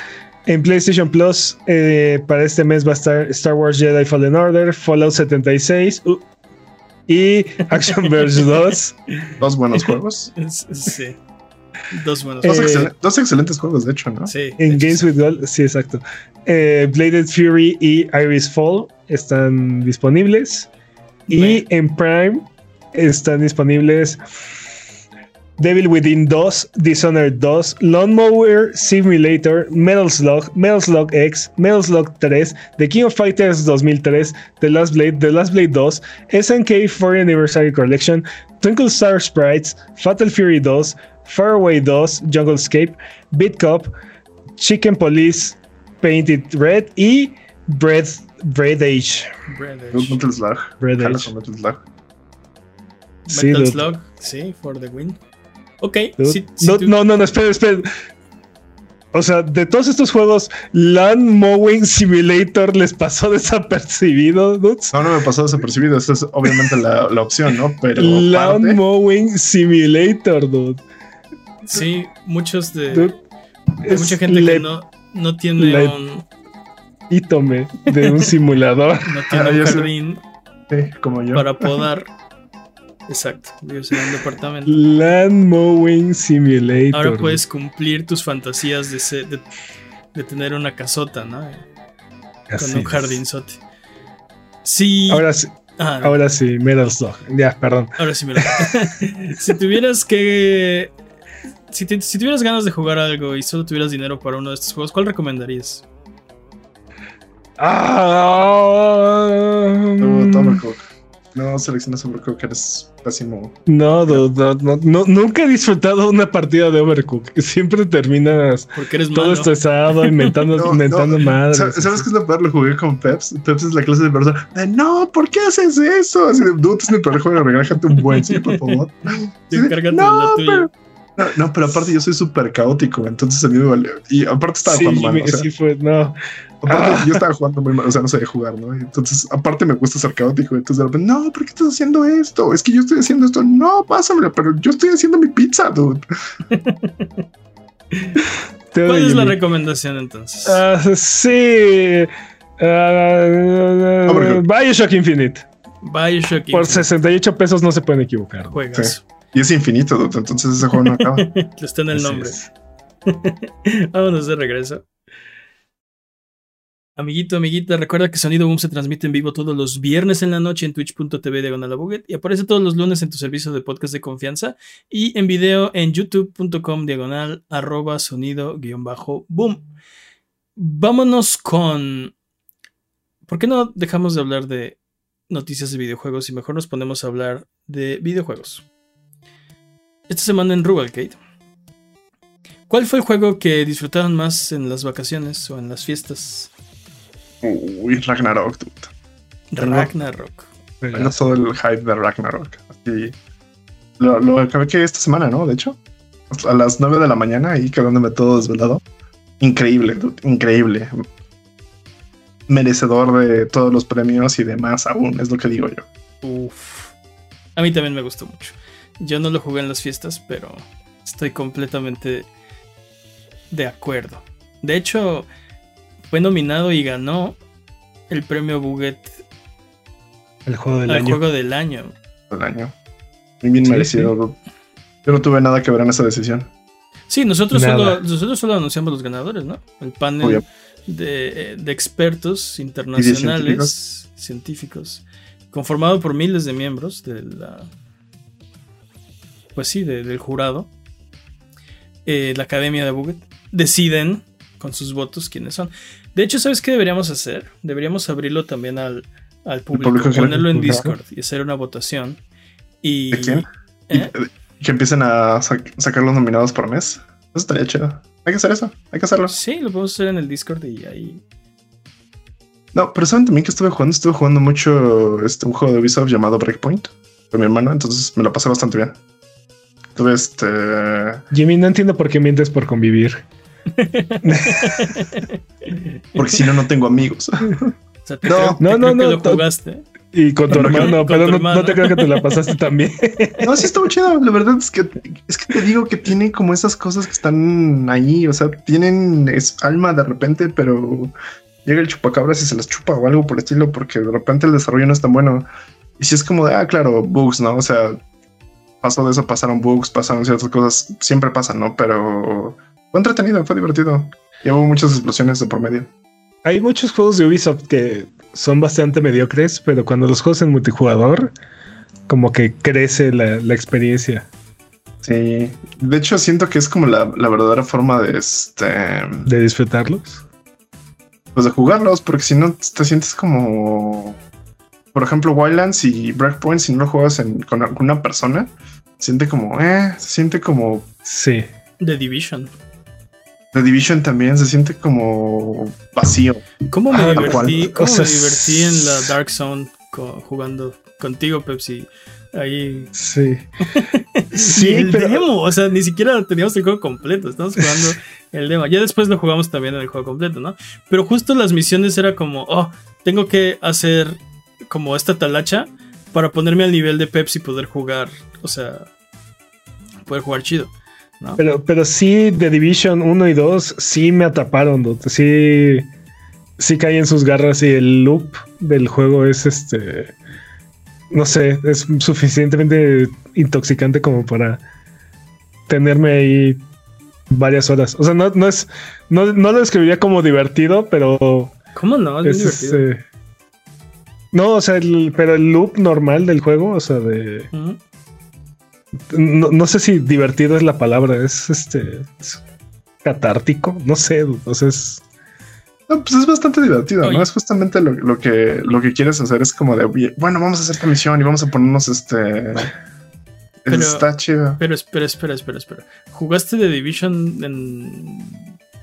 En PlayStation Plus, eh, para este mes va a estar Star Wars Jedi Fallen Order, Fallout 76 uh, y Action Verge 2. Dos buenos juegos. Sí. Dos buenos. Dos, Eh, excel- dos excelentes juegos, de hecho, ¿no? sí. En hecho, Games sí. with Gold, sí, exacto. Eh, Bladed Fury y Iris Fall están disponibles. Y en Prime están disponibles Devil Within 2, Dishonored 2, Lawnmower Simulator, Metal Slug, Metal Slug X, Metal Slug 3, The King of Fighters 2003, The Last Blade, The Last Blade 2, SNK 4 Anniversary Collection, Twinkle Star Sprites, Fatal Fury 2, Faraway 2, Jungle Escape, Beat Cup, Chicken Police, Painted Red y Bread, Bread Age. Bread. Dude, Metal Slug. Bread con Metal Slug. Sí, Metal. Slug, sí, for the win. Ok, si no, tú- no, no, no, espera, espera. O sea, de todos estos juegos, Land Mowing Simulator les pasó desapercibido, dudes. No, no me pasó desapercibido. Esa es obviamente la, la opción, ¿no? Pero Land Mowing Simulator, dude. sí, muchos de. Dude, hay mucha gente le- que no, no tiene le- un, ítome de un simulador. no tiene Ah, un jardín sí, como yo. para podar. Exacto, vives en un departamento. Land Mowing Simulator. Ahora puedes cumplir tus fantasías de, ser- de, de tener una casota, ¿no? Así Con un jardinzote. Sí. Ahora sí, ah, ahora sí, Metal Slug. Ya, perdón. Ahora sí, mira. si tuvieras que. Si, te- si tuvieras ganas de jugar algo y solo tuvieras dinero para uno de estos juegos, ¿cuál recomendarías? Ah, No, Overcook. No seleccionas Overcook, eres pésimo. No, no, no, no, nunca he disfrutado una partida de Overcook. Siempre terminas Porque eres todo malo. estresado, inventando, No, inventando no. madres. ¿Sabes, ¿sabes qué es lo peor? Lo jugué con Peps. Peps es la clase de persona de no, ¿por qué haces eso? Así de, dude, es mi peor juego, regájate un buen, sí, por favor. La tuya. pero- no, no, pero aparte yo soy súper caótico, entonces a mí me valió. Y aparte estaba Sí, jugando mal. O sea, sí fue, no. aparte Ah. yo estaba jugando muy mal, o sea, no sabía jugar, ¿no? Entonces, aparte me gusta ser caótico. Entonces, de repente, no, ¿por qué estás haciendo esto? Es que yo estoy haciendo esto. No, pásamelo, pero yo estoy haciendo mi pizza, dude. ¿Cuál es la recomendación entonces? Ah, sí. Overcooked. Bioshock Infinite. Bioshock Por Infinite. 68 pesos no se pueden equivocar. Juegas. Y es infinito, dude. Entonces ese juego no acaba. Está en el Así nombre. Vámonos de regreso. Amiguito, amiguita, recuerda que Sonido Boom se transmite en vivo todos los viernes en la noche en twitch.tv diagonal a Buget y aparece todos los lunes en tu servicio de podcast de confianza y en video en youtube.com diagonal arroba sonido guion bajo boom. Vámonos con... ¿Por qué no dejamos de hablar de noticias de videojuegos y mejor nos ponemos a hablar de videojuegos? Esta semana en Rubalcade. ¿Cuál fue el juego que disfrutaron más en las vacaciones o en las fiestas? Uy, Ragnarok, dude. Ragnarok. Tengo todo el hype de Ragnarok. Así. Lo, lo acabé que esta semana, ¿no? De hecho, a las 9 de la mañana y quedándome todo desvelado. Increíble, dude, increíble. Merecedor de todos los premios y demás aún, es lo que digo yo. Uf. A mí también me gustó mucho. Yo no lo jugué en las fiestas, pero estoy completamente de acuerdo. De hecho, fue nominado y ganó el premio Buget El juego del al año. juego del año. El año. Muy bien Sí, merecido, dude. Yo no tuve nada que ver en esa decisión. Sí, nosotros solo, nosotros solo anunciamos los ganadores, ¿no? El panel de expertos internacionales, científicos, conformado por miles de miembros de la. Pues sí, de- del jurado. eh, la Academia de Buget. Deciden con sus votos quiénes son. De hecho, ¿sabes qué deberíamos hacer? Deberíamos abrirlo también al, al público, ponerlo en. Discord y hacer una votación. Y, ¿De quién? ¿Eh? Y que empiecen a sac- sacar los nominados por mes. Eso estaría chido. Hay que hacer eso. Hay que hacerlo. Sí, lo podemos hacer en el Discord y ahí No, pero saben también que estuve jugando. Estuve jugando mucho este, un juego de Ubisoft llamado Breakpoint con mi hermano. Entonces me lo pasé bastante bien. Tuve este. Jimmy, no entiendo por qué mientes por convivir. Porque si no, no tengo amigos. O sea, te No, creo, te no, creo no, que no, lo to- jugaste. Y con tu Con tu hermano, pero no, hermano. no te creo que te la pasaste tan bien. No, sí estuvo chido. La verdad es que es que te digo que tiene como esas cosas que están ahí. O sea, tienen es alma de repente, pero llega el chupacabras y se las chupa o algo por el estilo, porque de repente el desarrollo no es tan bueno. Y si es como de, ah, claro, bugs, ¿no? O sea, pasó de eso, pasaron bugs, pasaron ciertas cosas, siempre pasan, ¿no? Pero fue entretenido, fue divertido. Y hubo muchas explosiones de por medio. Hay muchos juegos de Ubisoft que son bastante mediocres, pero cuando los juegos en multijugador, como que crece la, la experiencia Sí. De hecho, siento que es como la, la verdadera forma de este. de disfrutarlos. pues de jugarlos, porque si no te sientes como, por ejemplo, Wildlands y Breakpoint, si no lo juegas en- con alguna persona, se siente como, eh, se siente como Sí. The Division. The Division también, se siente como vacío. ¿Cómo me Ah, divertí, cómo me divertí en la Dark Zone co- jugando contigo, Pepsi? Ahí. Sí. Sí, el pero demo, o sea, ni siquiera teníamos el juego completo, estamos jugando el demo. Ya después lo jugamos también en el juego completo, ¿no? Pero justo las misiones era como, oh, tengo que hacer como esta talacha para ponerme al nivel de Pepsi y poder jugar, o sea, poder jugar chido, ¿no? Pero, pero sí, The Division 1 y 2 sí me atraparon. Sí, sí caí en sus garras y el loop del juego es este. No sé, es suficientemente intoxicante como para tenerme ahí varias horas. O sea, no, no es. No, no lo describiría como divertido, pero ¿Cómo no? Es, es divertido. No, o sea, el- pero el loop normal del juego, o sea, de. No, no sé si divertido es la palabra, es este es catártico, no sé, o sea, es No, pues es bastante divertido, Oye. ¿no? Es justamente lo, lo que, lo que quieres hacer, es como de, "Oye, bueno, vamos a hacer esta misión y vamos a ponernos este... Pero- Está chido. Pero espera, espera, espera, espera. ¿Jugaste The Division en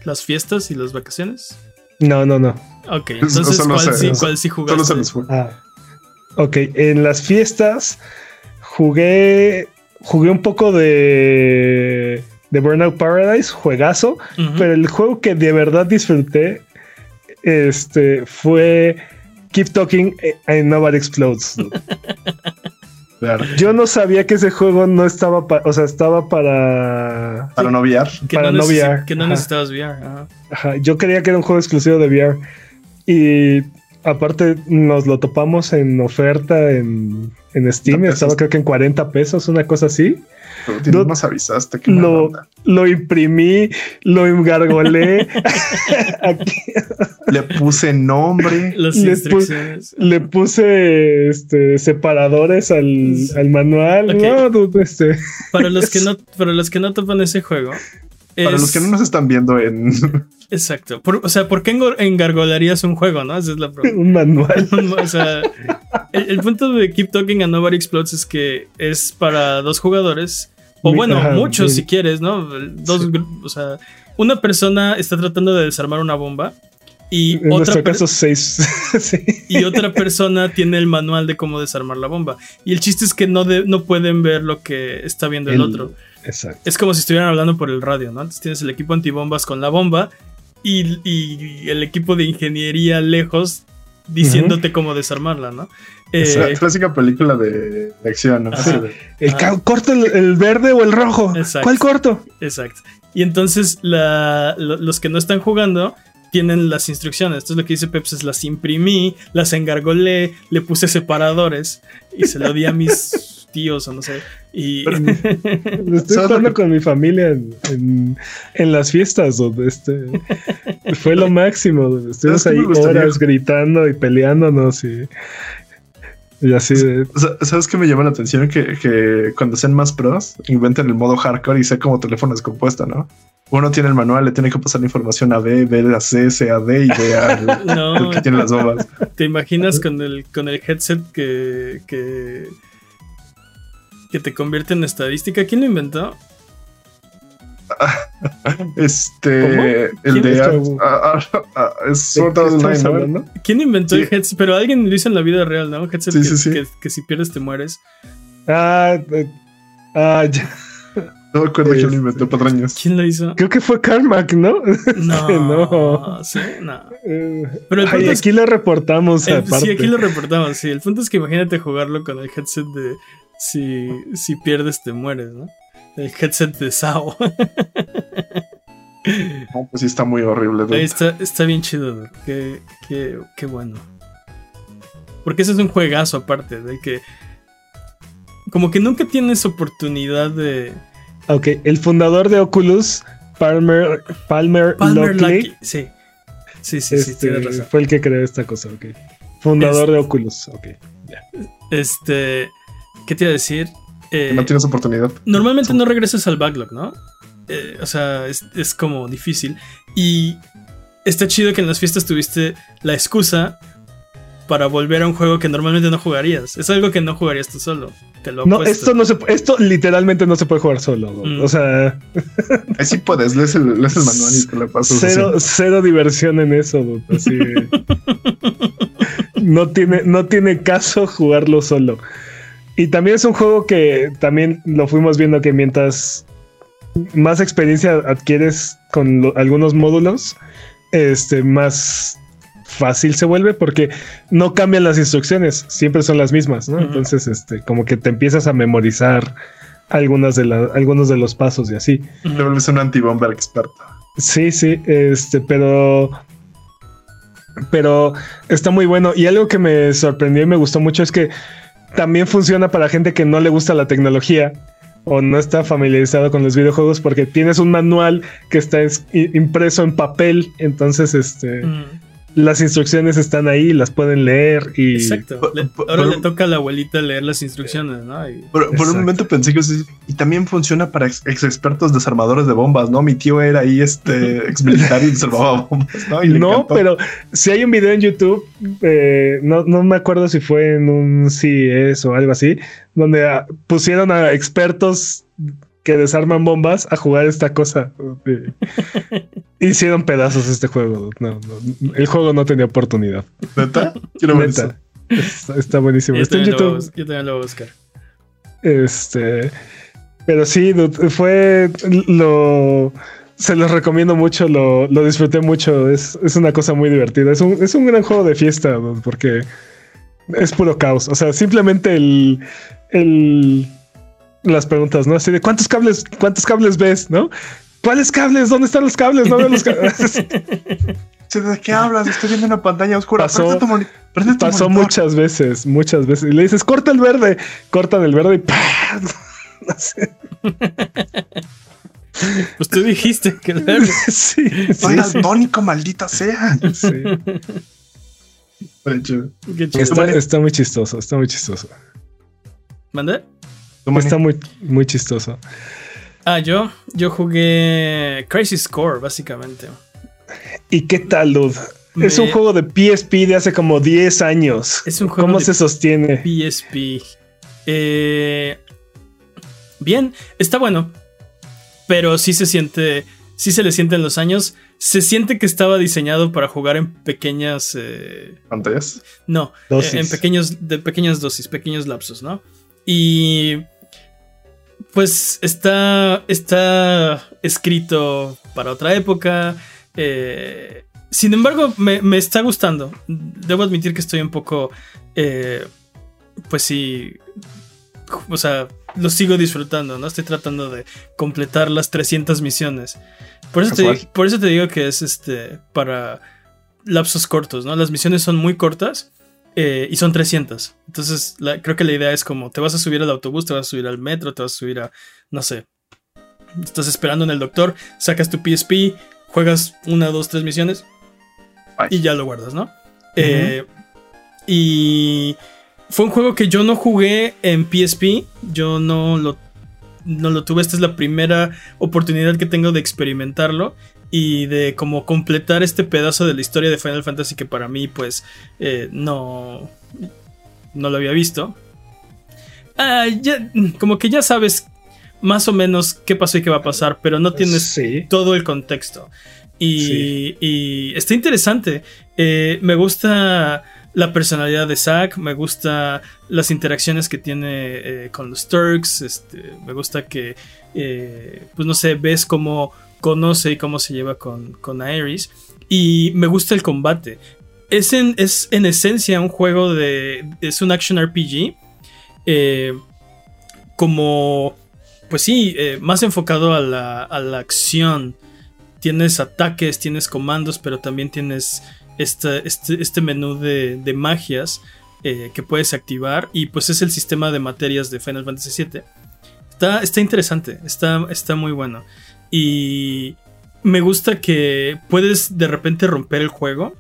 las fiestas y las vacaciones? no, no, no. Ok, Eso entonces ¿cuál, se- sí, cuál sí Solo jugaste? se fue. Ah. Ok, en las fiestas jugué jugué un poco de de Burnout Paradise, juegazo, pero el juego que de verdad disfruté este fue Keep Talking and Nobody Explodes. Claro. Yo no sabía que ese juego no estaba, pa- o sea, estaba para Para no VR. que para no, VR, que no ajá. necesitabas VR. ajá. Ajá, yo creía que era un juego exclusivo de VR. Y aparte nos lo topamos en oferta en, en Steam. Estaba creo que en 40 pesos, una cosa así. Tú No- no nos avisaste. mala Lo, onda. lo imprimí, lo engargolé. Le puse nombre. Las Le pu- instrucciones. le puse este, separadores al, al manual. No, este, Para los que no, para los que no topan ese juego. Para los que no nos están viendo en... Exacto. Por- o sea, ¿por qué engargolarías un juego, no? Esa es la pregunta. un manual. o sea, el, el punto de Keep Talking and Nobody Explodes es que es para dos jugadores. O bueno, ajá, muchos sí. si quieres, ¿no? Dos, gru- o sea, una persona está tratando de desarmar una bomba y En otra, caso, seis. sí. y otra persona tiene el manual de cómo desarmar la bomba. Y el chiste es que no, de- no pueden ver lo que está viendo el, El- otro. Exacto. Es como si estuvieran hablando por el radio, ¿no? Entonces tienes el equipo antibombas con la bomba y, y el equipo de ingeniería lejos diciéndote cómo desarmarla, ¿no? Eh, la clásica película de, de acción, ¿no? Ajá. De- El Ah. ¿Corto el, el verde o el rojo? Exacto. ¿Cuál corto? Exacto. Y entonces la- lo- los que no están jugando tienen las instrucciones. Entonces lo que dice Peps es las imprimí, las engargolé, le puse separadores y se lo di a mis tíos o no sé. Y Estoy ¿Sabes lo jugando con mi familia en, en- en las fiestas, donde este fue lo máximo. donde Estuvimos ¿Sabes ahí horas gritando y peleándonos y, y así de. ¿Sabes qué me llama la atención? Que, que cuando sean más pros, inventen el modo hardcore y sea como teléfono descompuesto, ¿no? Uno tiene el manual, le tiene que pasar la información a B, B a C, C a D y D al, no, al que tiene las bombas. ¿Te imaginas con el, con el headset que, que, que te convierte en estadística? ¿Quién lo inventó? Este, ¿Cómo? el ¿Quién de es. ¿Quién inventó Sí. el headset? Pero alguien lo hizo en la vida real, ¿no? Headset Sí, que, sí, sí. que- que si pierdes te mueres. Ah, eh, ah, ya. No me acuerdo quién lo Este, inventó patrañas. ¿Quién lo hizo? Creo que fue Carmack, ¿no? No, No. sí, no. Eh, Pero el ay, punto es- aquí lo reportamos El- sí, aquí lo reportamos, sí. El punto es que imagínate jugarlo con el headset de si, si pierdes te mueres, ¿no? El headset de Sao. No, pues sí está muy horrible. dude. Está, está bien chido, dude. qué, qué, qué bueno. Porque ese es un juegazo aparte, de que como que nunca tienes oportunidad de Ok, el fundador de Oculus, Palmer, Palmer, Palmer Lockley, Luckey. Sí. Sí, sí, sí, este, tienes razón. fue el que creó esta cosa, ok. Fundador Este- de Oculus, ok. Este, ¿qué te iba a decir? Eh, No tienes oportunidad. Normalmente no regresas al backlog, ¿no? Eh, o sea, es, es como difícil. Y está chido que en las fiestas tuviste la excusa para volver a un juego que normalmente no jugarías. Es algo que no jugarías tú solo. Te lo No, apuesto. esto no se esto literalmente no se puede jugar solo. Mm. O sea, Ahí sí puedes, lees el, lees el manual y te lo pasas. cero, así. cero diversión en eso, dude, así. no tiene, no tiene caso jugarlo solo. Y también es un juego que también lo fuimos viendo que mientras más experiencia adquieres con lo- algunos módulos, este, más fácil se vuelve porque no cambian las instrucciones, siempre son las mismas, ¿no? Entonces, este, como que te empiezas a memorizar algunas de la- algunos de los pasos y así. Te vuelves un antibomber experto. Sí, sí, este, pero. Pero está muy bueno. Y algo que me sorprendió y me gustó mucho es que también funciona para gente que no le gusta la tecnología o no está familiarizado con los videojuegos porque tienes un manual que está impreso en papel. Entonces, este, Mm, las instrucciones están ahí, las pueden leer y. Exacto. Por- Le- por- ahora por- le toca a la abuelita leer las instrucciones, ¿no? Y- Por, por un momento pensé que sí, y también funciona para ex, ex expertos desarmadores de bombas, ¿no? Mi tío era ahí este ex militar y desarmaba bombas, ¿no? Y No, pero si hay un video en YouTube, eh, no, no me acuerdo si fue en un CES o algo así, donde pusieron a expertos que desarman bombas a jugar esta cosa. Hicieron pedazos este juego. No, no, el juego no tenía oportunidad. ¿Neta? Quiero ver. Neta. Está, está buenísimo. Yo Está en también, lo voy a YouTube. bus- yo también lo voy a buscar. Este, pero sí, fue lo. Se los recomiendo mucho, lo, lo disfruté mucho. Es, es una cosa muy divertida. Es un, es un gran juego de fiesta, porque es puro caos. O sea, simplemente el. el las preguntas, ¿no? Así de cuántos cables, cuántos cables ves, ¿no? ¿Cuáles cables? ¿Dónde están los cables? No veo los cables. ¿De qué hablas? Estoy viendo una pantalla oscura. Pasó- Prende tu moni- prende tu Pasó muchas veces, muchas veces. Y le dices, corta el verde, cortan el verde y. No sé. Pues tú dijiste que el verde. Sí, maldita sea. sí. Qué chido. Está, está muy chistoso, está muy chistoso. ¿Mandé? Está muy, muy chistoso. Ah, yo. Yo jugué Crisis Core, básicamente. ¿Y qué tal, dude? Es un juego de PSP de hace como 10 años. Es un juego ¿Cómo de se sostiene? PSP. Eh, bien, está bueno. Pero sí se siente. Sí se le sienten los años. Se siente que estaba diseñado para jugar en pequeñas. eh, pantallas. no, Dosis. eh, en pequeños. De pequeñas dosis, pequeños lapsos, ¿no? Y. Pues está. Está escrito para otra época. eh, sin embargo, me, me está gustando. Debo admitir que estoy un poco. eh, pues sí. O sea, lo sigo disfrutando, ¿no? Estoy tratando de completar las 300 misiones. Por eso, te, por eso te digo que es este para lapsos cortos, ¿no? Las misiones son muy cortas eh, y son 300. Entonces, la- creo que la idea es como te vas a subir al autobús, te vas a subir al metro, te vas a subir a, no sé, estás esperando en el doctor, sacas tu PSP, juegas una, dos, tres misiones y ya lo guardas, ¿no? Eh, y fue un juego que yo no jugué en PSP, yo no lo, no lo tuve, esta es la primera oportunidad que tengo de experimentarlo y de como completar este pedazo de la historia de Final Fantasy que para mí pues eh, no, no lo había visto. Ah, ya- como que ya sabes más o menos qué pasó y qué va a pasar, pero no tienes Sí. todo el contexto. Y, Sí. y está interesante. Eh, me gusta la personalidad de Zack, me gusta las interacciones que tiene eh, con los Turks, este, me gusta que, eh, pues no sé, ves cómo conoce y cómo se lleva con, con Aerys. Y me gusta el combate. Es en, es en esencia un juego de... Es un action RPG. Eh, como... Pues sí, más enfocado a la, a la acción. Tienes ataques, tienes comandos, pero también tienes este, este, menú de, magias eh, que puedes activar y pues es el sistema de materias de Final Fantasy VII. Está, está interesante, está, está muy bueno. Y me gusta que puedes de repente romper el juego.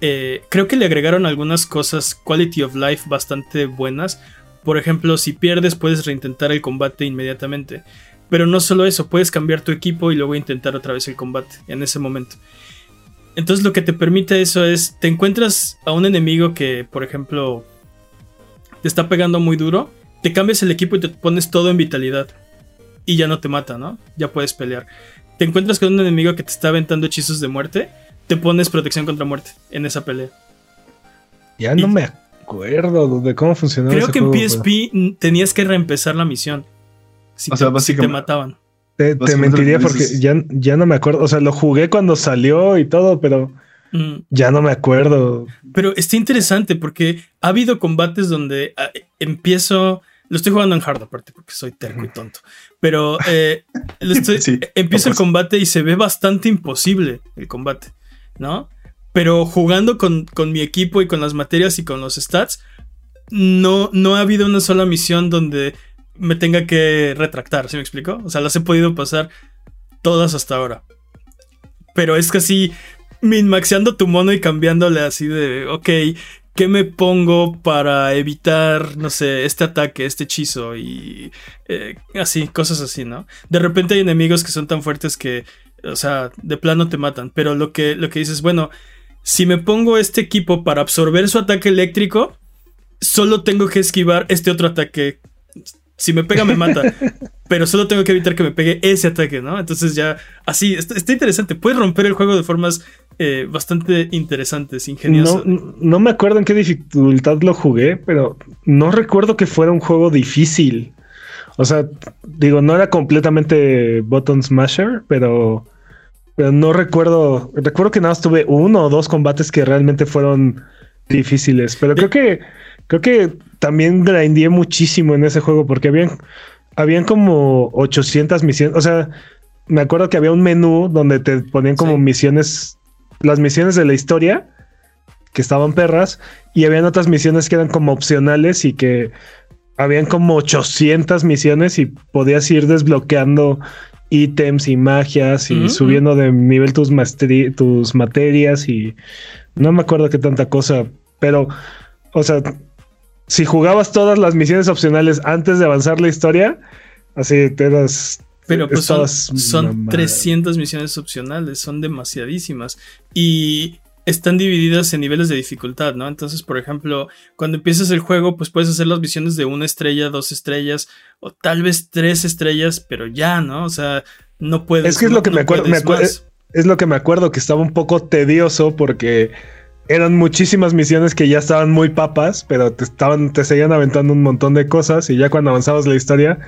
Eh, creo que le agregaron algunas cosas quality of life bastante buenas. Por ejemplo, si pierdes puedes reintentar el combate inmediatamente. Pero no solo eso, puedes cambiar tu equipo y luego intentar otra vez el combate en ese momento. Entonces lo que te permite eso es, te encuentras a un enemigo que, por ejemplo, te está pegando muy duro, te cambias el equipo y te pones todo en vitalidad. Y ya no te mata, ¿no? Ya puedes pelear. Te encuentras con un enemigo que te está aventando hechizos de muerte, te pones protección contra muerte en esa pelea. Ya no me acuerdo de cómo funcionaba. Creo que en PSP tenías que reempezar la misión. o sea, básicamente, si te mataban. Te, mentiría porque ya, ya no me acuerdo. O sea, lo jugué cuando salió y todo, pero mm. ya no me acuerdo. Pero está interesante porque ha habido combates donde ah, empiezo. Lo estoy jugando en hard aparte porque soy terco y tonto. Pero eh, empiezo el combate y se ve bastante imposible el combate, ¿no? Pero jugando con, con, mi equipo y con las materias y con los stats, no, no ha habido una sola misión donde me tenga que retractar, ¿sí me explico? O sea, las he podido pasar todas hasta ahora. Pero es casi minmaxeando tu mono y cambiándole así de, ok, ¿qué me pongo para evitar, no sé, este ataque, este hechizo y eh, así, cosas así, ¿no? De repente hay enemigos que son tan fuertes que, o sea, de plano te matan, pero lo que, lo que dices, bueno, si me pongo este equipo para absorber su ataque eléctrico, solo tengo que esquivar este otro ataque si me pega, me mata. pero solo tengo que evitar que me pegue ese ataque, ¿no? Entonces ya, así, está, interesante. Puedes romper el juego de formas eh, bastante interesantes, ingeniosas. No, no, me acuerdo en qué dificultad lo jugué, pero no recuerdo que fuera un juego difícil. O sea, digo, no era completamente button smasher, pero, pero no recuerdo. Recuerdo que nada más tuve uno o dos combates que realmente fueron difíciles, pero creo que Creo que también grindé muchísimo en ese juego porque habían, habían como 800 misiones. O sea, me acuerdo que había un menú donde te ponían como misiones, las misiones de la historia que estaban perras y habían otras misiones que eran como opcionales y que habían como 800 misiones y podías ir desbloqueando ítems y magias y subiendo de nivel tus, tus materias y no me acuerdo qué tanta cosa, pero, o sea, si jugabas todas las misiones opcionales antes de avanzar la historia, así te das. Pero pues son, 300 misiones opcionales, son demasiadísimas. Y están divididas en niveles de dificultad, ¿no? Entonces, por ejemplo, cuando empiezas el juego, pues puedes hacer las misiones de una estrella, dos estrellas, o tal vez tres estrellas, pero ya, ¿no? O sea, no puedes. Es que es lo que me acuerdo. es lo que me acuerdo que estaba un poco tedioso porque eran muchísimas misiones que ya estaban muy papas, pero te estaban, te seguían aventando un montón de cosas y ya cuando avanzabas la historia.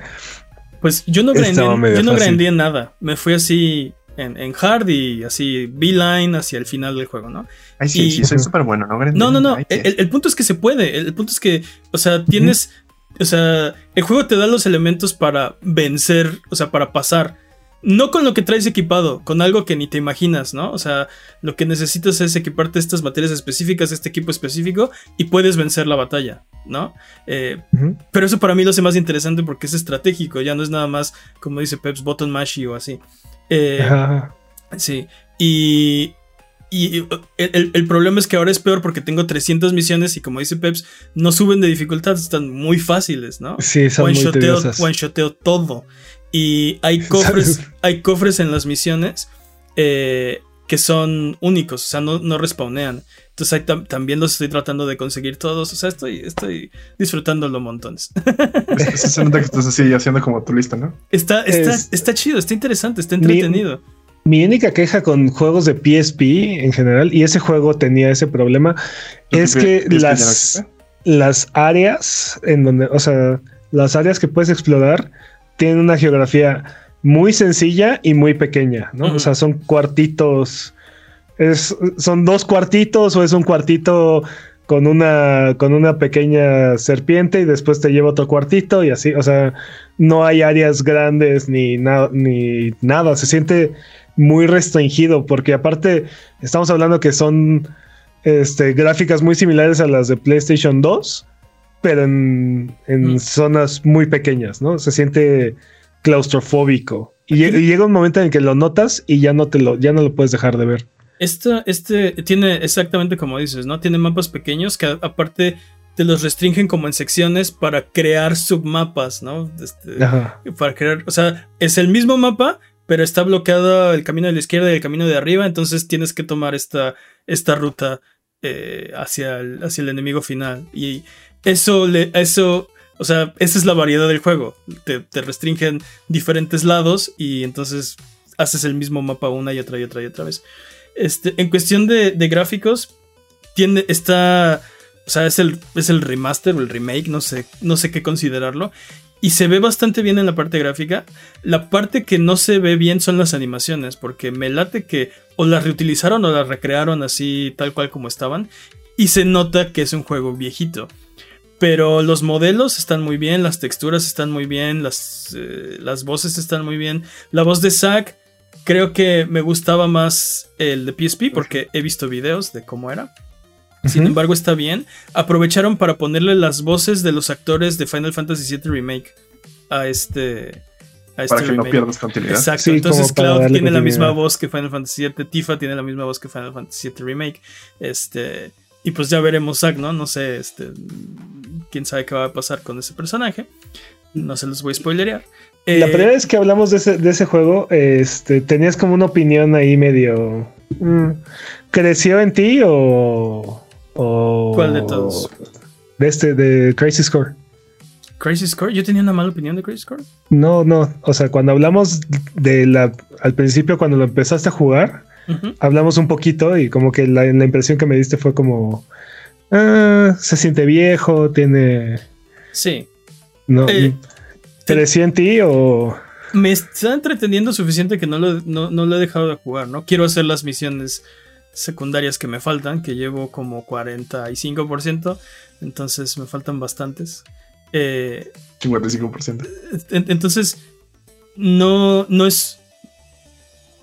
Pues yo no grindé, yo no grindé nada. Me fui así en, hard y así beeline hacia el final del juego, ¿no? Ay, sí, sí, soy súper bueno, ¿no? no, no, no. El, punto es que se puede. El, punto es que, o sea, tienes. O sea, el juego te da los elementos para vencer, o sea, para pasar no con lo que traes equipado, con algo que ni te imaginas, ¿no? O sea, lo que necesitas es equiparte estas materias específicas, este equipo específico, y puedes vencer la batalla, ¿no? Eh, pero eso para mí lo hace más interesante porque es estratégico, ya no es nada más, como dice Peps, button mashy o así. Eh, sí, y, y el, problema es que ahora es peor porque tengo 300 misiones y como dice Peps, no suben de dificultad, están muy fáciles, ¿no? Sí, son one muy One shoteo todo. Y hay cofres, hay cofres en las misiones eh, que son únicos, o sea, no, no respawnean. Entonces también los estoy tratando de conseguir todos. O sea, estoy, estoy disfrutándolo montones. Se nota que estás así haciendo como tu lista, ¿no? Está, está, está chido, está interesante, está entretenido. Mi única queja con juegos de PSP en general, y ese juego tenía ese problema, es que las, las áreas en donde, o sea, las áreas que puedes explorar tienen una geografía muy sencilla y muy pequeña, ¿no? O sea, son cuartitos. Es, son dos cuartitos o es un cuartito con una, con una pequeña serpiente y después te lleva otro cuartito y así. O sea, no hay áreas grandes ni, ni nada. Se siente muy restringido porque aparte estamos hablando que son este, gráficas muy similares a las de PlayStation 2, pero en, en zonas muy pequeñas, ¿no? Se siente claustrofóbico. Y, llega un momento en que lo notas y ya no te lo, ya no lo puedes dejar de ver. Este, este tiene exactamente como dices, ¿no? Tiene mapas pequeños que aparte te los restringen como en secciones para crear submapas, ¿no? Este, para crear, o sea, es el mismo mapa, pero está bloqueado el camino de la izquierda y el camino de arriba, entonces tienes que tomar esta, esta ruta eh, hacia, el, hacia el enemigo final. Y eso, le, eso o sea, esa es la variedad del juego. Te, restringen diferentes lados y entonces haces el mismo mapa una y otra y otra y otra vez. Este, en cuestión de, gráficos, tiene, está, o sea, es el, es el remaster o el remake, no sé, no sé qué considerarlo. Y se ve bastante bien en la parte gráfica. La parte que no se ve bien son las animaciones, porque me late que o las reutilizaron o las recrearon así tal cual como estaban. Y se nota que es un juego viejito. Pero los modelos están muy bien, las texturas están muy bien, las, eh, las voces están muy bien. La voz de Zack, creo que me gustaba más el de PSP porque he visto videos de cómo era. Sin embargo, está bien. Aprovecharon para ponerle las voces de los actores de Final Fantasy VII Remake a este. A este para que no pierdas continuidad. Exacto. Entonces, Cloud tiene la misma voz que Final Fantasy VII. Tifa tiene la misma voz que Final Fantasy VII Remake. Este. Y pues ya veremos Zack, ¿no? No sé, este, quién sabe qué va a pasar con ese personaje. No se los voy a spoilerear. La eh, primera vez que hablamos de ese, juego, este, tenías como una opinión ahí medio... Mm, ¿Creció en ti o, ¿Cuál de todos? De este, de Crisis Core. ¿Crisis Core? ¿Yo tenía una mala opinión de Crisis Core? No, no. O sea, cuando hablamos de la... Al principio, cuando lo empezaste a jugar, hablamos un poquito y como que la, impresión que me diste fue como, ah, se siente viejo, tiene... Sí. No, eh, ¿Te decía en ti o...? Me está entreteniendo suficiente que no lo, no, lo he dejado de jugar, ¿no? Quiero hacer las misiones secundarias que me faltan, que llevo como 45%, entonces me faltan bastantes. Eh, 55%. Entonces, no, no es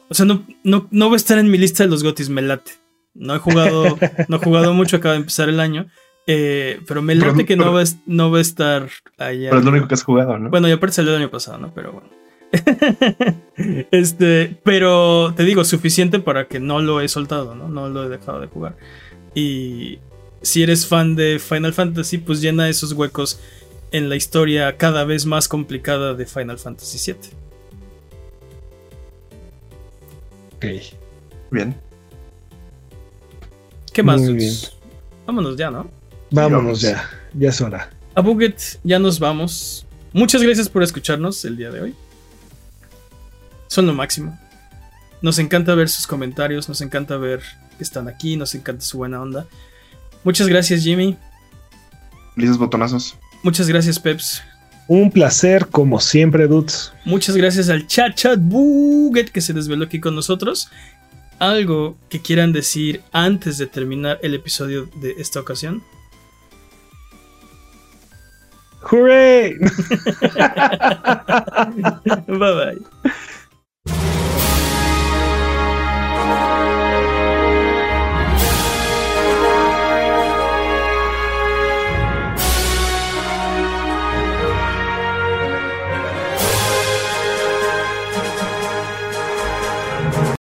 o sea, no, no, no va a estar en mi lista de los gotis, me late. No he jugado, no he jugado mucho, acaba de empezar el año. Eh, pero me late que no, va, no va a estar allá. Pero es lo único que has jugado, ¿no? Bueno, y aparte salió el año pasado, ¿no? Pero bueno. este, pero te digo, suficiente para que no lo he soltado, ¿no? No lo he dejado de jugar. Y si eres fan de Final Fantasy, pues llena esos huecos en la historia cada vez más complicada de Final Fantasy VII. Bien. ¿Qué más? Vámonos ya, ¿no? Vámonos ya. Ya es hora. A Buget ya nos vamos. Muchas gracias por escucharnos el día de hoy. Son lo máximo. Nos encanta ver sus comentarios, nos encanta ver que están aquí, nos encanta su buena onda. Muchas gracias, Jimmy. Felices botonazos. Muchas gracias, Peps. Un placer, como siempre, dudes. Muchas gracias al chat chat Buget que se desveló aquí con nosotros. ¿Algo que quieran decir antes de terminar el episodio de esta ocasión? ¡Hooray! bye bye.